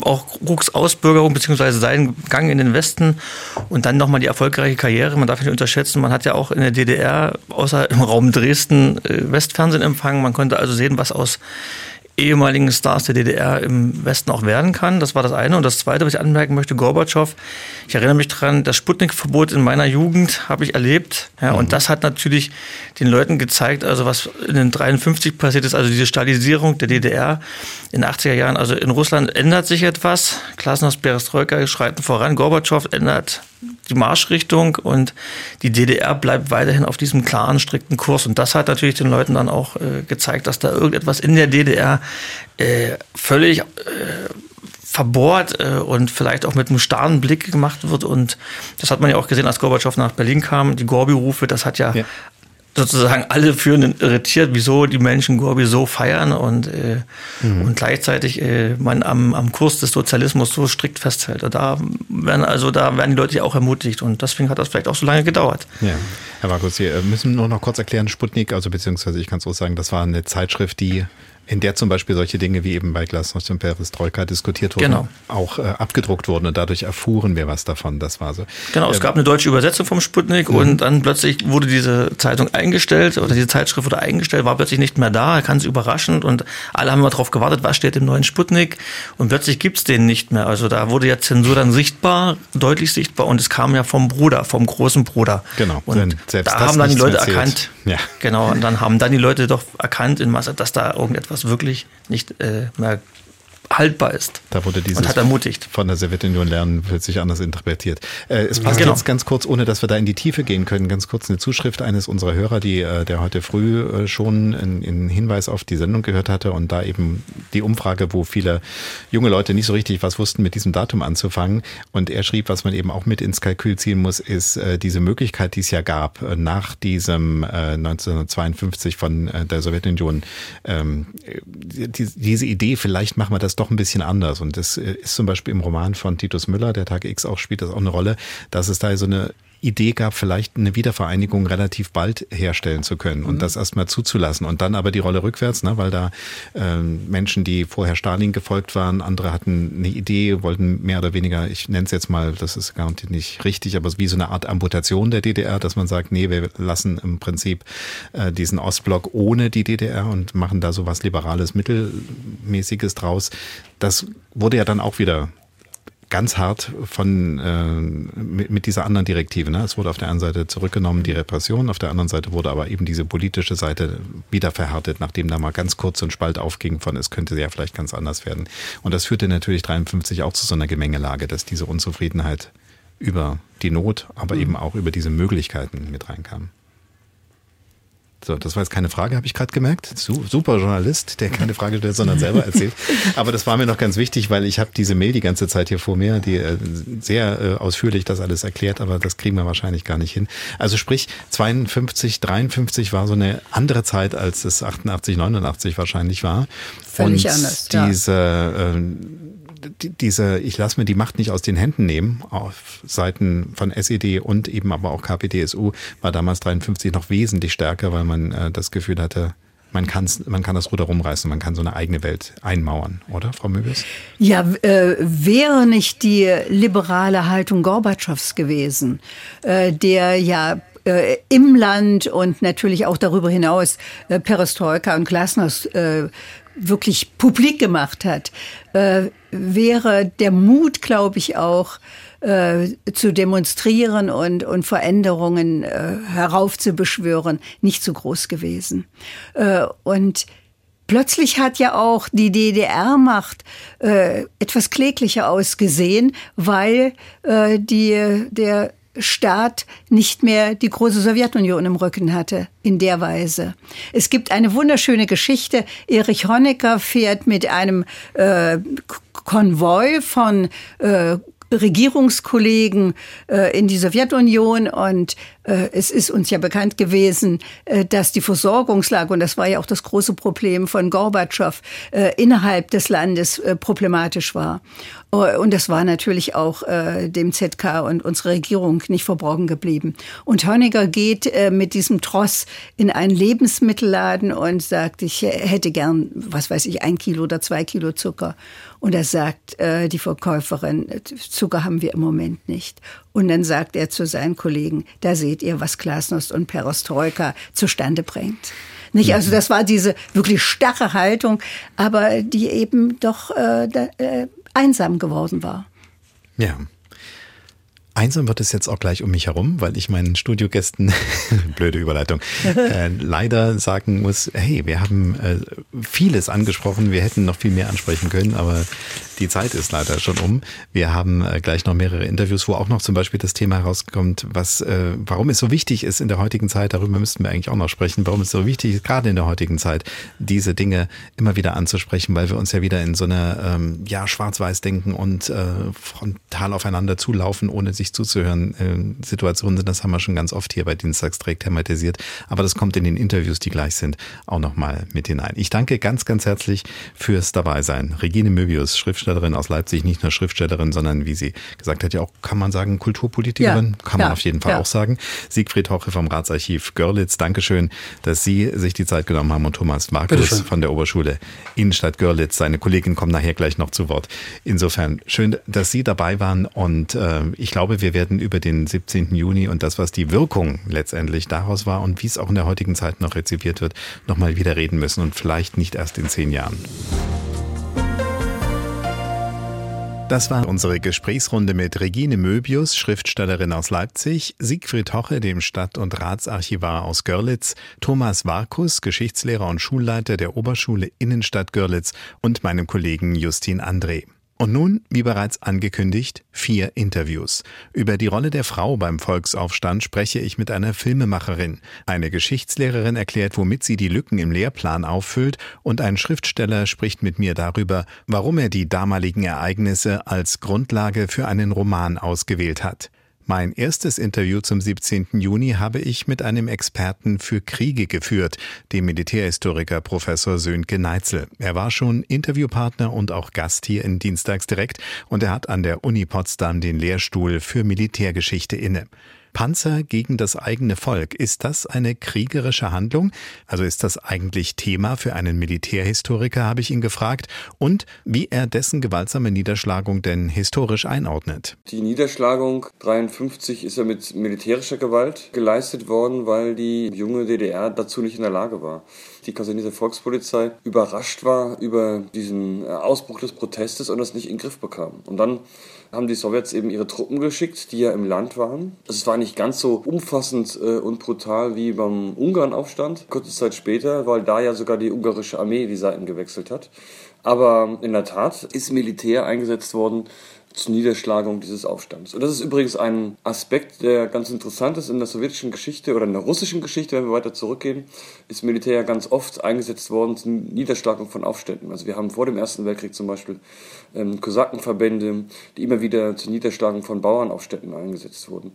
auch Krugs Ausbürgerung bzw. seinen Gang in den Westen und dann nochmal die erfolgreiche Karriere. Man darf nicht unterschätzen, man hat ja auch in der DDR außer im Raum Dresden äh, Westfernsehen empfangen. Man konnte also sehen, was aus ehemaligen Stars der DDR im Westen auch werden kann. Das war das eine. Und das zweite, was ich anmerken möchte, Gorbatschow. Ich erinnere mich dran, das Sputnik-Verbot in meiner Jugend habe ich erlebt. Ja, mhm. Und das hat natürlich den Leuten gezeigt, also was in den 53 passiert ist, also diese Stalinisierung der DDR in den 80er Jahren. Also in Russland ändert sich etwas. Klasnost, Perestroika schreiten voran. Gorbatschow ändert die Marschrichtung und die DDR bleibt weiterhin auf diesem klaren, strikten Kurs. Und das hat natürlich den Leuten dann auch äh, gezeigt, dass da irgendetwas in der DDR äh, völlig äh, verbohrt äh, und vielleicht auch mit einem starren Blick gemacht wird. Und das hat man ja auch gesehen, als Gorbatschow nach Berlin kam. Die Gorbi-Rufe, das hat ja, ja sozusagen alle Führenden irritiert, wieso die Menschen Gorbi so feiern und, äh, mhm. und gleichzeitig äh, man am, am Kurs des Sozialismus so strikt festhält. Da werden also da werden die Leute ja auch ermutigt und deswegen hat das vielleicht auch so lange gedauert. Ja. Herr Markus, wir müssen nur noch kurz erklären, Sputnik, also beziehungsweise ich kann es so sagen, das war eine Zeitschrift, die in der zum Beispiel solche Dinge wie eben bei Glasnost und Perestroika diskutiert wurden, genau. auch äh, abgedruckt wurden und dadurch erfuhren wir was davon. Das war so. Genau, es ähm, gab eine deutsche Übersetzung vom Sputnik mhm. und dann plötzlich wurde diese Zeitung eingestellt oder diese Zeitschrift wurde eingestellt, war plötzlich nicht mehr da, ganz überraschend und alle haben immer darauf gewartet, was steht im neuen Sputnik und plötzlich gibt's den nicht mehr. Also da wurde ja Zensur dann sichtbar, deutlich sichtbar und es kam ja vom Bruder, vom großen Bruder. Genau. Und da haben dann die Leute erkannt, ja. genau, und dann haben dann die Leute doch erkannt in Masse, dass da irgendetwas was wirklich nicht äh, mehr haltbar ist. Da wurde dieses und hat ermutigt. von der Sowjetunion lernen plötzlich anders interpretiert. Äh, es passt genau. jetzt ganz kurz, ohne dass wir da in die Tiefe gehen können, ganz kurz eine Zuschrift eines unserer Hörer, die äh, der heute früh äh, schon einen Hinweis auf die Sendung gehört hatte und da eben die Umfrage, wo viele junge Leute nicht so richtig was wussten, mit diesem Datum anzufangen. Und er schrieb, was man eben auch mit ins Kalkül ziehen muss, ist äh, diese Möglichkeit, die es ja gab, nach diesem äh, 1952 von der Sowjetunion, ähm, die, diese Idee, vielleicht machen wir das doch ein bisschen anders. Und das äh, ist zum Beispiel im Roman von Titus Müller, der Tag X auch spielt das auch eine Rolle, dass es da so eine Idee gab, vielleicht eine Wiedervereinigung relativ bald herstellen zu können und mhm. das erstmal zuzulassen und dann aber die Rolle rückwärts, ne, weil da äh, Menschen, die vorher Stalin gefolgt waren, andere hatten eine Idee, wollten mehr oder weniger, ich nenne es jetzt mal, das ist garantiert nicht richtig, aber wie so eine Art Amputation der DDR, dass man sagt, nee, wir lassen im Prinzip äh, diesen Ostblock ohne die DDR und machen da so was Liberales, Mittelmäßiges draus. Das wurde ja dann auch wieder ganz hart von äh, mit, mit dieser anderen Direktive. Ne? Es wurde auf der einen Seite zurückgenommen, die Repression, auf der anderen Seite wurde aber eben diese politische Seite wieder verhärtet, nachdem da mal ganz kurz so ein Spalt aufging von, es könnte ja vielleicht ganz anders werden. Und das führte natürlich 53 auch zu so einer Gemengelage, dass diese Unzufriedenheit über die Not, aber mhm. eben auch über diese Möglichkeiten mit reinkam. So, das war jetzt keine Frage, habe ich gerade gemerkt. Super Journalist, der keine Frage stellt, sondern selber erzählt. Aber das war mir noch ganz wichtig, weil ich habe diese Mail die ganze Zeit hier vor mir, die äh, sehr äh, ausführlich das alles erklärt, aber das kriegen wir wahrscheinlich gar nicht hin. Also sprich, 52, 53 war so eine andere Zeit, als es 88, 89 wahrscheinlich war. Völlig Und anders. Diese ja. äh, diese, ich lasse mir die Macht nicht aus den Händen nehmen, auf Seiten von SED und eben aber auch KPDSU, war damals 53 noch wesentlich stärker, weil man äh, das Gefühl hatte, man, kann's, man kann das Ruder rumreißen, man kann so eine eigene Welt einmauern, oder, Frau Möbius? Ja, äh, wäre nicht die liberale Haltung Gorbatschows gewesen, äh, der ja äh, im Land und natürlich auch darüber hinaus äh, Perestroika und Glasnost äh, wirklich publik gemacht hat, äh, wäre der Mut, glaube ich, auch äh, zu demonstrieren und, und Veränderungen äh, heraufzubeschwören, nicht so groß gewesen. Äh, und Plötzlich hat ja auch die DDR-Macht äh, etwas kläglicher ausgesehen, weil äh, die, der Staat nicht mehr die große Sowjetunion im Rücken hatte, in der Weise. Es gibt eine wunderschöne Geschichte. Erich Honecker fährt mit einem äh, Konvoi von äh, Regierungskollegen äh, in die Sowjetunion und äh, es ist uns ja bekannt gewesen, äh, dass die Versorgungslage, und das war ja auch das große Problem von Gorbatschow, äh, innerhalb des Landes äh, problematisch war. Äh, und das war natürlich auch äh, dem ZK und unserer Regierung nicht verborgen geblieben. Und Honecker geht äh, mit diesem Tross in einen Lebensmittelladen und sagt, ich hätte gern, was weiß ich, ein Kilo oder zwei Kilo Zucker. Und er sagt äh, die Verkäuferin, Zucker haben wir im Moment nicht. Und dann sagt er zu seinen Kollegen, da seht ihr, was Glasnost und Perestroika zustande bringt. Nicht? Also das war diese wirklich starre Haltung, aber die eben doch äh, äh, einsam geworden war. Ja. Einsam wird es jetzt auch gleich um mich herum, weil ich meinen Studiogästen, blöde Überleitung, äh, leider sagen muss, hey, wir haben äh, vieles angesprochen, wir hätten noch viel mehr ansprechen können, aber die Zeit ist leider schon um. Wir haben äh, gleich noch mehrere Interviews, wo auch noch zum Beispiel das Thema herauskommt, was, äh, warum es so wichtig ist in der heutigen Zeit, darüber müssten wir eigentlich auch noch sprechen, warum es so wichtig ist, gerade in der heutigen Zeit, diese Dinge immer wieder anzusprechen, weil wir uns ja wieder in so einer ähm, ja, schwarz-weiß denken und äh, frontal aufeinander zulaufen, ohne sich zuzuhören. Äh, Situationen sind, das haben wir schon ganz oft hier bei Dienstagsträgt thematisiert, aber das kommt in den Interviews, die gleich sind, auch nochmal mit hinein. Ich danke ganz, ganz herzlich fürs Dabeisein. Regine Möbius, Schriftstellerin Schriftstellerin aus Leipzig, nicht nur Schriftstellerin, sondern wie sie gesagt hat, ja auch, kann man sagen, Kulturpolitikerin, ja, kann man ja, auf jeden Fall ja. auch sagen. Siegfried Hoche vom Ratsarchiv Görlitz, Dankeschön, dass Sie sich die Zeit genommen haben und Thomas Markus von der Oberschule Innenstadt Görlitz, seine Kollegin kommt nachher gleich noch zu Wort. Insofern schön, dass Sie dabei waren und äh, ich glaube, wir werden über den 17. Juni und das, was die Wirkung letztendlich daraus war und wie es auch in der heutigen Zeit noch rezipiert wird, nochmal wieder reden müssen und vielleicht nicht erst in zehn Jahren. Das war unsere Gesprächsrunde mit Regine Möbius, Schriftstellerin aus Leipzig, Siegfried Hoche, dem Stadt- und Ratsarchivar aus Görlitz, Thomas Warkus, Geschichtslehrer und Schulleiter der Oberschule Innenstadt Görlitz und meinem Kollegen Justin André. Und nun, wie bereits angekündigt, vier Interviews. Über die Rolle der Frau beim Volksaufstand spreche ich mit einer Filmemacherin. Eine Geschichtslehrerin erklärt, womit sie die Lücken im Lehrplan auffüllt und ein Schriftsteller spricht mit mir darüber, warum er die damaligen Ereignisse als Grundlage für einen Roman ausgewählt hat. Mein erstes Interview zum 17. Juni habe ich mit einem Experten für Kriege geführt, dem Militärhistoriker Professor Sönke Neitzel. Er war schon Interviewpartner und auch Gast hier in Dienstags direkt und er hat an der Uni Potsdam den Lehrstuhl für Militärgeschichte inne. Panzer gegen das eigene Volk. Ist das eine kriegerische Handlung? Also ist das eigentlich Thema für einen Militärhistoriker, habe ich ihn gefragt. Und wie er dessen gewaltsame Niederschlagung denn historisch einordnet. Die Niederschlagung 53 ist ja mit militärischer Gewalt geleistet worden, weil die junge DDR dazu nicht in der Lage war. Die Kasernise Volkspolizei überrascht war über diesen äh, Ausbruch des Protestes und das nicht in den Griff bekam. Und dann haben die Sowjets eben ihre Truppen geschickt, die ja im Land waren. Es war nicht ganz so umfassend äh, und brutal wie beim Ungarnaufstand. Kurze Zeit später, weil da ja sogar die ungarische Armee die Seiten gewechselt hat. Aber in der Tat ist Militär eingesetzt worden zur Niederschlagung dieses Aufstands. Und das ist übrigens ein Aspekt, der ganz interessant ist in der sowjetischen Geschichte oder in der russischen Geschichte, wenn wir weiter zurückgehen, ist Militär ja ganz oft eingesetzt worden zur Niederschlagung von Aufständen. Also wir haben vor dem Ersten Weltkrieg zum Beispiel ähm, Kosakenverbände, die immer wieder zur Niederschlagung von Bauernaufständen eingesetzt wurden.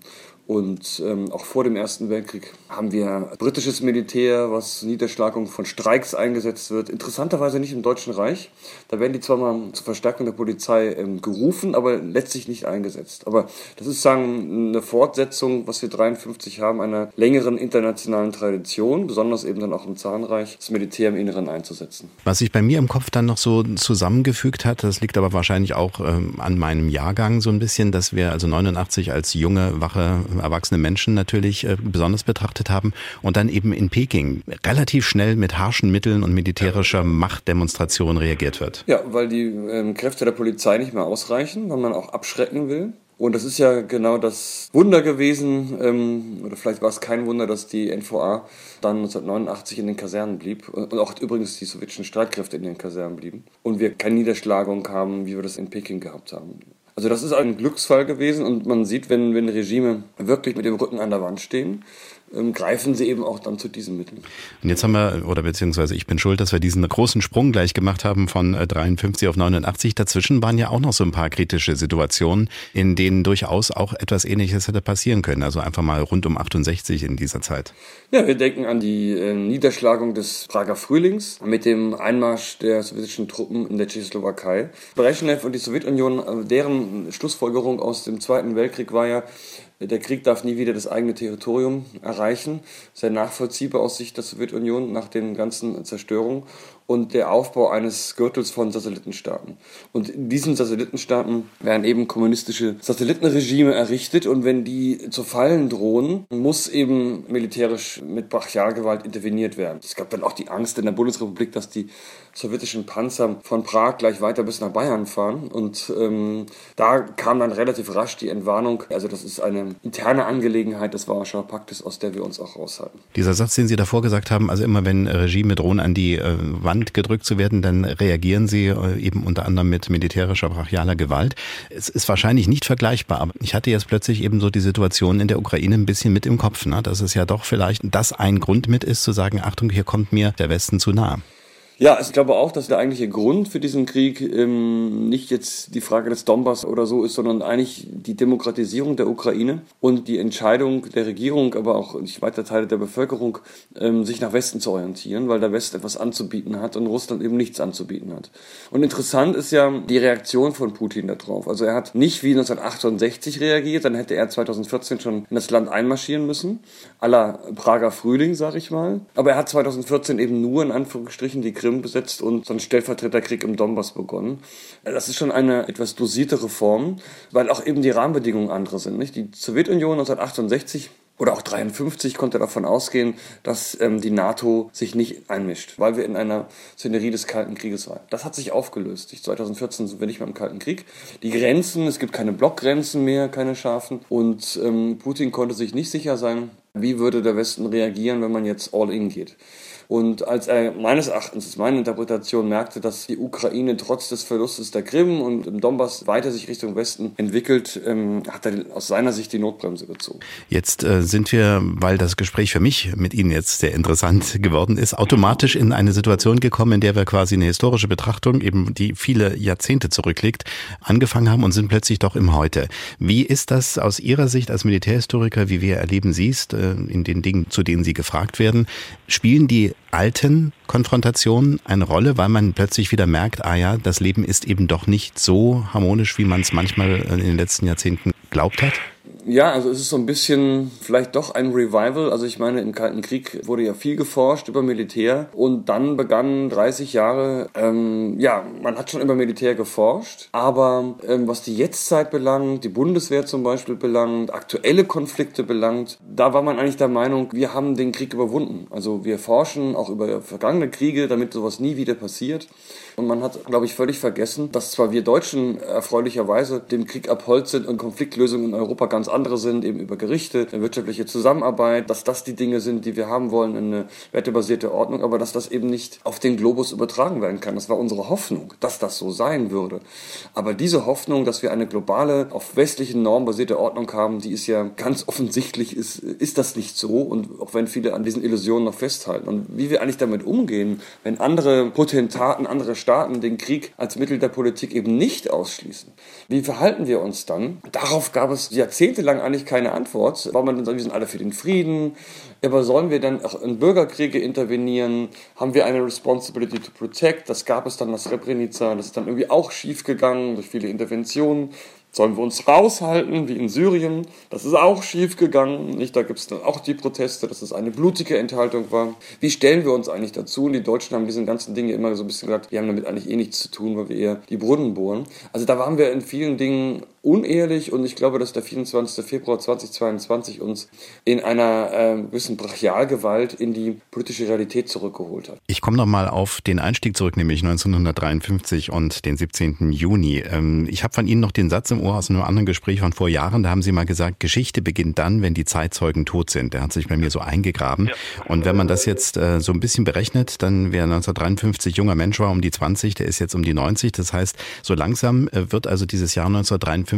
Und ähm, auch vor dem Ersten Weltkrieg haben wir britisches Militär, was Niederschlagung von Streiks eingesetzt wird. Interessanterweise nicht im Deutschen Reich. Da werden die zwar mal zur Verstärkung der Polizei ähm, gerufen, aber letztlich nicht eingesetzt. Aber das ist sagen eine Fortsetzung, was wir 53 haben, einer längeren internationalen Tradition, besonders eben dann auch im Zahnreich, das Militär im Inneren einzusetzen. Was sich bei mir im Kopf dann noch so zusammengefügt hat, das liegt aber wahrscheinlich auch ähm, an meinem Jahrgang so ein bisschen, dass wir also 89 als junge, wache erwachsene Menschen natürlich äh, besonders betrachtet haben und dann eben in Peking relativ schnell mit harschen Mitteln und militärischer Machtdemonstration reagiert wird. Ja, weil die ähm, Kräfte der Polizei nicht mehr ausreichen, weil man auch abschrecken will. Und das ist ja genau das Wunder gewesen, ähm, oder vielleicht war es kein Wunder, dass die NVA dann 1989 in den Kasernen blieb und auch übrigens die sowjetischen Streitkräfte in den Kasernen blieben und wir keine Niederschlagung haben, wie wir das in Peking gehabt haben. Also das ist ein Glücksfall gewesen und man sieht, wenn, wenn Regime wirklich mit dem Rücken an der Wand stehen, ähm, greifen sie eben auch dann zu diesen Mitteln. Und jetzt haben wir, oder beziehungsweise ich bin schuld, dass wir diesen großen Sprung gleich gemacht haben von 53 äh, auf 89. Dazwischen waren ja auch noch so ein paar kritische Situationen, in denen durchaus auch etwas Ähnliches hätte passieren können. Also einfach mal rund um 68 in dieser Zeit. Ja, wir denken an die äh, Niederschlagung des Prager Frühlings mit dem Einmarsch der sowjetischen Truppen in der Tschechoslowakei. Brezhnev und die Sowjetunion, äh, deren Schlussfolgerung aus dem Zweiten Weltkrieg war ja, der Krieg darf nie wieder das eigene Territorium erreichen. Sehr nachvollziehbar aus Sicht der Sowjetunion nach den ganzen Zerstörungen und der Aufbau eines Gürtels von Satellitenstaaten. Und in diesen Satellitenstaaten werden eben kommunistische Satellitenregime errichtet und wenn die zu fallen drohen, muss eben militärisch mit Brachialgewalt interveniert werden. Es gab dann auch die Angst in der Bundesrepublik, dass die sowjetischen Panzer von Prag gleich weiter bis nach Bayern fahren und ähm, da kam dann relativ rasch die Entwarnung. Also das ist eine interne Angelegenheit des Warschauer Paktes, aus der wir uns auch raushalten. Dieser Satz, den Sie davor gesagt haben, also immer wenn Regime drohen an die äh, Wand Hand gedrückt zu werden, dann reagieren sie äh, eben unter anderem mit militärischer brachialer Gewalt. Es ist wahrscheinlich nicht vergleichbar, aber ich hatte jetzt plötzlich eben so die Situation in der Ukraine ein bisschen mit im Kopf, ne? dass es ja doch vielleicht das ein Grund mit ist, zu sagen, Achtung, hier kommt mir der Westen zu nah. Ja, ich glaube auch, dass der eigentliche Grund für diesen Krieg ähm, nicht jetzt die Frage des Donbass oder so ist, sondern eigentlich die Demokratisierung der Ukraine und die Entscheidung der Regierung, aber auch nicht weiter Teile der Bevölkerung, ähm, sich nach Westen zu orientieren, weil der Westen etwas anzubieten hat und Russland eben nichts anzubieten hat. Und interessant ist ja die Reaktion von Putin darauf. Also er hat nicht wie 1968 reagiert, dann hätte er 2014 schon in das Land einmarschieren müssen, aller Prager Frühling, sag ich mal. Aber er hat 2014 eben nur in Anführungsstrichen die Krim Krim besetzt und so ein Stellvertreterkrieg im Donbass begonnen. Das ist schon eine etwas dosiertere Form, weil auch eben die Rahmenbedingungen andere sind. Nicht? Die Sowjetunion 1968 oder auch 53 konnte davon ausgehen, dass ähm, die NATO sich nicht einmischt, weil wir in einer Szenerie des Kalten Krieges waren. Das hat sich aufgelöst. 2014 sind wir nicht mehr im Kalten Krieg. Die Grenzen, es gibt keine Blockgrenzen mehr, keine scharfen. Und ähm, Putin konnte sich nicht sicher sein, wie würde der Westen reagieren, wenn man jetzt all in geht. Und als er meines Erachtens, ist meine Interpretation, merkte, dass die Ukraine trotz des Verlustes der Krim und im Donbass weiter sich Richtung Westen entwickelt, ähm, hat er aus seiner Sicht die Notbremse gezogen. Jetzt äh, sind wir, weil das Gespräch für mich mit Ihnen jetzt sehr interessant geworden ist, automatisch in eine Situation gekommen, in der wir quasi eine historische Betrachtung, eben die viele Jahrzehnte zurückliegt, angefangen haben und sind plötzlich doch im Heute. Wie ist das aus Ihrer Sicht als Militärhistoriker, wie wir erleben Sie es äh, in den Dingen, zu denen Sie gefragt werden? Spielen die alten Konfrontationen eine Rolle, weil man plötzlich wieder merkt, ah ja, das Leben ist eben doch nicht so harmonisch, wie man es manchmal in den letzten Jahrzehnten glaubt hat? Ja, also es ist so ein bisschen vielleicht doch ein Revival. Also ich meine, im Kalten Krieg wurde ja viel geforscht über Militär und dann begannen 30 Jahre, ähm, ja, man hat schon über Militär geforscht, aber ähm, was die Jetztzeit belangt, die Bundeswehr zum Beispiel belangt, aktuelle Konflikte belangt, da war man eigentlich der Meinung, wir haben den Krieg überwunden. Also wir forschen auch über vergangene Kriege, damit sowas nie wieder passiert. Und man hat, glaube ich, völlig vergessen, dass zwar wir Deutschen erfreulicherweise dem Krieg abhold sind und Konfliktlösungen in Europa ganz andere sind, eben über Gerichte, wirtschaftliche Zusammenarbeit, dass das die Dinge sind, die wir haben wollen, eine wertebasierte Ordnung, aber dass das eben nicht auf den Globus übertragen werden kann. Das war unsere Hoffnung, dass das so sein würde. Aber diese Hoffnung, dass wir eine globale, auf westlichen Normen basierte Ordnung haben, die ist ja ganz offensichtlich, ist, ist das nicht so. Und auch wenn viele an diesen Illusionen noch festhalten. Und wie wir eigentlich damit umgehen, wenn andere Potentaten, andere Staaten den Krieg als Mittel der Politik eben nicht ausschließen. Wie verhalten wir uns dann? Darauf gab es jahrzehntelang eigentlich keine Antwort, weil man dann sagt, wir sind alle für den Frieden. Aber sollen wir dann auch in Bürgerkriege intervenieren? Haben wir eine Responsibility to Protect? Das gab es dann nach Srebrenica. Das ist dann irgendwie auch schiefgegangen durch viele Interventionen. Sollen wir uns raushalten, wie in Syrien? Das ist auch schief gegangen. Nicht? Da gibt es dann auch die Proteste, dass es eine blutige Enthaltung war. Wie stellen wir uns eigentlich dazu? Und die Deutschen haben diesen ganzen Dinge immer so ein bisschen gesagt, wir haben damit eigentlich eh nichts zu tun, weil wir eher die Brunnen bohren. Also da waren wir in vielen Dingen unehrlich und ich glaube, dass der 24. Februar 2022 uns in einer äh, gewissen Brachialgewalt in die politische Realität zurückgeholt hat. Ich komme nochmal auf den Einstieg zurück, nämlich 1953 und den 17. Juni. Ähm, ich habe von Ihnen noch den Satz im Ohr aus einem anderen Gespräch von vor Jahren, da haben Sie mal gesagt, Geschichte beginnt dann, wenn die Zeitzeugen tot sind. Der hat sich bei mir so eingegraben. Ja. Und wenn man das jetzt äh, so ein bisschen berechnet, dann wer 1953 junger Mensch war, um die 20, der ist jetzt um die 90. Das heißt, so langsam äh, wird also dieses Jahr 1953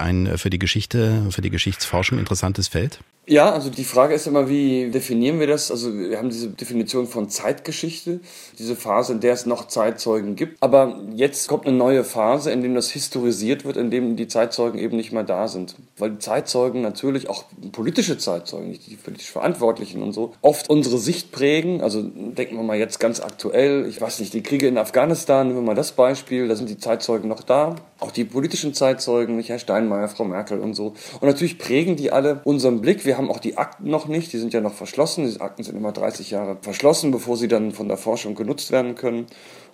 ein äh, für die Geschichte, für die Geschichtsforschung interessantes Feld? Ja, also die Frage ist immer, wie definieren wir das? Also wir haben diese Definition von Zeitgeschichte, diese Phase, in der es noch Zeitzeugen gibt. Aber jetzt kommt eine neue Phase, in der das historisiert wird, in dem die Zeitzeugen eben nicht mehr da sind. Weil die Zeitzeugen natürlich, auch politische Zeitzeugen, nicht die politisch Verantwortlichen und so, oft unsere Sicht prägen. Also denken wir mal jetzt ganz aktuell, ich weiß nicht, die Kriege in Afghanistan, nehmen wir mal das Beispiel, da sind die Zeitzeugen noch da. Auch die politischen Zeitzeugen, nicht Herr Steinmeier, Frau Merkel und so. Und natürlich prägen die alle unseren Blick. Wir haben auch die Akten noch nicht, die sind ja noch verschlossen. Diese Akten sind immer 30 Jahre verschlossen, bevor sie dann von der Forschung genutzt werden können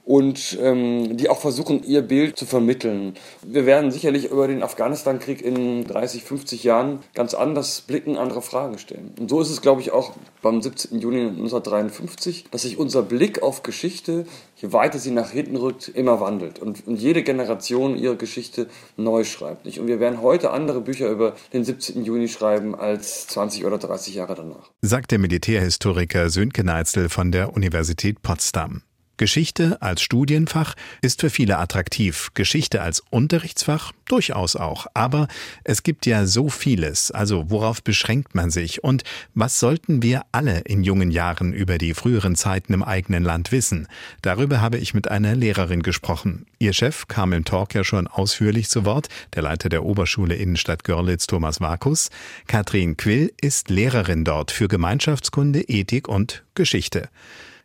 und ähm, die auch versuchen, ihr Bild zu vermitteln. Wir werden sicherlich über den Afghanistan-Krieg in 30, 50 Jahren ganz anders blicken, andere Fragen stellen. Und so ist es, glaube ich, auch beim 17. Juni 1953, dass sich unser Blick auf Geschichte, je weiter sie nach hinten rückt, immer wandelt und, und jede Generation ihre Geschichte neu schreibt. Nicht? Und wir werden heute andere Bücher über den 17. Juni schreiben als 20 oder 30 Jahre danach. Sagt der Militärhistoriker Sönke Neitzel von der Universität Potsdam. Geschichte als Studienfach ist für viele attraktiv, Geschichte als Unterrichtsfach durchaus auch. Aber es gibt ja so vieles, also worauf beschränkt man sich und was sollten wir alle in jungen Jahren über die früheren Zeiten im eigenen Land wissen? Darüber habe ich mit einer Lehrerin gesprochen. Ihr Chef kam im Talk ja schon ausführlich zu Wort, der Leiter der Oberschule Innenstadt Görlitz, Thomas Vakus. Katrin Quill ist Lehrerin dort für Gemeinschaftskunde, Ethik und Geschichte.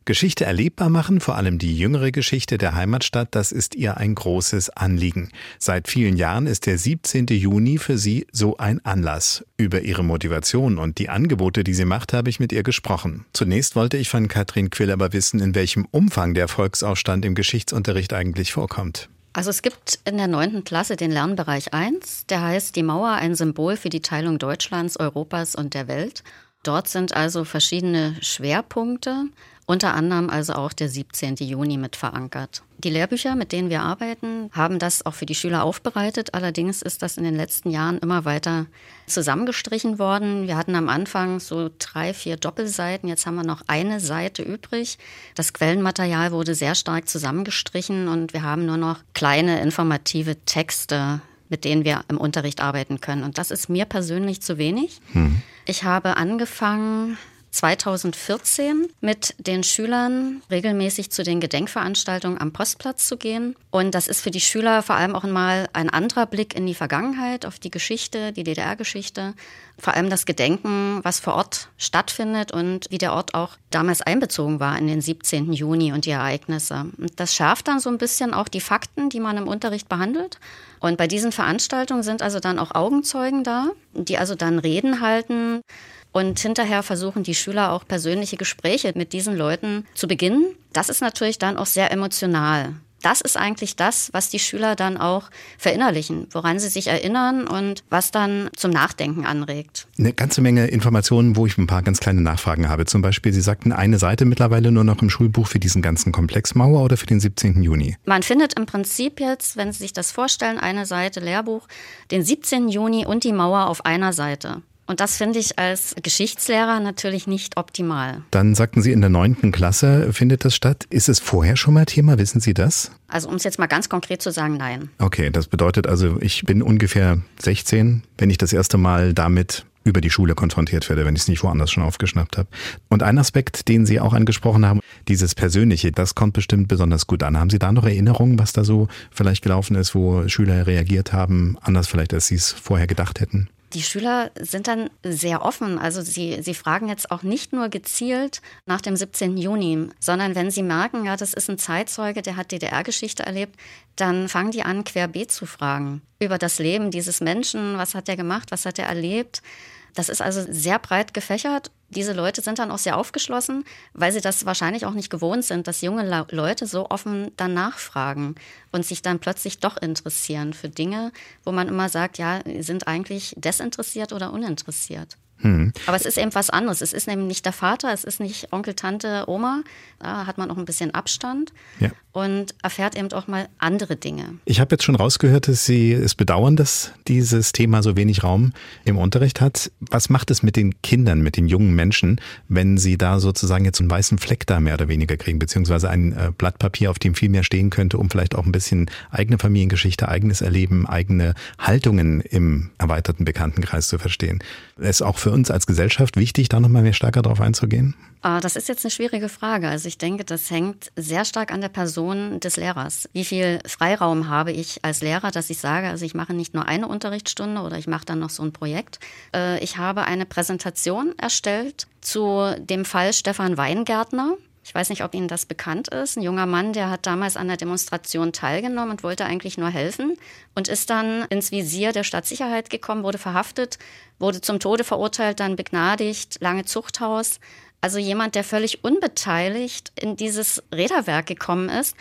Geschichte erlebbar machen, vor allem die jüngere Geschichte der Heimatstadt, das ist ihr ein großes Anliegen. Seit vielen Jahren ist der 17. Juni für sie so ein Anlass. Über ihre Motivation und die Angebote, die sie macht, habe ich mit ihr gesprochen. Zunächst wollte ich von Katrin Quill aber wissen, in welchem Umfang der Volksaufstand im Geschichtsunterricht eigentlich vorkommt. Also es gibt in der neunten Klasse den Lernbereich 1, der heißt Die Mauer, ein Symbol für die Teilung Deutschlands, Europas und der Welt. Dort sind also verschiedene Schwerpunkte. Unter anderem also auch der 17. Juni mit verankert. Die Lehrbücher, mit denen wir arbeiten, haben das auch für die Schüler aufbereitet. Allerdings ist das in den letzten Jahren immer weiter zusammengestrichen worden. Wir hatten am Anfang so drei, vier Doppelseiten. Jetzt haben wir noch eine Seite übrig. Das Quellenmaterial wurde sehr stark zusammengestrichen und wir haben nur noch kleine informative Texte mit denen wir im Unterricht arbeiten können. Und das ist mir persönlich zu wenig. Hm. Ich habe angefangen 2014 mit den Schülern regelmäßig zu den Gedenkveranstaltungen am Postplatz zu gehen. Und das ist für die Schüler vor allem auch einmal ein anderer Blick in die Vergangenheit, auf die Geschichte, die DDR-Geschichte. Vor allem das Gedenken, was vor Ort stattfindet und wie der Ort auch damals einbezogen war in den 17. Juni und die Ereignisse. Und das schärft dann so ein bisschen auch die Fakten, die man im Unterricht behandelt. Und bei diesen Veranstaltungen sind also dann auch Augenzeugen da, die also dann Reden halten. Und hinterher versuchen die Schüler auch persönliche Gespräche mit diesen Leuten zu beginnen. Das ist natürlich dann auch sehr emotional. Das ist eigentlich das, was die Schüler dann auch verinnerlichen, woran sie sich erinnern und was dann zum Nachdenken anregt. Eine ganze Menge Informationen, wo ich ein paar ganz kleine Nachfragen habe. Zum Beispiel, Sie sagten eine Seite mittlerweile nur noch im Schulbuch für diesen ganzen Komplex Mauer oder für den 17. Juni? Man findet im Prinzip jetzt, wenn Sie sich das vorstellen, eine Seite Lehrbuch, den 17. Juni und die Mauer auf einer Seite. Und das finde ich als Geschichtslehrer natürlich nicht optimal. Dann sagten Sie, in der neunten Klasse findet das statt. Ist es vorher schon mal Thema? Wissen Sie das? Also um es jetzt mal ganz konkret zu sagen, nein. Okay, das bedeutet also, ich bin ungefähr 16, wenn ich das erste Mal damit über die Schule konfrontiert werde, wenn ich es nicht woanders schon aufgeschnappt habe. Und ein Aspekt, den Sie auch angesprochen haben, dieses Persönliche, das kommt bestimmt besonders gut an. Haben Sie da noch Erinnerungen, was da so vielleicht gelaufen ist, wo Schüler reagiert haben, anders vielleicht, als Sie es vorher gedacht hätten? Die Schüler sind dann sehr offen. Also sie, sie fragen jetzt auch nicht nur gezielt nach dem 17. Juni, sondern wenn sie merken, ja, das ist ein Zeitzeuge, der hat DDR-Geschichte erlebt, dann fangen die an, querbeet zu fragen über das Leben dieses Menschen. Was hat er gemacht? Was hat er erlebt? Das ist also sehr breit gefächert. Diese Leute sind dann auch sehr aufgeschlossen, weil sie das wahrscheinlich auch nicht gewohnt sind, dass junge Leute so offen dann nachfragen und sich dann plötzlich doch interessieren für Dinge, wo man immer sagt, ja, sind eigentlich desinteressiert oder uninteressiert. Hm. Aber es ist eben was anderes. Es ist nämlich nicht der Vater, es ist nicht Onkel, Tante, Oma. Da hat man auch ein bisschen Abstand. Ja und erfährt eben auch mal andere Dinge. Ich habe jetzt schon rausgehört, dass Sie es bedauern, dass dieses Thema so wenig Raum im Unterricht hat. Was macht es mit den Kindern, mit den jungen Menschen, wenn sie da sozusagen jetzt einen weißen Fleck da mehr oder weniger kriegen, beziehungsweise ein äh, Blatt Papier, auf dem viel mehr stehen könnte, um vielleicht auch ein bisschen eigene Familiengeschichte, eigenes Erleben, eigene Haltungen im erweiterten Bekanntenkreis zu verstehen? Ist auch für uns als Gesellschaft wichtig, da nochmal mehr stärker drauf einzugehen? Ah, das ist jetzt eine schwierige Frage. Also ich denke, das hängt sehr stark an der Person des Lehrers. Wie viel Freiraum habe ich als Lehrer, dass ich sage, also ich mache nicht nur eine Unterrichtsstunde oder ich mache dann noch so ein Projekt. Äh, ich habe eine Präsentation erstellt zu dem Fall Stefan Weingärtner. Ich weiß nicht, ob Ihnen das bekannt ist. Ein junger Mann, der hat damals an der Demonstration teilgenommen und wollte eigentlich nur helfen und ist dann ins Visier der Stadtsicherheit gekommen, wurde verhaftet, wurde zum Tode verurteilt, dann begnadigt, lange Zuchthaus. Also jemand, der völlig unbeteiligt in dieses Räderwerk gekommen ist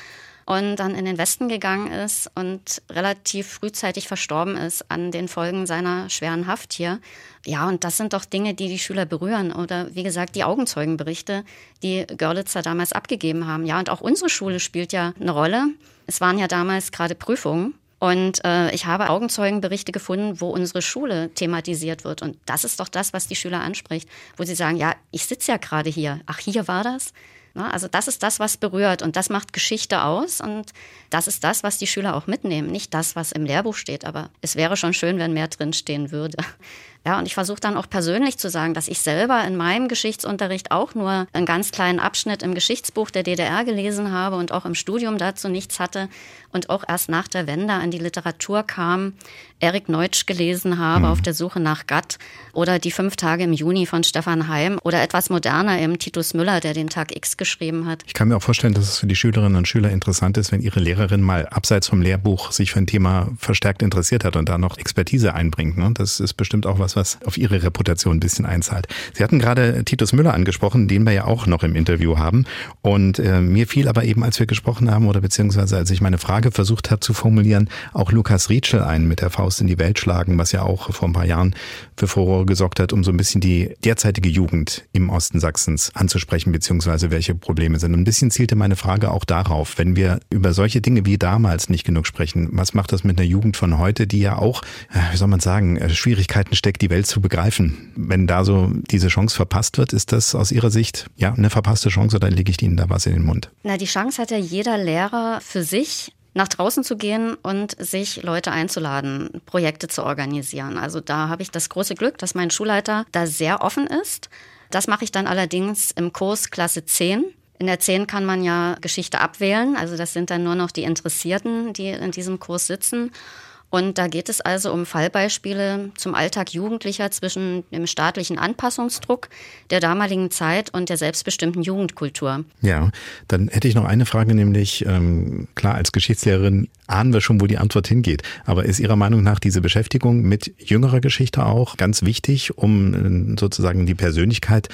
und dann in den Westen gegangen ist und relativ frühzeitig verstorben ist an den Folgen seiner schweren Haft hier. Ja, und das sind doch Dinge, die die Schüler berühren. Oder wie gesagt, die Augenzeugenberichte, die Görlitzer damals abgegeben haben. Ja, und auch unsere Schule spielt ja eine Rolle. Es waren ja damals gerade Prüfungen. Und äh, ich habe Augenzeugenberichte gefunden, wo unsere Schule thematisiert wird. Und das ist doch das, was die Schüler anspricht, wo sie sagen, ja, ich sitze ja gerade hier. Ach, hier war das. Na, also das ist das, was berührt und das macht Geschichte aus und das ist das, was die Schüler auch mitnehmen. Nicht das, was im Lehrbuch steht, aber es wäre schon schön, wenn mehr drinstehen würde. Ja, und ich versuche dann auch persönlich zu sagen, dass ich selber in meinem Geschichtsunterricht auch nur einen ganz kleinen Abschnitt im Geschichtsbuch der DDR gelesen habe und auch im Studium dazu nichts hatte und auch erst nach der Wende an die Literatur kam, Erik Neutsch gelesen habe, mhm. auf der Suche nach Gatt oder die fünf Tage im Juni von Stefan Heim oder etwas moderner im Titus Müller, der den Tag X geschrieben hat. Ich kann mir auch vorstellen, dass es für die Schülerinnen und Schüler interessant ist, wenn ihre Lehrerin mal abseits vom Lehrbuch sich für ein Thema verstärkt interessiert hat und da noch Expertise einbringt. Ne? Das ist bestimmt auch was, was auf ihre Reputation ein bisschen einzahlt. Sie hatten gerade Titus Müller angesprochen, den wir ja auch noch im Interview haben. Und äh, mir fiel aber eben, als wir gesprochen haben oder beziehungsweise als ich meine Frage versucht habe zu formulieren, auch Lukas Rietschel ein mit der Faust in die Welt schlagen, was ja auch vor ein paar Jahren für Furore gesorgt hat, um so ein bisschen die derzeitige Jugend im Osten Sachsens anzusprechen, beziehungsweise welche Probleme sind. Und ein bisschen zielte meine Frage auch darauf, wenn wir über solche Dinge wie damals nicht genug sprechen, was macht das mit einer Jugend von heute, die ja auch, wie soll man sagen, äh, Schwierigkeiten steckt, die Welt zu begreifen. Wenn da so diese Chance verpasst wird, ist das aus Ihrer Sicht ja eine verpasste Chance oder lege ich Ihnen da was in den Mund? Na, die Chance hat ja jeder Lehrer für sich nach draußen zu gehen und sich Leute einzuladen, Projekte zu organisieren. Also da habe ich das große Glück, dass mein Schulleiter da sehr offen ist Das mache ich dann allerdings im Kurs Klasse 10. In der 10 kann man ja Geschichte abwählen, also das sind dann nur noch die Interessierten, die in diesem Kurs sitzen. Und da geht es also um Fallbeispiele zum Alltag Jugendlicher zwischen dem staatlichen Anpassungsdruck der damaligen Zeit und der selbstbestimmten Jugendkultur. Ja, dann hätte ich noch eine Frage, nämlich ähm, klar, als Geschichtslehrerin ahnen wir schon, wo die Antwort hingeht. Aber ist Ihrer Meinung nach diese Beschäftigung mit jüngerer Geschichte auch ganz wichtig, um äh, sozusagen die Persönlichkeit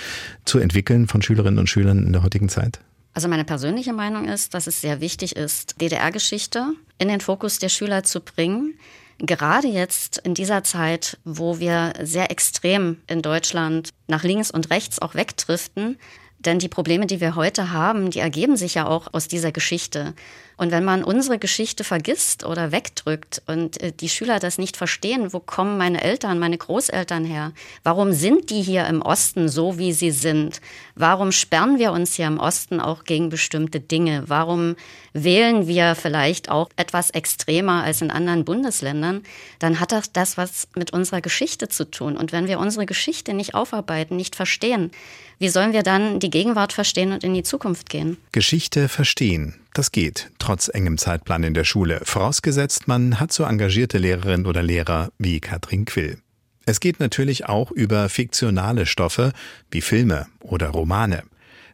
zu entwickeln von Schülerinnen und Schülern in der heutigen Zeit? Also meine persönliche Meinung ist, dass es sehr wichtig ist, DDR-Geschichte in den Fokus der Schüler zu bringen. Gerade jetzt in dieser Zeit, wo wir sehr extrem in Deutschland nach links und rechts auch wegdriften, denn die Probleme, die wir heute haben, die ergeben sich ja auch aus dieser Geschichte. Und wenn man unsere Geschichte vergisst oder wegdrückt und äh, die Schüler das nicht verstehen, wo kommen meine Eltern, meine Großeltern her? Warum sind die hier im Osten so, wie sie sind? Warum sperren wir uns hier im Osten auch gegen bestimmte Dinge? Warum wählen wir vielleicht auch etwas extremer als in anderen Bundesländern? Dann hat das das was mit unserer Geschichte zu tun. Und wenn wir unsere Geschichte nicht aufarbeiten, nicht verstehen, wie sollen wir dann die Gegenwart verstehen und in die Zukunft gehen? Geschichte verstehen. Das geht, trotz engem Zeitplan in der Schule, vorausgesetzt man hat so engagierte Lehrerinnen oder Lehrer wie Katrin Quill. Es geht natürlich auch über fiktionale Stoffe wie Filme oder Romane.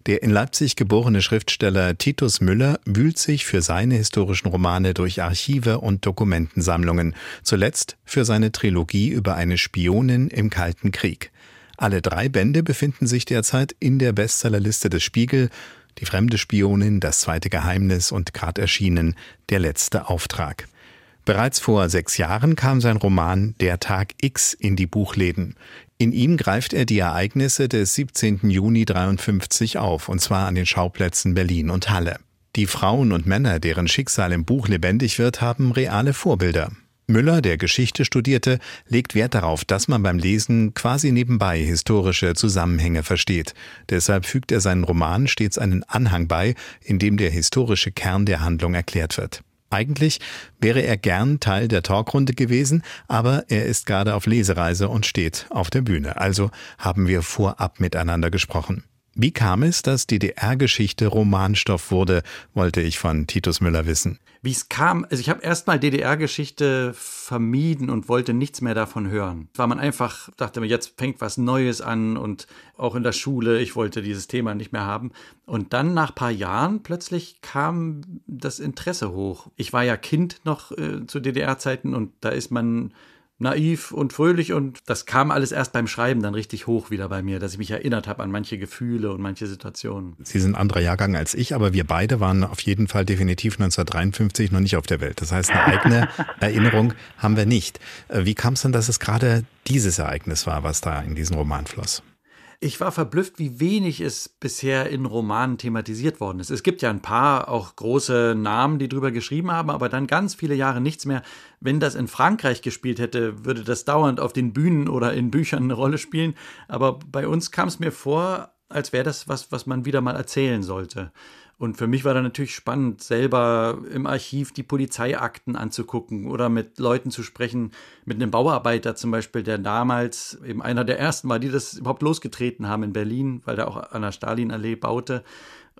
Der in Leipzig geborene Schriftsteller Titus Müller wühlt sich für seine historischen Romane durch Archive und Dokumentensammlungen, zuletzt für seine Trilogie über eine Spionin im Kalten Krieg. Alle drei Bände befinden sich derzeit in der Bestsellerliste des Spiegel die fremde Spionin, das zweite Geheimnis und gerade erschienen Der letzte Auftrag. Bereits vor sechs Jahren kam sein Roman Der Tag X in die Buchläden. In ihm greift er die Ereignisse des 17. Juni 53 auf, und zwar an den Schauplätzen Berlin und Halle. Die Frauen und Männer, deren Schicksal im Buch lebendig wird, haben reale Vorbilder. Müller, der Geschichte studierte, legt Wert darauf, dass man beim Lesen quasi nebenbei historische Zusammenhänge versteht. Deshalb fügt er seinen Roman stets einen Anhang bei, in dem der historische Kern der Handlung erklärt wird. Eigentlich wäre er gern Teil der Talkrunde gewesen, aber er ist gerade auf Lesereise und steht auf der Bühne. Also haben wir vorab miteinander gesprochen. Wie kam es, dass DDR-Geschichte Romanstoff wurde, wollte ich von Titus Müller wissen. Wie es kam, also ich habe erstmal DDR-Geschichte vermieden und wollte nichts mehr davon hören. War man einfach, dachte jetzt fängt was Neues an und auch in der Schule, ich wollte dieses Thema nicht mehr haben. Und dann nach paar Jahren plötzlich kam das Interesse hoch. Ich war ja Kind noch äh, zu DDR-Zeiten und da ist man naiv und fröhlich und das kam alles erst beim Schreiben dann richtig hoch wieder bei mir, dass ich mich erinnert habe an manche Gefühle und manche Situationen. Sie sind anderer Jahrgang als ich, aber wir beide waren auf jeden Fall definitiv 1953 noch nicht auf der Welt. Das heißt, eine eigene Erinnerung haben wir nicht. Äh, wie kam es denn, dass es gerade dieses Ereignis war, was da in diesen Roman floss? Ich war verblüfft, wie wenig es bisher in Romanen thematisiert worden ist. Es gibt ja ein paar auch große Namen, die drüber geschrieben haben, aber dann ganz viele Jahre nichts mehr. Wenn das in Frankreich gespielt hätte, würde das dauernd auf den Bühnen oder in Büchern eine Rolle spielen. Aber bei uns kam es mir vor, als wäre das was, was man wieder mal erzählen sollte. Und für mich war da natürlich spannend, selber im Archiv die Polizeiakten anzugucken oder mit Leuten zu sprechen, mit einem Bauarbeiter zum Beispiel, der damals eben einer der ersten war, die das überhaupt losgetreten haben in Berlin, weil der auch an der Stalinallee baute.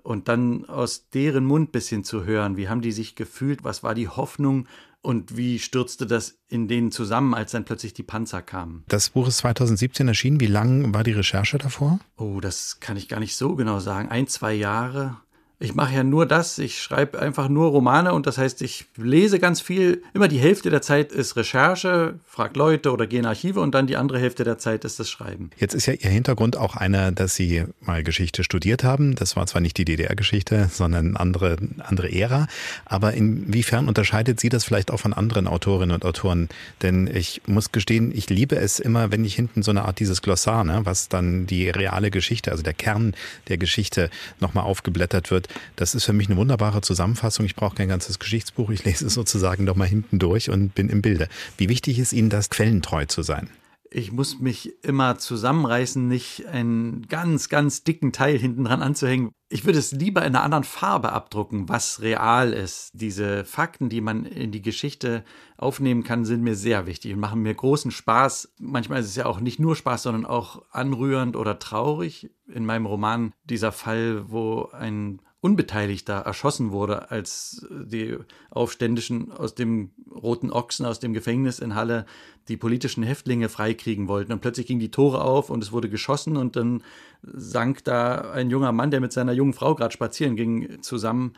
Und dann aus deren Mund ein bisschen zu hören, wie haben die sich gefühlt, was war die Hoffnung und wie stürzte das in denen zusammen, als dann plötzlich die Panzer kamen? Das Buch ist 2017 erschienen. Wie lang war die Recherche davor? Oh, das kann ich gar nicht so genau sagen. Ein, zwei Jahre. Ich mache ja nur das, ich schreibe einfach nur Romane und das heißt, ich lese ganz viel. Immer die Hälfte der Zeit ist Recherche, frag Leute oder gehe in Archive und dann die andere Hälfte der Zeit ist das Schreiben. Jetzt ist ja Ihr Hintergrund auch einer, dass Sie mal Geschichte studiert haben. Das war zwar nicht die DDR-Geschichte, sondern andere, andere Ära. Aber inwiefern unterscheidet Sie das vielleicht auch von anderen Autorinnen und Autoren? Denn ich muss gestehen, ich liebe es immer, wenn ich hinten so eine Art dieses Glossar, ne, was dann die reale Geschichte, also der Kern der Geschichte nochmal aufgeblättert wird das ist für mich eine wunderbare Zusammenfassung. Ich brauche kein ganzes Geschichtsbuch. Ich lese es sozusagen doch mal hinten durch und bin im Bilde. Wie wichtig ist Ihnen das, quellentreu zu sein? ich muss mich immer zusammenreißen, nicht einen ganz, ganz dicken Teil hinten dran anzuhängen. Ich würde es lieber in einer anderen Farbe abdrucken, was real ist. Diese Fakten, die man in die Geschichte aufnehmen kann, sind mir sehr wichtig und machen mir großen Spaß. Manchmal ist es ja auch nicht nur Spaß, sondern auch anrührend oder traurig. In meinem Roman dieser Fall, wo ein Unbeteiligter erschossen wurde, als die Aufständischen aus dem Roten Ochsen, aus dem Gefängnis in Halle, die politischen Häftlinge freikriegen wollten. Und plötzlich gingen die Tore auf und es wurde geschossen und dann sank da ein junger Mann, der mit seiner jungen Frau gerade spazieren ging, zusammen.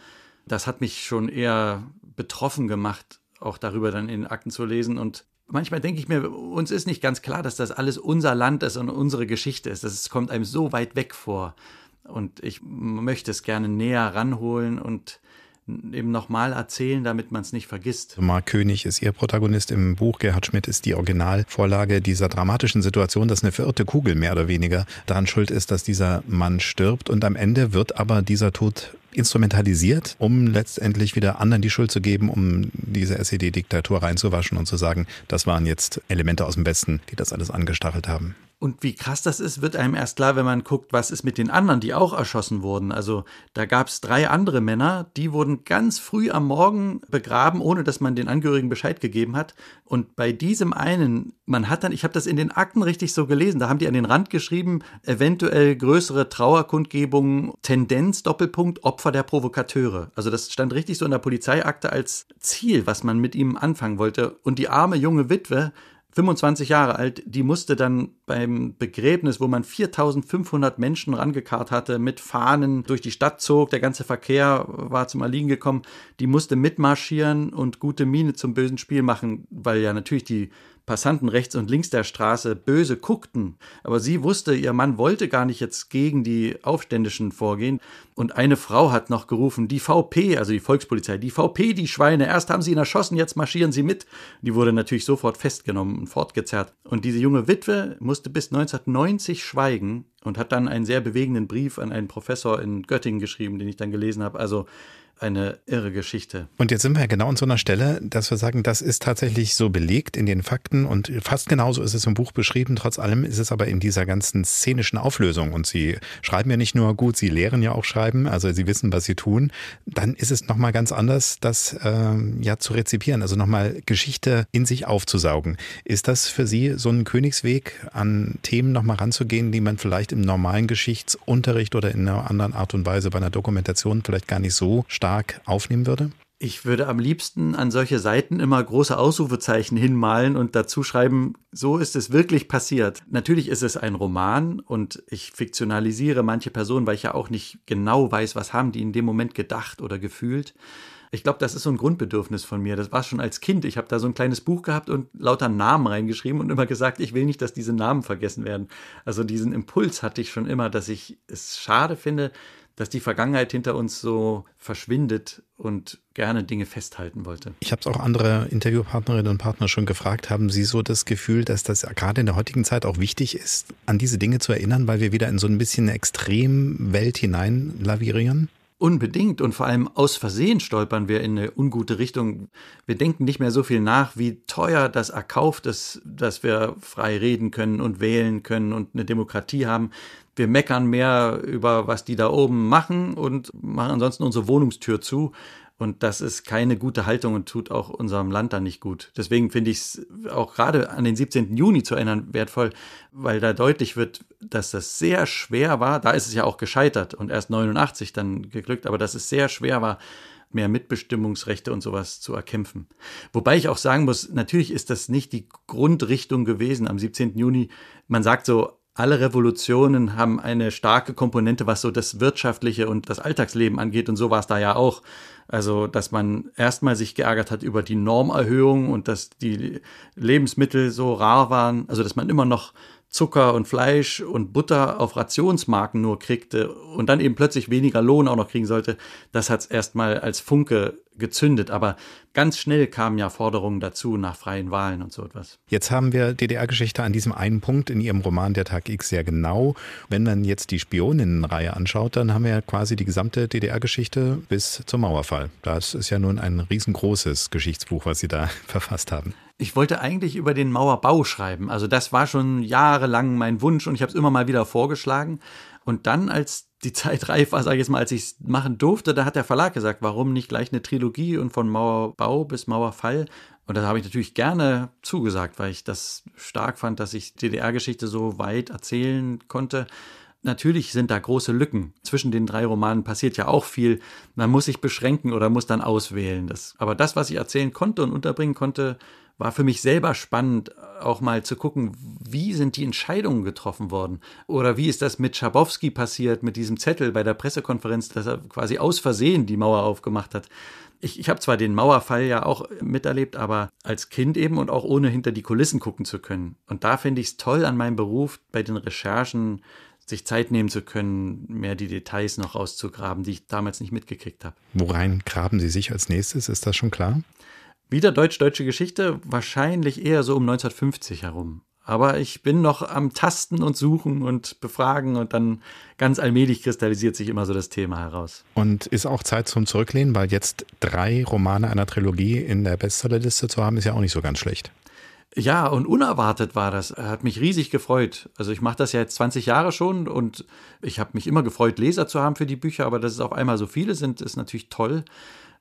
Das hat mich schon eher betroffen gemacht, auch darüber dann in Akten zu lesen. Und manchmal denke ich mir, uns ist nicht ganz klar, dass das alles unser Land ist und unsere Geschichte ist. Das kommt einem so weit weg vor. Und ich möchte es gerne näher ranholen und eben nochmal erzählen, damit man es nicht vergisst. Mark König ist ihr Protagonist im Buch. Gerhard Schmidt ist die Originalvorlage dieser dramatischen Situation, dass eine verirrte Kugel mehr oder weniger daran schuld ist, dass dieser Mann stirbt. Und am Ende wird aber dieser Tod instrumentalisiert, um letztendlich wieder anderen die Schuld zu geben, um diese SED-Diktatur reinzuwaschen und zu sagen, das waren jetzt Elemente aus dem Westen, die das alles angestachelt haben. Und wie krass das ist, wird einem erst klar, wenn man guckt, was ist mit den anderen, die auch erschossen wurden. Also da gab es drei andere Männer, die wurden ganz früh am Morgen begraben, ohne dass man den Angehörigen Bescheid gegeben hat. Und bei diesem einen, man hat dann, ich habe das in den Akten richtig so gelesen, da haben die an den Rand geschrieben, eventuell größere Trauerkundgebungen, Tendenz, Doppelpunkt, Opfer der Provokateure. Also das stand richtig so in der Polizeiakte als Ziel, was man mit ihm anfangen wollte. Und die arme junge Witwe, 25 Jahre alt, die musste dann beim Begräbnis, wo man 4500 Menschen rangekarrt hatte, mit Fahnen durch die Stadt zog, der ganze Verkehr war zum Erliegen gekommen, die musste mitmarschieren und gute Miene zum bösen Spiel machen, weil ja natürlich die Passanten rechts und links der Straße böse guckten. Aber sie wusste, ihr Mann wollte gar nicht jetzt gegen die Aufständischen vorgehen. Und eine Frau hat noch gerufen, die VP, also die Volkspolizei, die VP, die Schweine, erst haben sie ihn erschossen, jetzt marschieren sie mit. Die wurde natürlich sofort festgenommen und fortgezerrt. Und diese junge Witwe musste bis 1990 schweigen und hat dann einen sehr bewegenden Brief an einen Professor in Göttingen geschrieben, den ich dann gelesen habe. Also eine irre Geschichte. Und jetzt sind wir genau an so einer Stelle, dass wir sagen, das ist tatsächlich so belegt in den Fakten und fast genauso ist es im Buch beschrieben. Trotz allem ist es aber in dieser ganzen szenischen Auflösung und Sie schreiben ja nicht nur gut, Sie lehren ja auch schreiben, also Sie wissen, was Sie tun. Dann ist es nochmal ganz anders, das äh, ja zu rezipieren, also nochmal Geschichte in sich aufzusaugen. Ist das für Sie so ein Königsweg, an Themen nochmal ranzugehen, die man vielleicht im normalen Geschichtsunterricht oder in einer anderen Art und Weise bei einer Dokumentation vielleicht gar nicht so stark aufnehmen würde? Ich würde am liebsten an solche Seiten immer große Ausrufezeichen hinmalen und dazu schreiben, so ist es wirklich passiert. Natürlich ist es ein Roman und ich fiktionalisiere manche Personen, weil ich ja auch nicht genau weiß, was haben die in dem Moment gedacht oder gefühlt. Ich glaube, das ist so ein Grundbedürfnis von mir. Das war schon als Kind. Ich habe da so ein kleines Buch gehabt und lauter Namen reingeschrieben und immer gesagt, ich will nicht, dass diese Namen vergessen werden. Also diesen Impuls hatte ich schon immer, dass ich es schade finde, dass die Vergangenheit hinter uns so verschwindet und gerne Dinge festhalten wollte. Ich habe es auch andere Interviewpartnerinnen und Partner schon gefragt. Haben Sie so das Gefühl, dass das gerade in der heutigen Zeit auch wichtig ist, an diese Dinge zu erinnern, weil wir wieder in so ein bisschen eine Extremwelt hinein lavirieren? Unbedingt und vor allem aus Versehen stolpern wir in eine ungute Richtung. Wir denken nicht mehr so viel nach, wie teuer das erkauft ist, dass wir frei reden können und wählen können und eine Demokratie haben. Wir meckern mehr über, was die da oben machen und machen ansonsten unsere Wohnungstür zu. Und das ist keine gute Haltung und tut auch unserem Land dann nicht gut. Deswegen finde ich es auch gerade an den 17. Juni zu erinnern wertvoll, weil da deutlich wird, dass das sehr schwer war. Da ist es ja auch gescheitert und erst 89 dann geglückt, aber dass es sehr schwer war, mehr Mitbestimmungsrechte und sowas zu erkämpfen. Wobei ich auch sagen muss, natürlich ist das nicht die Grundrichtung gewesen am 17. Juni. Man sagt so, alle Revolutionen haben eine starke Komponente, was so das Wirtschaftliche und das Alltagsleben angeht. Und so war es da ja auch. Also, dass man erstmal sich geärgert hat über die Normerhöhung und dass die Lebensmittel so rar waren. Also, dass man immer noch Zucker und Fleisch und Butter auf Rationsmarken nur kriegte und dann eben plötzlich weniger Lohn auch noch kriegen sollte, das hat es erstmal als Funke gezündet. Aber ganz schnell kamen ja Forderungen dazu nach freien Wahlen und so etwas. Jetzt haben wir DDR-Geschichte an diesem einen Punkt in Ihrem Roman Der Tag X sehr genau. Wenn man jetzt die Spioninnenreihe anschaut, dann haben wir ja quasi die gesamte DDR-Geschichte bis zum Mauerfall. Das ist ja nun ein riesengroßes Geschichtsbuch, was Sie da verfasst haben. Ich wollte eigentlich über den Mauerbau schreiben. Also das war schon jahrelang mein Wunsch und ich habe es immer mal wieder vorgeschlagen. Und dann, als die Zeit reif war, sage ich jetzt mal, als ich es machen durfte, da hat der Verlag gesagt, warum nicht gleich eine Trilogie und von Mauerbau bis Mauerfall. Und da habe ich natürlich gerne zugesagt, weil ich das stark fand, dass ich DDR-Geschichte so weit erzählen konnte. Natürlich sind da große Lücken. Zwischen den drei Romanen passiert ja auch viel. Man muss sich beschränken oder muss dann auswählen. Das, aber das, was ich erzählen konnte und unterbringen konnte, war für mich selber spannend, auch mal zu gucken, wie sind die Entscheidungen getroffen worden? Oder wie ist das mit Schabowski passiert, mit diesem Zettel bei der Pressekonferenz, dass er quasi aus Versehen die Mauer aufgemacht hat? Ich, ich habe zwar den Mauerfall ja auch miterlebt, aber als Kind eben und auch ohne hinter die Kulissen gucken zu können. Und da finde ich es toll an meinem Beruf, bei den Recherchen sich Zeit nehmen zu können, mehr die Details noch rauszugraben, die ich damals nicht mitgekriegt habe. Worein graben Sie sich als nächstes? Ist das schon klar? Wieder deutsch-deutsche Geschichte, wahrscheinlich eher so um 1950 herum. Aber ich bin noch am Tasten und Suchen und Befragen und dann ganz allmählich kristallisiert sich immer so das Thema heraus. Und ist auch Zeit zum Zurücklehnen, weil jetzt drei Romane einer Trilogie in der Bestsellerliste zu haben, ist ja auch nicht so ganz schlecht. Ja, und unerwartet war das. Hat mich riesig gefreut. Also ich mache das ja jetzt 20 Jahre schon und ich habe mich immer gefreut, Leser zu haben für die Bücher, aber dass es auf einmal so viele sind, ist natürlich toll.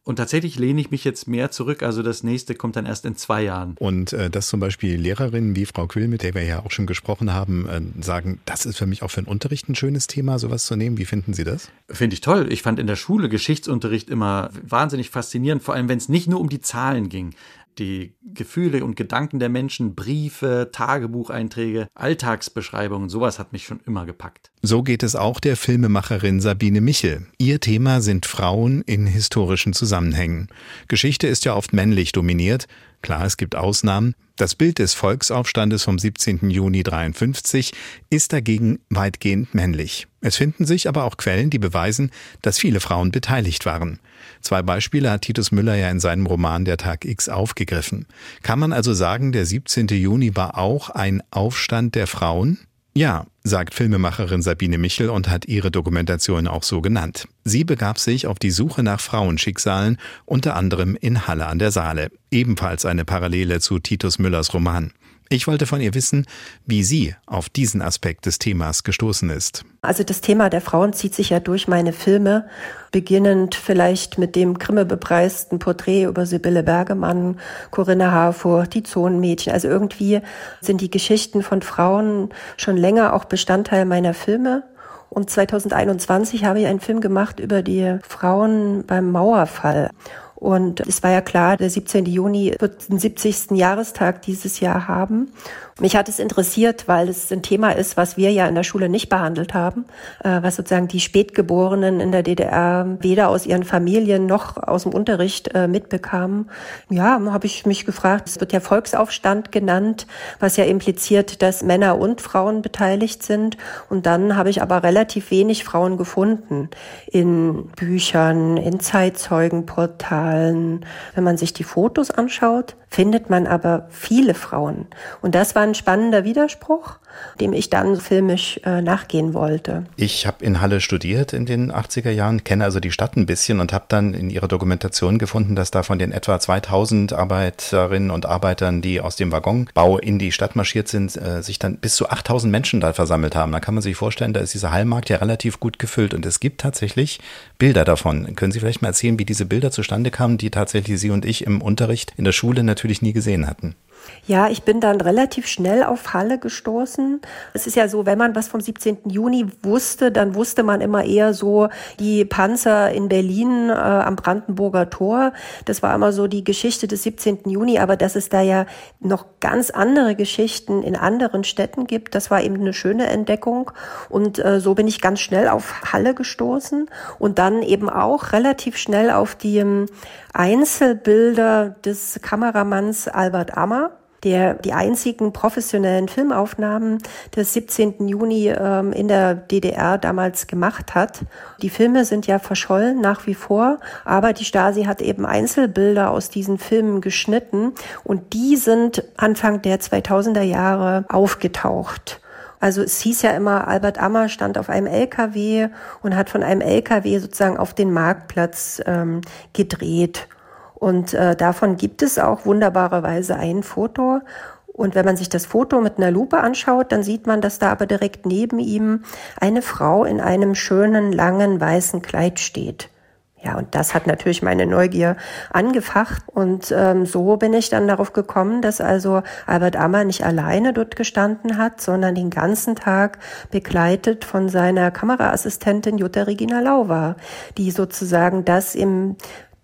Und tatsächlich lehne ich mich jetzt mehr zurück. Also das nächste kommt dann erst in zwei Jahren. Und äh, dass zum Beispiel Lehrerinnen wie Frau Quüll, mit der wir ja auch schon gesprochen haben, äh, sagen, das ist für mich auch für den Unterricht ein schönes Thema, sowas zu nehmen. Wie finden Sie das? Finde ich toll. Ich fand in der Schule Geschichtsunterricht immer wahnsinnig faszinierend, vor allem wenn es nicht nur um die Zahlen ging die Gefühle und Gedanken der Menschen, Briefe, Tagebucheinträge, Alltagsbeschreibungen, sowas hat mich schon immer gepackt. So geht es auch der Filmemacherin Sabine Michel. Ihr Thema sind Frauen in historischen Zusammenhängen. Geschichte ist ja oft männlich dominiert. Klar, es gibt Ausnahmen. Das Bild des Volksaufstandes vom 17. Juni 53 ist dagegen weitgehend männlich. Es finden sich aber auch Quellen, die beweisen, dass viele Frauen beteiligt waren. Zwei Beispiele hat Titus Müller ja in seinem Roman Der Tag X aufgegriffen. Kann man also sagen, der 17. Juni war auch ein Aufstand der Frauen? Ja, sagt Filmemacherin Sabine Michel und hat ihre Dokumentation auch so genannt. Sie begab sich auf die Suche nach Frauenschicksalen, unter anderem in Halle an der Saale. Ebenfalls eine Parallele zu Titus Müllers Roman. Ich wollte von ihr wissen, wie sie auf diesen Aspekt des Themas gestoßen ist. Also das Thema der Frauen zieht sich ja durch meine Filme, beginnend vielleicht mit dem Grimme-bepreisten Porträt über Sibylle Bergemann, Corinna Harfur, die Zonenmädchen. Also irgendwie sind die Geschichten von Frauen schon länger auch Bestandteil meiner Filme. Und 2021 habe ich einen Film gemacht über die Frauen beim Mauerfall. Und es war ja klar, der 17. Juni wird den 70. Jahrestag dieses Jahr haben. Mich hat es interessiert, weil es ein Thema ist, was wir ja in der Schule nicht behandelt haben, äh, was sozusagen die Spätgeborenen in der DDR weder aus ihren Familien noch aus dem Unterricht äh, mitbekamen. Ja, habe ich mich gefragt, es wird ja Volksaufstand genannt, was ja impliziert, dass Männer und Frauen beteiligt sind. Und dann habe ich aber relativ wenig Frauen gefunden in Büchern, in Zeitzeugenportalen. Wenn man sich die Fotos anschaut, findet man aber viele Frauen. Und das war ein spannender Widerspruch, dem ich dann filmisch äh, nachgehen wollte. Ich habe in Halle studiert in den 80er Jahren, kenne also die Stadt ein bisschen und habe dann in ihrer Dokumentation gefunden, dass da von den etwa 2000 Arbeiterinnen und Arbeitern, die aus dem Waggonbau in die Stadt marschiert sind, äh, sich dann bis zu 8000 Menschen da versammelt haben. Da kann man sich vorstellen, da ist dieser Hallmarkt ja relativ gut gefüllt und es gibt tatsächlich Bilder davon. Können Sie vielleicht mal erzählen, wie diese Bilder zustande kamen, die tatsächlich Sie und ich im Unterricht in der Schule natürlich nie gesehen hatten? Ja, ich bin dann relativ schnell auf Halle gestoßen. Es ist ja so, wenn man was vom 17. Juni wusste, dann wusste man immer eher so die Panzer in Berlin äh, am Brandenburger Tor. Das war immer so die Geschichte des 17. Juni, aber dass es da ja noch ganz andere Geschichten in anderen Städten gibt, das war eben eine schöne Entdeckung. Und äh, so bin ich ganz schnell auf Halle gestoßen und dann eben auch relativ schnell auf die ähm, Einzelbilder des Kameramanns Albert Ammer der die einzigen professionellen Filmaufnahmen des 17. Juni ähm, in der DDR damals gemacht hat. Die Filme sind ja verschollen nach wie vor, aber die Stasi hat eben Einzelbilder aus diesen Filmen geschnitten und die sind Anfang der 2000er Jahre aufgetaucht. Also es hieß ja immer, Albert Ammer stand auf einem LKW und hat von einem LKW sozusagen auf den Marktplatz ähm, gedreht. Und äh, davon gibt es auch wunderbarerweise ein Foto. Und wenn man sich das Foto mit einer Lupe anschaut, dann sieht man, dass da aber direkt neben ihm eine Frau in einem schönen, langen, weißen Kleid steht. Ja, und das hat natürlich meine Neugier angefacht. Und ähm, so bin ich dann darauf gekommen, dass also Albert Ammer nicht alleine dort gestanden hat, sondern den ganzen Tag begleitet von seiner Kameraassistentin Jutta Regina Lau war, die sozusagen das im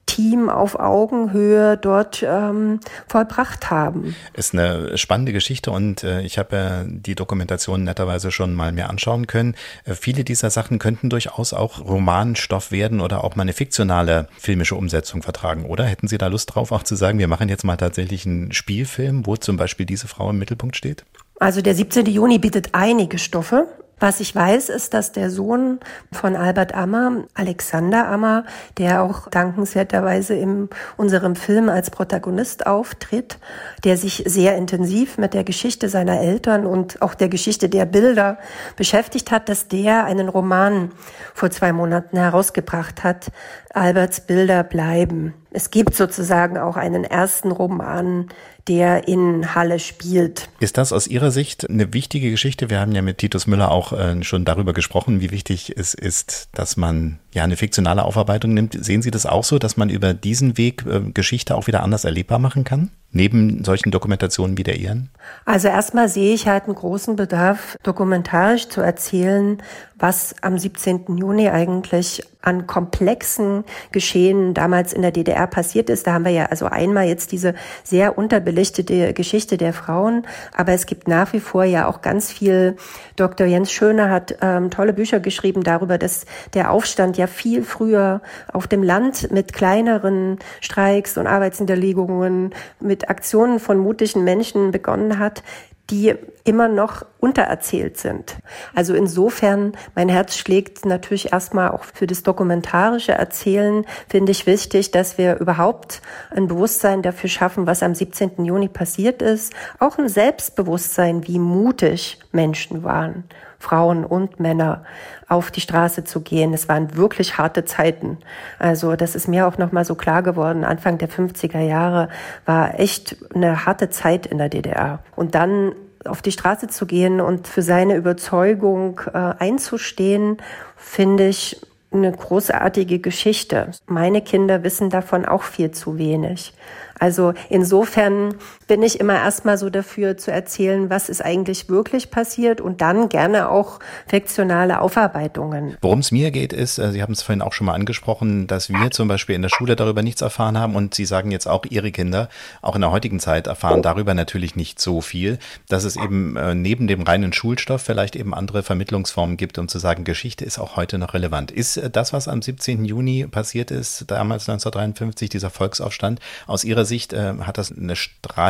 Team auf Augenhöhe dort ähm, vollbracht haben. Ist eine spannende Geschichte und äh, ich habe äh, die Dokumentation netterweise schon mal mir anschauen können. Äh, viele dieser Sachen könnten durchaus auch Romanstoff werden oder auch mal eine fiktionale filmische Umsetzung vertragen, oder? Hätten Sie da Lust drauf, auch zu sagen, wir machen jetzt mal tatsächlich einen Spielfilm, wo zum Beispiel diese Frau im Mittelpunkt steht? Also der 17. Juni bietet einige Stoffe. Was ich weiß, ist, dass der Sohn von Albert Ammer, Alexander Ammer, der auch dankenswerterweise in unserem Film als Protagonist auftritt, der sich sehr intensiv mit der Geschichte seiner Eltern und auch der Geschichte der Bilder beschäftigt hat, dass der einen Roman vor zwei Monaten herausgebracht hat, Alberts Bilder bleiben. Es gibt sozusagen auch einen ersten Roman, der in Halle spielt. Ist das aus Ihrer Sicht eine wichtige Geschichte? Wir haben ja mit Titus Müller auch äh, schon darüber gesprochen, wie wichtig es ist, dass man ja eine fiktionale Aufarbeitung nimmt. Sehen Sie das auch so, dass man über diesen Weg äh, Geschichte auch wieder anders erlebbar machen kann? Neben solchen Dokumentationen wie der Ihren? Also erstmal sehe ich halt einen großen Bedarf, dokumentarisch zu erzählen, was am 17. Juni eigentlich an komplexen Geschehen damals in der DDR passiert ist. Da haben wir ja also einmal jetzt diese sehr unterbelichtete Geschichte der Frauen, aber es gibt nach wie vor ja auch ganz viel. Dr. Jens Schöner hat ähm, tolle Bücher geschrieben darüber, dass der Aufstand ja viel früher auf dem Land mit kleineren Streiks und Arbeitsniederlegungen, mit Aktionen von mutigen Menschen begonnen hat, die immer noch untererzählt sind. Also insofern, mein Herz schlägt natürlich erstmal auch für das dokumentarische Erzählen, finde ich wichtig, dass wir überhaupt ein Bewusstsein dafür schaffen, was am 17. Juni passiert ist. Auch ein Selbstbewusstsein, wie mutig Menschen waren. Frauen und Männer auf die Straße zu gehen. Es waren wirklich harte Zeiten. Also das ist mir auch noch mal so klar geworden. Anfang der 50er Jahre war echt eine harte Zeit in der DDR. Und dann auf die Straße zu gehen und für seine Überzeugung äh, einzustehen, finde ich eine großartige Geschichte. Meine Kinder wissen davon auch viel zu wenig. Also insofern bin ich immer erstmal so dafür zu erzählen, was ist eigentlich wirklich passiert und dann gerne auch fiktionale Aufarbeitungen. Worum es mir geht, ist, äh, Sie haben es vorhin auch schon mal angesprochen, dass wir zum Beispiel in der Schule darüber nichts erfahren haben und Sie sagen jetzt auch, Ihre Kinder auch in der heutigen Zeit erfahren darüber natürlich nicht so viel, dass es eben äh, neben dem reinen Schulstoff vielleicht eben andere Vermittlungsformen gibt, um zu sagen, Geschichte ist auch heute noch relevant. Ist äh, das, was am 17. Juni passiert ist, damals 1953, dieser Volksaufstand, aus Ihrer Sicht äh, hat das eine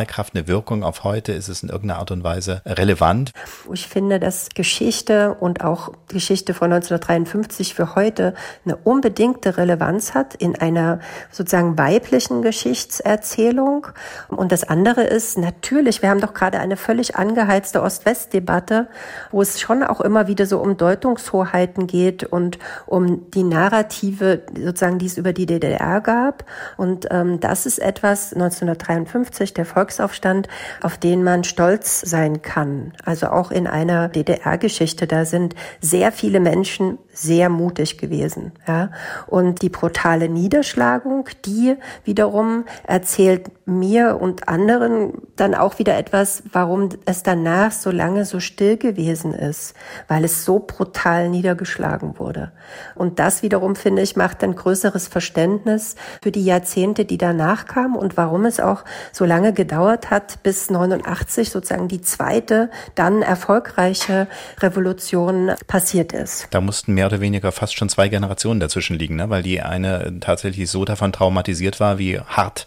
Strahlkraft, eine Wirkung auf heute? Ist es in irgendeiner Art und Weise relevant? Ich finde, dass Geschichte und auch Geschichte von 1953 für heute eine unbedingte Relevanz hat in einer sozusagen weiblichen Geschichtserzählung. Und das andere ist natürlich, wir haben doch gerade eine völlig angeheizte Ost-West-Debatte, wo es schon auch immer wieder so um Deutungshoheiten geht und um die Narrative sozusagen, die es über die DDR gab. Und ähm, das ist etwas, 1953, der Volksaufstand, auf den man stolz sein kann. Also auch in einer DDR-Geschichte, da sind sehr viele Menschen sehr mutig gewesen. Ja? Und die brutale Niederschlagung, die wiederum erzählt mir und anderen dann auch wieder etwas, warum es danach so lange so still gewesen ist, weil es so brutal niedergeschlagen wurde. Und das wiederum, finde ich, macht ein größeres Verständnis für die Jahrzehnte, die danach kamen und warum es auch so lange gedauert hat, bis 89 sozusagen die zweite, dann erfolgreiche Revolution passiert ist. Da mussten mehr oder weniger fast schon zwei Generationen dazwischen liegen, ne? weil die eine tatsächlich so davon traumatisiert war, wie hart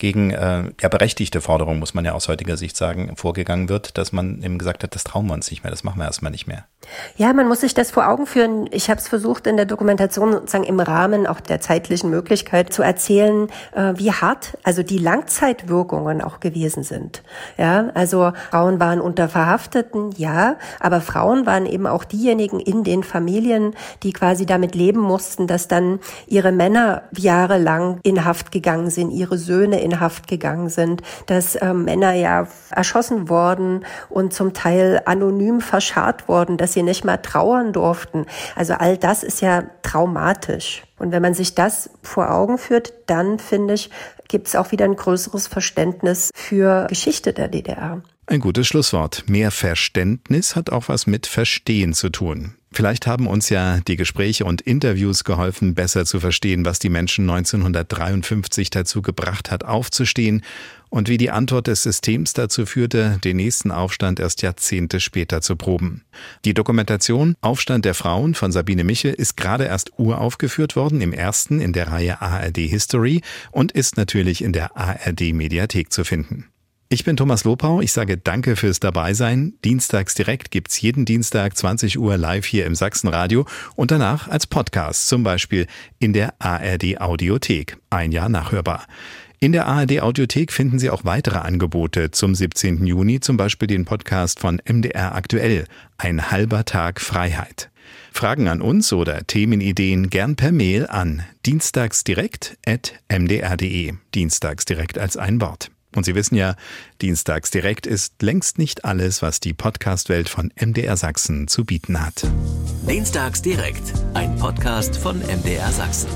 gegen äh, ja, berechtigte Forderungen, muss man ja aus heutiger Sicht sagen, vorgegangen wird, dass man eben gesagt hat, das trauen wir uns nicht mehr, das machen wir erstmal nicht mehr. Ja, man muss sich das vor Augen führen. Ich habe es versucht in der Dokumentation sozusagen im Rahmen auch der zeitlichen Möglichkeit zu erzählen, äh, wie hart also die Langzeitwirkungen auch gewesen sind. Ja, also Frauen waren unter Verhafteten, ja, aber Frauen waren eben auch diejenigen in den Familien, die quasi damit leben mussten, dass dann ihre Männer jahrelang in Haft gegangen sind, ihre Söhne in Haft gegangen sind, dass äh, Männer ja erschossen worden und zum Teil anonym verscharrt worden, dass sie nicht mal trauern durften. Also all das ist ja traumatisch. Und wenn man sich das vor Augen führt, dann finde ich, gibt es auch wieder ein größeres Verständnis für Geschichte der DDR. Ein gutes Schlusswort. Mehr Verständnis hat auch was mit Verstehen zu tun. Vielleicht haben uns ja die Gespräche und Interviews geholfen, besser zu verstehen, was die Menschen 1953 dazu gebracht hat, aufzustehen und wie die Antwort des Systems dazu führte, den nächsten Aufstand erst Jahrzehnte später zu proben. Die Dokumentation Aufstand der Frauen von Sabine Michel ist gerade erst uraufgeführt worden, im ersten in der Reihe ARD History und ist natürlich in der ARD Mediathek zu finden. Ich bin Thomas Lopau. Ich sage Danke fürs Dabeisein. Dienstags direkt gibt's jeden Dienstag 20 Uhr live hier im Sachsenradio und danach als Podcast, zum Beispiel in der ARD Audiothek. Ein Jahr nachhörbar. In der ARD Audiothek finden Sie auch weitere Angebote zum 17. Juni, zum Beispiel den Podcast von MDR Aktuell. Ein halber Tag Freiheit. Fragen an uns oder Themenideen gern per Mail an dienstagsdirekt.mdr.de. Dienstagsdirekt als ein Wort. Und Sie wissen ja, Dienstags direkt ist längst nicht alles, was die Podcastwelt von MDR Sachsen zu bieten hat. Dienstags direkt, ein Podcast von MDR Sachsen.